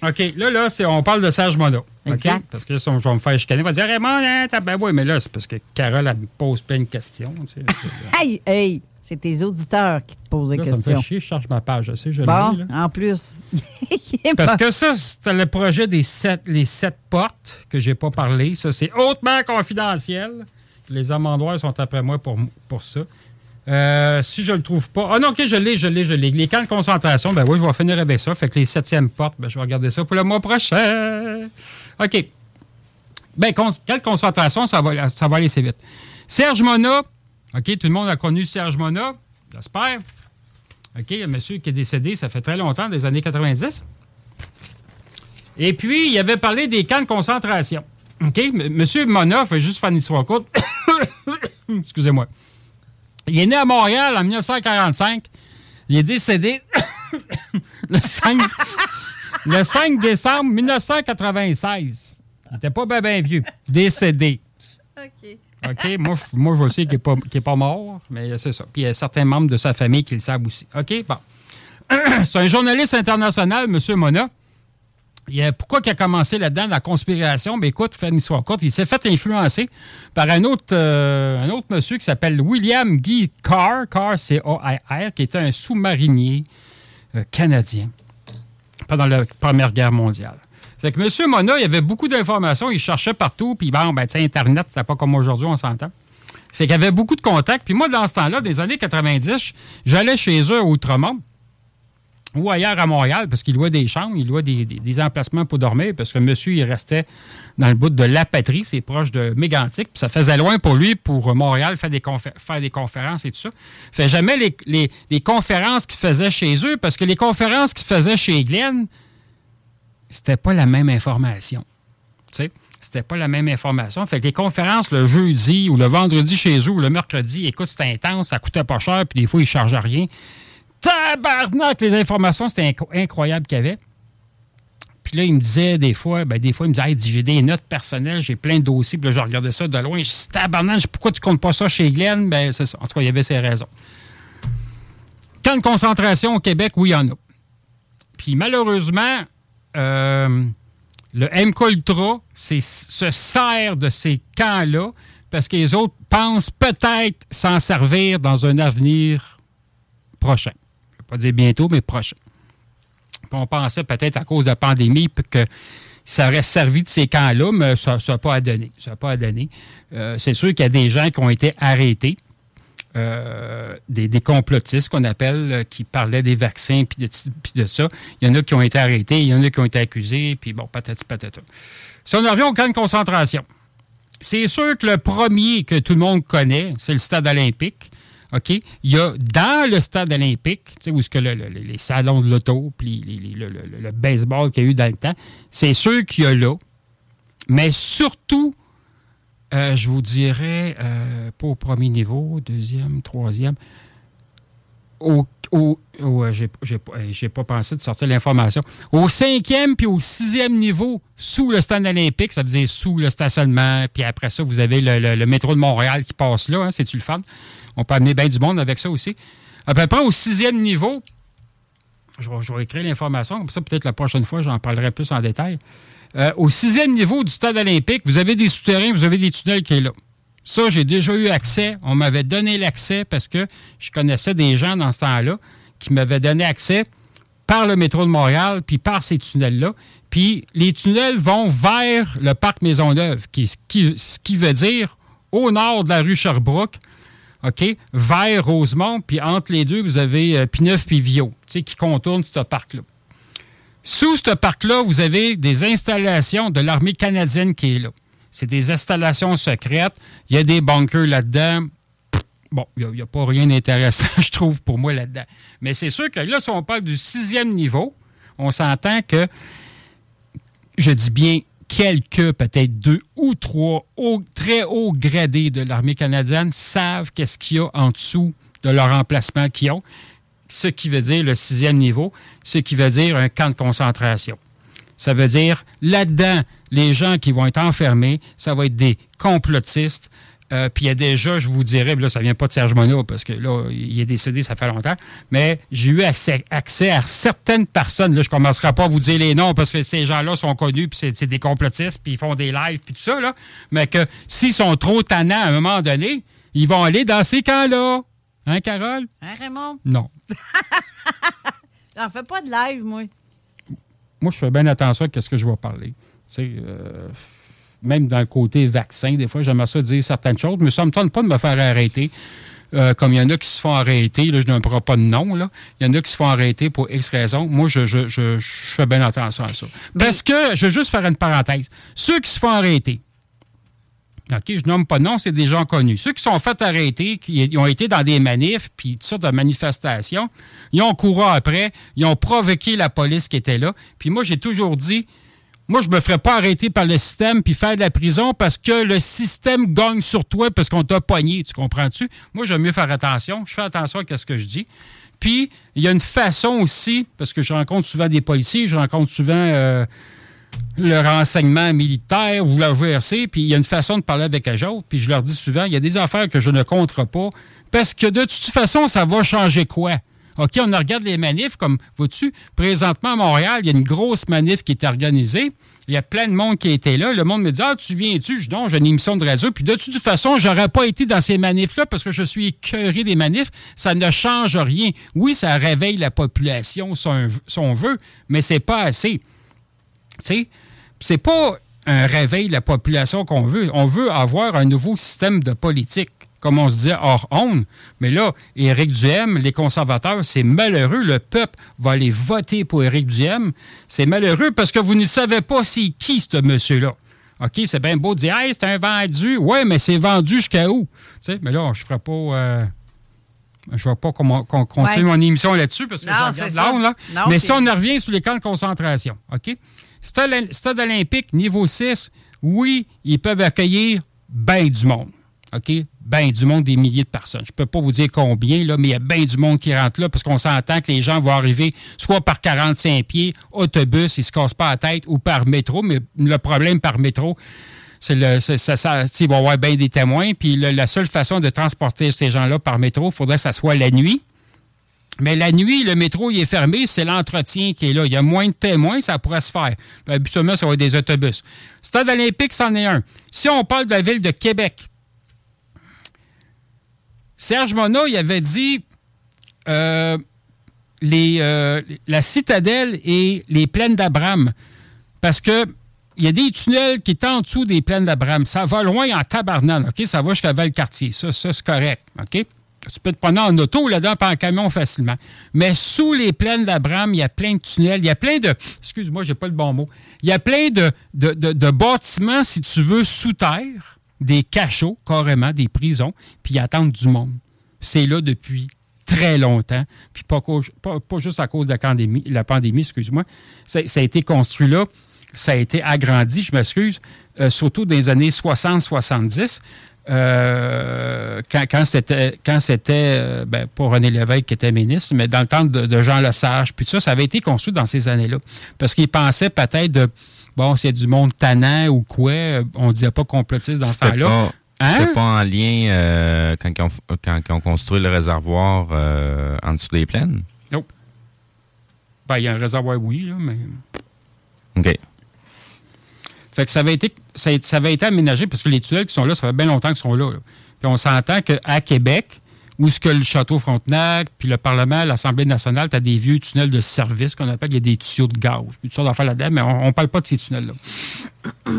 OK, là, là, c'est, on parle de Serge Monod. Exact. Parce que là, si on- je vais me faire chicaner. On va dire, Raymond, hein, ben oui, mais là, c'est parce que Carole, elle me pose plein de questions. tu sais. hey, hey, c'est tes auditeurs qui te posent des Là, ça me fait questions. chier, je cherche ma page, je sais, je Bon, en plus. Parce que ça, c'était le projet des sept, les sept portes que j'ai pas parlé. Ça, c'est hautement confidentiel. Les amendoirs sont après moi pour, pour ça. Euh, si je le trouve pas. Ah non, OK, je l'ai, je l'ai, je l'ai. Les camps de concentration, ben oui, je vais finir avec ça. Fait que les septièmes portes, ben, je vais regarder ça pour le mois prochain. OK. Ben, con- quelle concentration, ça va, ça va aller assez vite. Serge Mona, OK, tout le monde a connu Serge Mona, j'espère. OK, un monsieur qui est décédé, ça fait très longtemps, des années 90. Et puis, il avait parlé des camps de concentration. OK? M- Monsieur Mona, fait juste faire une courte. Excusez-moi. Il est né à Montréal en 1945. Il est décédé le, 5, le 5 décembre 1996. Il n'était pas bien ben vieux. Décédé. OK. OK? Moi, je- moi je sais qu'il n'est pas, pas mort, mais c'est ça. Puis il y a certains membres de sa famille qui le savent aussi. OK? Bon. c'est un journaliste international, M. Mona. Il a- pourquoi il a commencé là-dedans, la conspiration? Ben écoute, faire une histoire courte, il s'est fait influencer par un autre, euh, un autre monsieur qui s'appelle William Guy Carr, Carr, C-A-R, qui était un sous-marinier euh, canadien pendant la Première Guerre mondiale. Fait que M. Mona, il avait beaucoup d'informations, il cherchait partout, puis bon, ben, sais, Internet, c'était pas comme aujourd'hui, on s'entend. Fait qu'il avait beaucoup de contacts. Puis moi, dans ce temps-là, des années 90, j'allais chez eux à Outremont ou ailleurs à Montréal, parce qu'il louait des chambres, il louait des, des- emplacements pour dormir, parce que monsieur, il restait dans le bout de la patrie, c'est proche de Mégantic, puis ça faisait loin pour lui, pour Montréal, faire des, confé- faire des conférences et tout ça. Fait jamais les, les- les conférences qu'il faisait chez eux, parce que les conférences qu'il faisait chez Glenn, c'était pas la même information. Tu sais, c'était pas la même information. Fait que les conférences le jeudi ou le vendredi chez eux ou le mercredi, écoute, c'était intense, ça coûtait pas cher, puis des fois, ils chargeaient rien. Tabarnak, les informations, c'était inc- incroyable qu'il y avait. Puis là, il me disait des fois, ben, des fois, il me disait, Hey, j'ai des notes personnelles, j'ai plein de dossiers. Puis là, je regardais ça de loin. Je dis, tabarnak, pourquoi tu comptes pas ça chez Glenn? Ben, c'est ça. En tout cas, il y avait ses raisons. Camp de concentration au Québec, oui, il y en a. Puis malheureusement, euh, le MK Ultra se sert de ces camps-là parce que les autres pensent peut-être s'en servir dans un avenir prochain. Je ne vais pas dire bientôt, mais prochain. On pensait peut-être à cause de la pandémie que ça aurait servi de ces camps-là, mais ça n'a pas à donner. Ça pas à. Euh, c'est sûr qu'il y a des gens qui ont été arrêtés. Euh, des, des complotistes qu'on appelle, euh, qui parlaient des vaccins puis de, ça. Il y en a qui ont été arrêtés, il y en a qui ont été accusés, puis bon, patati patata. Si on en revient au camp de concentration, c'est sûr que le premier que tout le monde connaît, c'est le stade olympique. Il y a dans le stade olympique, où est-ce que le- le- le- les salons de l'auto, puis le- le baseball qu'il y a eu dans le temps, c'est sûr qu'il y a là. Mais surtout, euh, je vous dirais, euh, pas au premier niveau, deuxième, troisième, au, euh, j'ai j'ai pas- euh, j'ai pas pensé de sortir l'information. Au cinquième puis au sixième niveau, sous le stade olympique, ça veut dire sous le stationnement, puis après ça, vous avez le, métro de Montréal qui passe là, hein, c'est-tu le fun? On peut amener bien du monde avec ça aussi. À peu près au sixième niveau, je je vais écrire l'information, comme ça, peut-être la prochaine fois, j'en parlerai plus en détail. Euh, au sixième niveau du stade olympique, vous avez des souterrains, vous avez des tunnels qui sont là. Ça, j'ai déjà eu accès. On m'avait donné l'accès parce que je connaissais des gens dans ce temps-là qui m'avaient donné accès par le métro de Montréal, puis par ces tunnels-là. Puis les tunnels vont vers le parc Maisonneuve, qui, ce, qui, veut dire au nord de la rue Sherbrooke, OK, vers Rosemont, puis entre les deux, vous avez euh, Pineuf puis Vio, qui contournent ce parc-là. Sous ce parc-là, vous avez des installations de l'armée canadienne qui est là. C'est des installations secrètes. Il y a des bunkers là-dedans. Bon, il n'y a, pas rien d'intéressant, je trouve, pour moi là-dedans. Mais c'est sûr que là, si on parle du sixième niveau, on s'entend que, je dis bien quelques, peut-être deux ou trois très hauts gradés de l'armée canadienne savent qu'est-ce qu'il y a en dessous de leur emplacement qu'ils ont, ce qui veut dire le sixième niveau, ce qui veut dire un camp de concentration. Ça veut dire, là-dedans, les gens qui vont être enfermés, ça va être des complotistes. Euh, puis il y a déjà, je vous dirais, là, ça vient pas de Serge Monod, parce que là, il est décédé, ça fait longtemps, mais j'ai eu accès, à certaines personnes. Là, je ne commencerai pas à vous dire les noms, parce que ces gens-là sont connus, puis c'est des complotistes, puis ils font des lives, puis tout ça. Mais que s'ils sont trop tannants à un moment donné, ils vont aller dans ces camps-là. Hein, Carole? Hein, Raymond? Non. J'en fais pas de live, moi. Moi, je fais bien attention à ce que je vais parler. Tu sais, euh, même dans le côté vaccin, des fois, j'aimerais ça dire certaines choses, mais ça ne me tente pas de me faire arrêter. Euh, comme il y en a qui se font arrêter, là, je ne prends pas de nom, là. il y en a qui se font arrêter pour X raisons. Moi, je, je, je, fais bien attention à ça. Parce que, je vais juste faire une parenthèse. Ceux qui se font arrêter, OK, je nomme pas de nom, c'est des gens connus. Ceux qui sont fait arrêter, qui ont été dans des manifs, puis toutes sortes de manifestations, ils ont couru après, ils ont provoqué la police qui était là. Puis moi, j'ai toujours dit, moi, je me ferais pas arrêter par le système puis faire de la prison parce que le système gagne sur toi parce qu'on t'a pogné. Tu comprends-tu? Moi, j'aime mieux faire attention. Je fais attention à ce que je dis. Puis, il y a une façon aussi, parce que je rencontre souvent des policiers, je rencontre souvent euh, le renseignement militaire ou la GRC, puis il y a une façon de parler avec autres. Puis je leur dis souvent, il y a des affaires que je ne contre pas parce que de toute façon, ça va changer quoi? OK, on regarde les manifs, comme, vois-tu, présentement à Montréal, il y a une grosse manif qui est organisée. Il y a plein de monde qui était là. Le monde me dit Ah, tu viens-tu? Je non, j'ai une émission de réseau. Puis de toute façon, j'aurais pas été dans ces manifs-là parce que je suis écœuré des manifs. Ça ne change rien. Oui, ça réveille la population, si on, veut, mais c'est pas assez. Tu sais, c'est pas un réveil de la population qu'on veut. On veut avoir un nouveau système de politique comme on se disait hors honte. Mais là, Éric Duhem, les conservateurs, c'est malheureux. Le peuple va aller voter pour Éric Duhem. C'est malheureux parce que vous ne savez pas c'est qui ce monsieur-là. OK, c'est bien beau de dire, hey, c'est un vendu. Oui, mais c'est vendu jusqu'à où? Tu sais, mais là, je ne ferai pas. Euh, je ne vais pas continuer mon émission là-dessus parce que je regarde là. mais si on revient sur les camps de concentration, OK? Stade olympique, niveau 6, oui, ils peuvent accueillir bien du monde. OK? bien du monde, des milliers de personnes. Je ne peux pas vous dire combien, là, mais il y a bien du monde qui rentre là parce qu'on s'entend que les gens vont arriver soit par 45 pieds, autobus, ils ne se cassent pas la tête, ou par métro. Mais le problème par métro, c'est le, ça, ça, il va y avoir bien des témoins. Puis la seule façon de transporter ces gens-là par métro, il faudrait que ça soit la nuit. Mais la nuit, le métro il est fermé, c'est l'entretien qui est là. Il y a moins de témoins, ça pourrait se faire. habituellement, ça va être des autobus. Stade olympique, c'en est un. Si on parle de la ville de Québec, Serge Monod, il avait dit euh, les, euh, la citadelle et les plaines d'Abraham. Parce que il y a des tunnels qui sont en dessous des plaines d'Abraham. Ça va loin en tabarnane, OK? Ça va jusqu'à Valcartier. Ça, ça c'est correct, OK? Tu peux te prendre en auto là-dedans, pas en camion facilement. Mais sous les plaines d'Abraham, il y a plein de tunnels. Il y a plein de. Excuse-moi, j'ai pas le bon mot. Il y a plein de, de, de bâtiments, si tu veux, sous terre des cachots, carrément, des prisons, puis ils attendent du monde. C'est là depuis très longtemps, puis pas, juste à cause de la pandémie, la pandémie excuse-moi. Ça, a été construit là, ça a été agrandi, je m'excuse, euh, surtout dans les années 60-70. Euh, quand, c'était, quand c'était euh, ben, pas René Lévesque qui était ministre, mais dans le temps de, de Jean Lesage, puis ça, ça avait été construit dans ces années-là. Parce qu'ils pensaient peut-être de bon, s'il y a du monde tannant ou quoi, euh, on ne disait pas complotiste dans ce temps-là. Hein? C'est pas en lien euh, quand, ils ont, quand, ont, construit le réservoir euh, en dessous des plaines? Non. Ben, il y a un réservoir, oui, là, mais. OK. Fait que ça avait été, ça, avait été aménagé parce que les tunnels qui sont là, ça fait bien longtemps qu'ils sont là, là. Puis on s'entend qu'à Québec, où ce que le château Frontenac, puis le Parlement, l'Assemblée nationale, tu as des vieux tunnels de service qu'on appelle, il y a des tuyaux de gaz, puis toutes sortes d'affaires là-dedans, mais on ne parle pas de ces tunnels-là.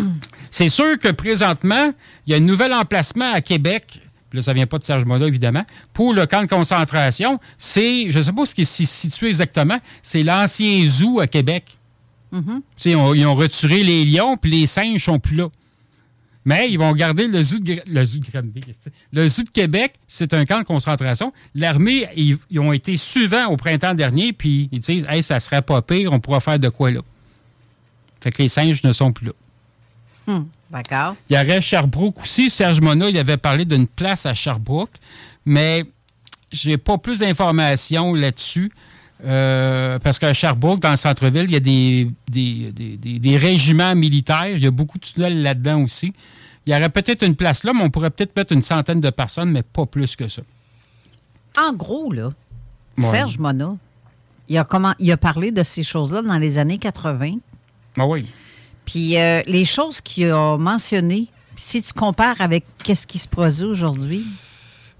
C'est sûr que présentement, il y a un nouvel emplacement à Québec, puis là, ça ne vient pas de Serge Moda, évidemment, pour le camp de concentration. C'est, je ne sais pas ce qui est situé exactement, c'est l'ancien zoo à Québec. Mm-hmm. ils ont retiré les lions, puis les singes sont plus là. Mais ils vont garder le zoo de, le zoo Le zoo de Québec, c'est un camp de concentration. L'armée, ils, ont été suivants au printemps dernier, puis ils disent Hey, ça serait pas pire, on pourra faire de quoi là. Fait que les singes ne sont plus là. Hmm, d'accord. Il y aurait Sherbrooke aussi. Serge Mona, il avait parlé d'une place à Sherbrooke, mais j'ai pas plus d'informations là-dessus. Euh, parce qu'à Sherbrooke, dans le centre-ville, il y a des, des, des- des régiments militaires. Il y a beaucoup de tunnels là-dedans aussi. Il y aurait peut-être une place là, mais on pourrait peut-être mettre une centaine de personnes, mais pas plus que ça. En gros, là, Ouais. Serge Mona, il a, comment, il a parlé de ces choses-là dans les années 80. Ah oui. Puis euh, les choses qu'il a mentionnées, si tu compares avec qu'est-ce qui se produit aujourd'hui,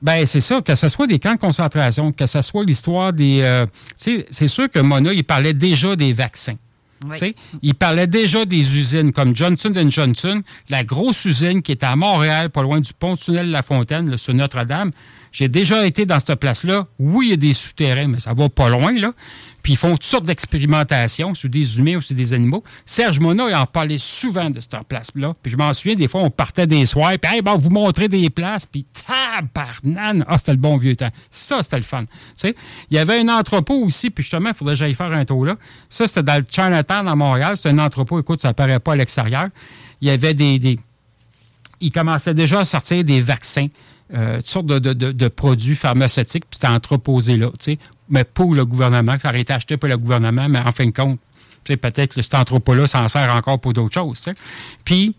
Ben c'est ça, que ce soit des camps de concentration, que ce soit l'histoire des... euh, tu sais, c'est sûr que Mona, il parlait déjà des vaccins. Il parlait déjà des usines comme Johnson Johnson, la grosse usine qui est à Montréal, pas loin du pont-tunnel La Fontaine, là, sur Notre-Dame. J'ai déjà été dans cette place-là. Oui, il y a des souterrains, mais ça va pas loin, là. Puis ils font toutes sortes d'expérimentations sur des humains ou sur des animaux. Serge Mona, il en parlait souvent de cette place-là. Puis je m'en souviens, des fois, on partait des soirs, puis hey, bon, vous montrer des places, puis tabarnane! Ah, c'était le bon vieux temps. Ça, c'était le fun. Il y avait un entrepôt aussi, puis justement, il faudrait que j'aille faire un tour là. Ça, c'était dans le Chinatown à Montréal. C'est un entrepôt, écoute, ça apparaît pas à l'extérieur. Il y avait des, des- il commençait déjà à sortir des vaccins, euh, toutes sortes de, de- produits pharmaceutiques, puis c'était entreposé là, mais pour le gouvernement, ça aurait été acheté par le gouvernement, mais en fin de compte, sais, peut-être que cet entrepôt-là s'en sert encore pour d'autres choses, sais. Puis,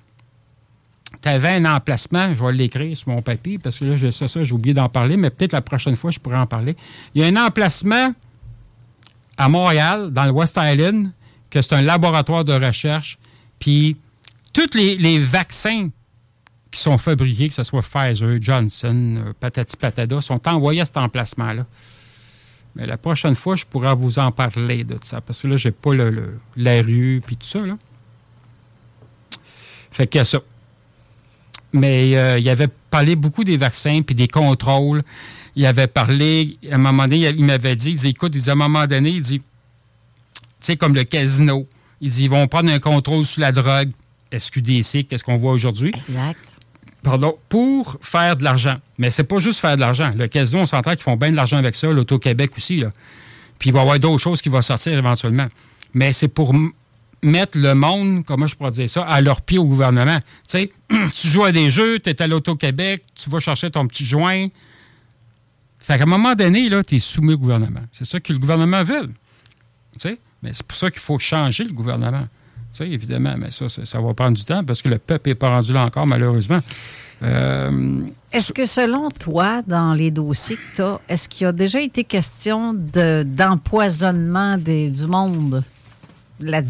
tu avais un emplacement, je vais l'écrire sur mon papier, parce que là, j'ai ça, ça, j'ai oublié d'en parler, mais peut-être la prochaine fois, je pourrais en parler. Il y a un emplacement à Montréal, dans le West Island, que c'est un laboratoire de recherche, puis tous les, les vaccins qui sont fabriqués, que ce soit Pfizer, Johnson, euh, patati patata, sont envoyés à cet emplacement-là. Mais la prochaine fois, je pourrais vous en parler de ça, parce que là, j'ai pas le, le- la rue puis tout ça, là. Fait qu'il y a ça. Mais euh, il avait parlé beaucoup des vaccins puis des contrôles. Il avait parlé, à un moment donné, il m'avait dit, il dit, écoute, il dit, à un moment donné, il dit, tu sais, comme le casino, il dit, ils vont prendre un contrôle sur la drogue, SQDC, qu'est-ce qu'on voit aujourd'hui? Exact. Pardon, pour faire de l'argent. Mais c'est pas juste faire de l'argent. Le casino, on s'entend qu'ils font bien de l'argent avec ça, l'Auto-Québec aussi, là. Puis il va y avoir d'autres choses qui vont sortir éventuellement. Mais c'est pour mettre le monde, comment je pourrais dire ça, à leur pied au gouvernement. Tu sais, tu joues à des jeux, tu es à l'Auto-Québec, tu vas chercher ton petit joint. Fait qu'à un moment donné, là, tu es soumis au gouvernement. C'est ça que le gouvernement veut. Tu mais c'est pour ça qu'il faut changer le gouvernement. Sais, évidemment, mais ça, ça, ça va prendre du temps parce que le peuple n'est pas rendu là encore, malheureusement. Euh, est-ce que selon toi, dans les dossiers que tu as, est-ce qu'il y a déjà été question de- d'empoisonnement du monde? La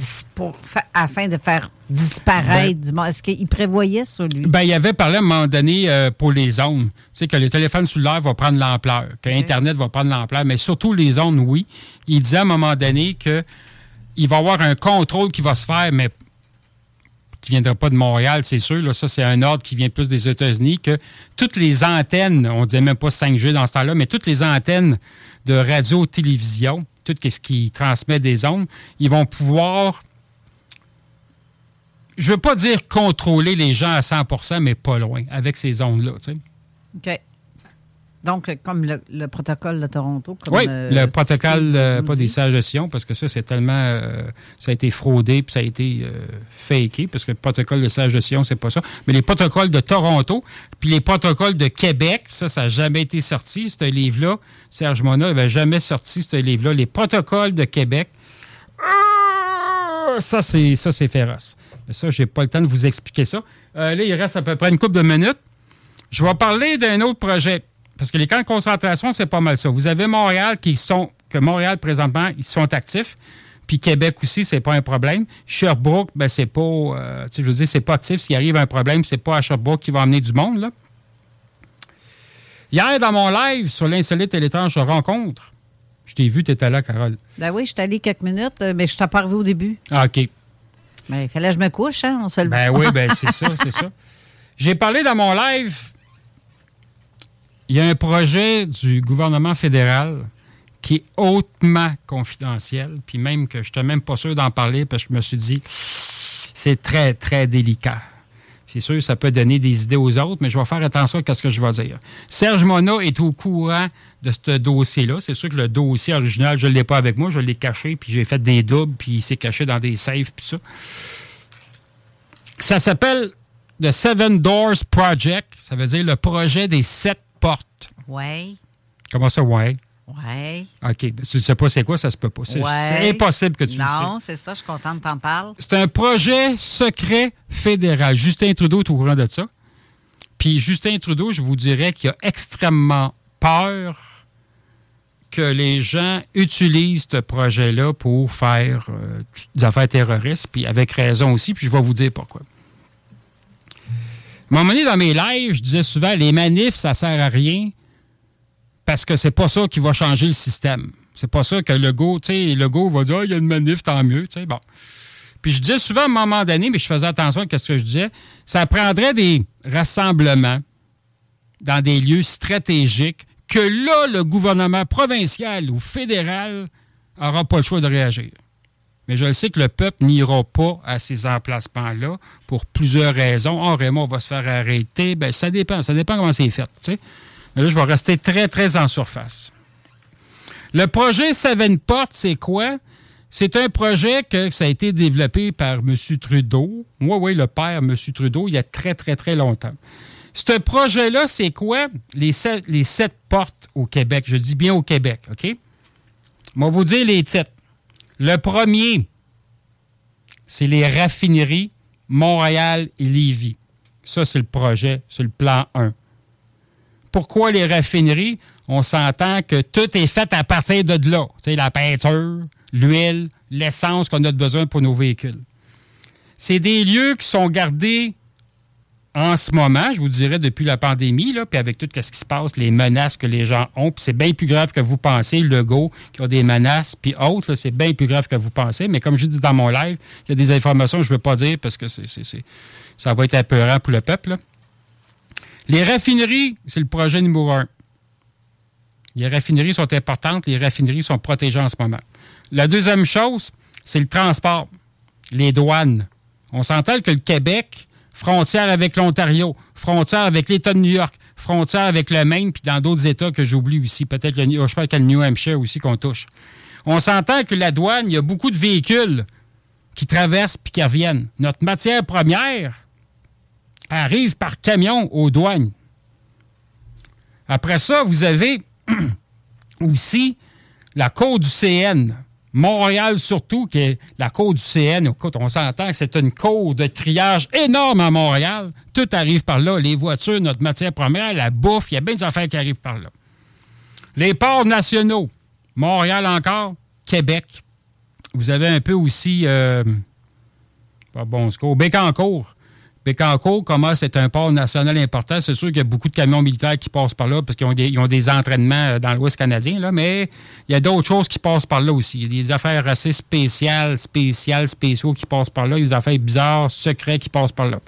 afin de faire disparaître du monde? Est-ce qu'il prévoyait ça, lui? Ben, il avait parlé à un moment donné euh, pour les zones. Tu sais, que le téléphone cellulaire va prendre l'ampleur, que Internet va prendre l'ampleur, mais surtout les zones, oui. Il disait à un moment donné que il va y avoir un contrôle qui va se faire, mais qui ne viendra pas de Montréal, c'est sûr. Là, ça, c'est un ordre qui vient plus des États-Unis, que toutes les antennes, on ne disait même pas 5G dans ce temps-là, mais toutes les antennes de radio-télévision, tout ce qui transmet des ondes, ils vont pouvoir je ne veux pas dire contrôler les gens à 100% mais pas loin, avec ces ondes-là. OK. Donc, comme le, le protocole de Toronto. Comme, oui, euh, le protocole, euh, pas des sages de Sion, parce que ça, c'est tellement. euh, ça a été fraudé, puis ça a été faké, parce que le protocole de sages de Sion, c'est pas ça. Mais les protocoles de Toronto, puis les protocoles de Québec, ça, ça n'a jamais été sorti. Ce livre-là, Serge Mona n'avait jamais sorti ce livre-là. Les protocoles de Québec, ah, ça, c'est ça, c'est féroce. Mais ça, j'ai pas le temps de vous expliquer ça. Là, il reste à peu près une couple de minutes. Je vais parler d'un autre projet. Parce que les camps de concentration, c'est pas mal ça. Vous avez Montréal qui sont, que Montréal, présentement, ils sont actifs. Puis Québec aussi, c'est pas un problème. Sherbrooke, ben, c'est pas, euh, tu sais, je veux dire, c'est pas actif. S'il arrive un problème, c'est pas à Sherbrooke qui va amener du monde, là. Hier, dans mon live sur l'insolite et l'étrange rencontre, je t'ai vu, tu étais là, Carole. Ben oui, je suis allé quelques minutes, euh, mais je t'ai pas arrivé au début. Ah, OK. Ben, il fallait que je me couche, hein? On se le Ben oui, ben c'est ça, c'est ça. J'ai parlé dans mon live. Il y a un projet du gouvernement fédéral qui est hautement confidentiel, puis même que je n'étais même pas sûr d'en parler parce que je me suis dit, c'est très, très délicat. C'est sûr, ça peut donner des idées aux autres, mais je vais faire attention à ce que je vais dire. Serge Mona est au courant de ce dossier-là. C'est sûr que le dossier original, je ne l'ai pas avec moi, je l'ai caché, puis j'ai fait des doubles, puis il s'est caché dans des safes, puis ça. Ça s'appelle The Seven Doors Project. Ça veut dire le projet des sept Ouais. Comment ça, ouais? Oui. OK. Ben, tu ne sais pas c'est quoi, ça se peut pas. C'est Ouais. impossible que tu le sais. Non, c'est ça, je suis contente que t'en parles. C'est un projet secret fédéral. Justin Trudeau est au courant de ça. Puis Justin Trudeau, je vous dirais qu'il a extrêmement peur que les gens utilisent ce projet-là pour faire euh, des affaires terroristes, puis avec raison aussi, puis je vais vous dire pourquoi. À un moment donné, dans mes lives, je disais souvent, les manifs, ça sert à rien parce que c'est pas ça qui va changer le système. C'est pas ça que le go, tu le go va dire, Ah, il y a une manif, tant mieux, bon. Puis je disais souvent à un moment donné, mais je faisais attention à ce que je disais, ça prendrait des rassemblements dans des lieux stratégiques que là, le gouvernement provincial ou fédéral n'aura pas le choix de réagir. Mais je le sais que le peuple n'ira pas à ces emplacements-là pour plusieurs raisons. Oh, Raymond va se faire arrêter. Ben, ça dépend. Ça dépend comment c'est fait. Mais là, je vais rester très, très en surface. Le projet Sevenport, c'est quoi? C'est un projet que ça a été développé par M. Trudeau. Moi, oui, le père M. Trudeau, il y a très, très, très longtemps. Ce projet-là, c'est quoi? Les sept, les sept portes au Québec. Je dis bien au Québec, OK? On va vous dire les titres. Le premier, c'est les raffineries Montréal et Lévis. Ça, c'est le projet, c'est le plan 1. Pourquoi les raffineries? On s'entend que tout est fait à partir de là. Sais, la peinture, l'huile, l'essence qu'on a besoin pour nos véhicules. C'est des lieux qui sont gardés en ce moment, je vous dirais, depuis la pandémie, là, puis avec tout ce qui se passe, les menaces que les gens ont, puis c'est bien plus grave que vous pensez, le go, qui a des menaces, puis autres, c'est bien plus grave que vous pensez. Mais comme je dis dans mon live, il y a des informations que je ne veux pas dire parce que ça va être apeurant pour le peuple. Les raffineries, c'est le projet numéro un. Les raffineries sont importantes, les raffineries sont protégées en ce moment. La deuxième chose, c'est le transport, les douanes. On s'entend que le Québec, frontière avec l'Ontario, frontière avec l'État de New York, frontière avec le Maine, puis dans d'autres États que j'oublie aussi, peut-être le, je New Hampshire aussi qu'on touche. On s'entend que la douane, il y a beaucoup de véhicules qui traversent puis qui reviennent. Notre matière première arrive par camion aux douanes. Après ça, vous avez aussi la côte du CN. Montréal surtout, qui est la côte du CN. Écoute, on s'entend que c'est une côte de triage énorme à Montréal. Tout arrive par là. Les voitures, notre matière première, la bouffe, il y a bien des affaires qui arrivent par là. Les ports nationaux. Montréal encore, Québec. Vous avez un peu aussi, euh, pas bon Bécancourt. Bécancourt commence c'est un port national important. C'est sûr qu'il y a beaucoup de camions militaires qui passent par là parce qu'ils ont des, ils ont des entraînements euh, dans l'Ouest canadien, là, mais il y a d'autres choses qui passent par là aussi. Il y a des affaires assez spéciales, spéciales, spéciaux qui passent par là. Des affaires bizarres, secrets qui passent par là.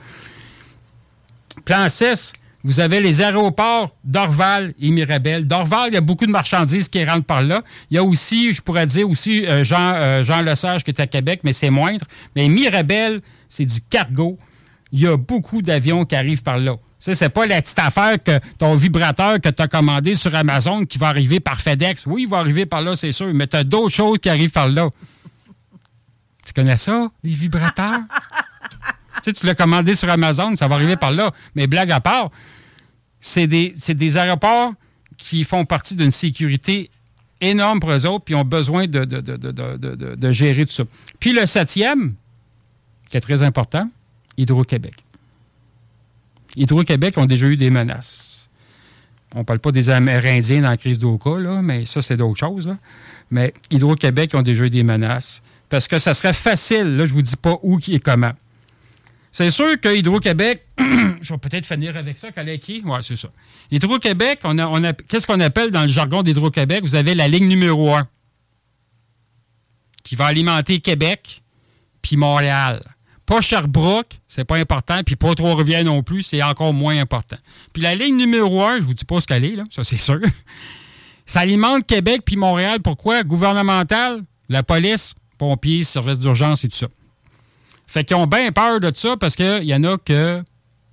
Plan 6, vous avez les aéroports d'Orval et Mirabel. D'Orval, il y a beaucoup de marchandises qui rentrent par là. Il y a aussi, je pourrais dire aussi, euh, Jean, euh, Jean Lesage qui est à Québec, mais c'est moindre. Mais Mirabel, c'est du cargo. Il y a beaucoup d'avions qui arrivent par là. Ça, c'est pas la petite affaire que ton vibrateur que tu as commandé sur Amazon qui va arriver par FedEx. Oui, il va arriver par là, c'est sûr, mais tu as d'autres choses qui arrivent par là. Tu connais ça, les vibrateurs? tu sais, tu l'as commandé sur Amazon, ça va arriver par là. Mais blague à part, c'est des, aéroports qui font partie d'une sécurité énorme pour eux autres, puis ont besoin de gérer tout ça. Puis le septième, qui est très important, Hydro-Québec. Hydro-Québec ont déjà eu des menaces. On ne parle pas des Amérindiens dans la crise d'Oka, mais ça, c'est d'autres choses. Mais Hydro-Québec ont déjà eu des menaces. Parce que ça serait facile, là, je ne vous dis pas où et comment. C'est sûr que Hydro-Québec, je vais peut-être finir avec ça, Kaleki. Oui, c'est ça. Hydro-Québec, qu'est-ce qu'on appelle dans le jargon d'Hydro-Québec? Vous avez la ligne numéro 1 qui va alimenter Québec puis Montréal. Pas Sherbrooke, c'est pas important, puis pas Trois-Rivières non plus, c'est encore moins important. Puis la ligne numéro 1, je vous dis pas ce qu'elle est, là, ça c'est sûr. Ça alimente Québec puis Montréal. Pourquoi? Gouvernemental, la police, pompiers, services d'urgence et tout ça. Fait qu'ils ont bien peur de ça parce qu'il y en a que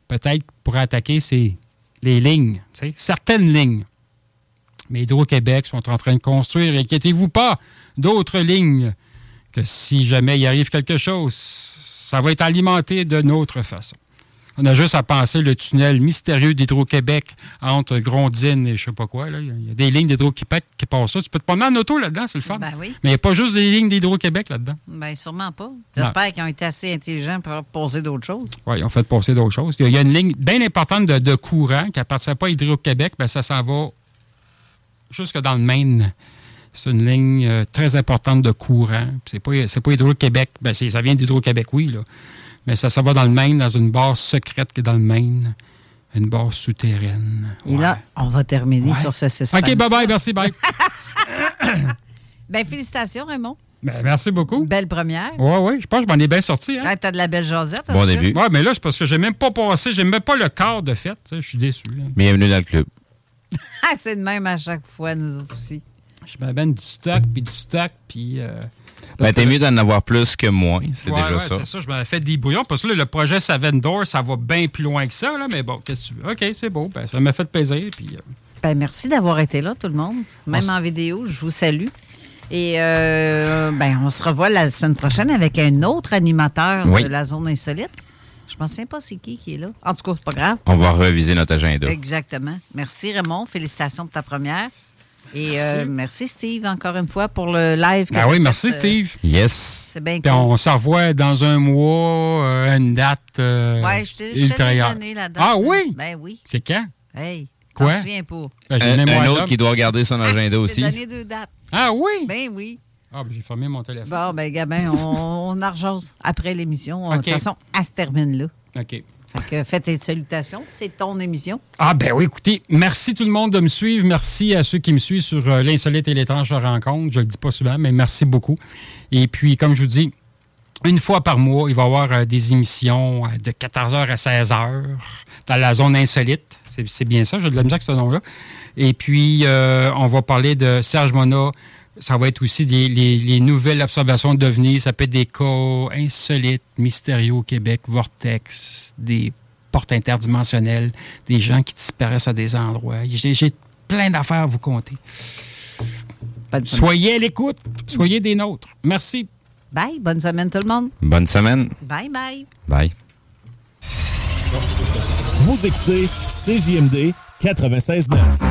peut-être pour attaquer c'est les lignes, certaines lignes. Mais Hydro-Québec sont en train de construire, inquiétez-vous pas, d'autres lignes que si jamais il arrive quelque chose, ça va être alimenté de notre façon. On a juste à penser le tunnel mystérieux d'Hydro-Québec entre Grondine et je sais pas quoi. Là. Il y a des lignes d'Hydro-Québec qui passent ça. Tu peux te promener en auto là-dedans, c'est le fun. Ben oui. Mais il n'y a pas juste des lignes d'Hydro-Québec là-dedans. Bien, sûrement pas. J'espère qu'ils ont été assez intelligents pour poser d'autres choses. Oui, ils ont fait passer d'autres choses. Il y a une ligne bien importante de, de courant qui n'appartient pas à Hydro-Québec, mais ça s'en va jusque dans le Maine. C'est une ligne euh, très importante de courant. C'est pas, c'est pas Hydro-Québec. Ben, c'est- ça vient d'Hydro-Québec, oui, là. Mais ça s'en va dans le Maine, dans une base secrète qui est dans le Maine. Une base souterraine. Et là, on va terminer Ouais. sur ce suspense. OK, bye-bye, merci, bye. Ben, félicitations, Raymond. Ben, merci beaucoup. Belle première. Oui, oui, je pense que je m'en ai bien sorti. Hein? Ouais, T'as de la belle jasette. en tout cas. Oui, mais là, c'est parce que j'ai même pas passé, j'ai même pas le quart de fête. Je suis déçu. là. Bienvenue dans le club. C'est de même à chaque fois, nous autres aussi. Je m'amène du stock, puis du stock, puis... euh, Ben, t'es mieux d'en avoir plus que moins. C'est Ouais, déjà ouais, ça. c'est ça. Je m'avais fait des bouillons parce que là, le projet Seven Door, ça va bien plus loin que ça. Là, mais bon, qu'est-ce que tu veux? OK, c'est beau. Ben, ça m'a fait plaisir. Puis, euh, Ben, merci d'avoir été là, tout le monde. Même On en vidéo, je vous salue. Et euh, ben, on se revoit la semaine prochaine avec un autre animateur Oui. de la zone insolite. Je ne sais pas c'est qui qui est là. En tout cas, c'est pas grave. On va reviser notre agenda. Exactement. Merci Raymond. Félicitations pour ta première. Et Merci. euh, merci Steve encore une fois pour le live. Ben t'as oui, fait, merci, euh, Steve. Yes. C'est bien Puis cool. on se revoit dans un mois, euh, une date euh, Ouais, je t'ai je donné la date. Ah oui? Ben oui. C'est quand? Hey, Quoi? t'en souviens pas. Ben, j'ai Un, un autre qui doit regarder son agenda Je t'ai aussi. donné deux dates. Ah oui? Ben oui. Ah, ben, j'ai fermé mon téléphone. Bon, ben, Gabin, on, on après l'émission. De toute façon, elle se termine là. OK. Faites tes salutations. C'est ton émission. Ah ben oui, écoutez, merci tout le monde de me suivre. Merci à ceux qui me suivent sur euh, l'insolite et l'étrange rencontre. Je le dis pas souvent, mais merci beaucoup. Et puis, comme je vous dis, une fois par mois, il va y avoir euh, des émissions euh, de 14h à 16h dans la zone insolite. C'est bien ça, j'ai de la misère avec ce nom-là. Et puis, on va parler de Serge Mona. Ça va être aussi des- les, les nouvelles observations d'OVNI. Ça peut être des cas insolites, mystérieux au Québec, vortex, des portes interdimensionnelles, des gens qui disparaissent à des endroits. J'ai j'ai plein d'affaires à vous compter. Soyez à l'écoute. Soyez des nôtres. Merci. Bye. Bonne semaine, tout le monde. Bonne semaine. Bye, bye. Bye. Vous écoutez CJMD 96.9.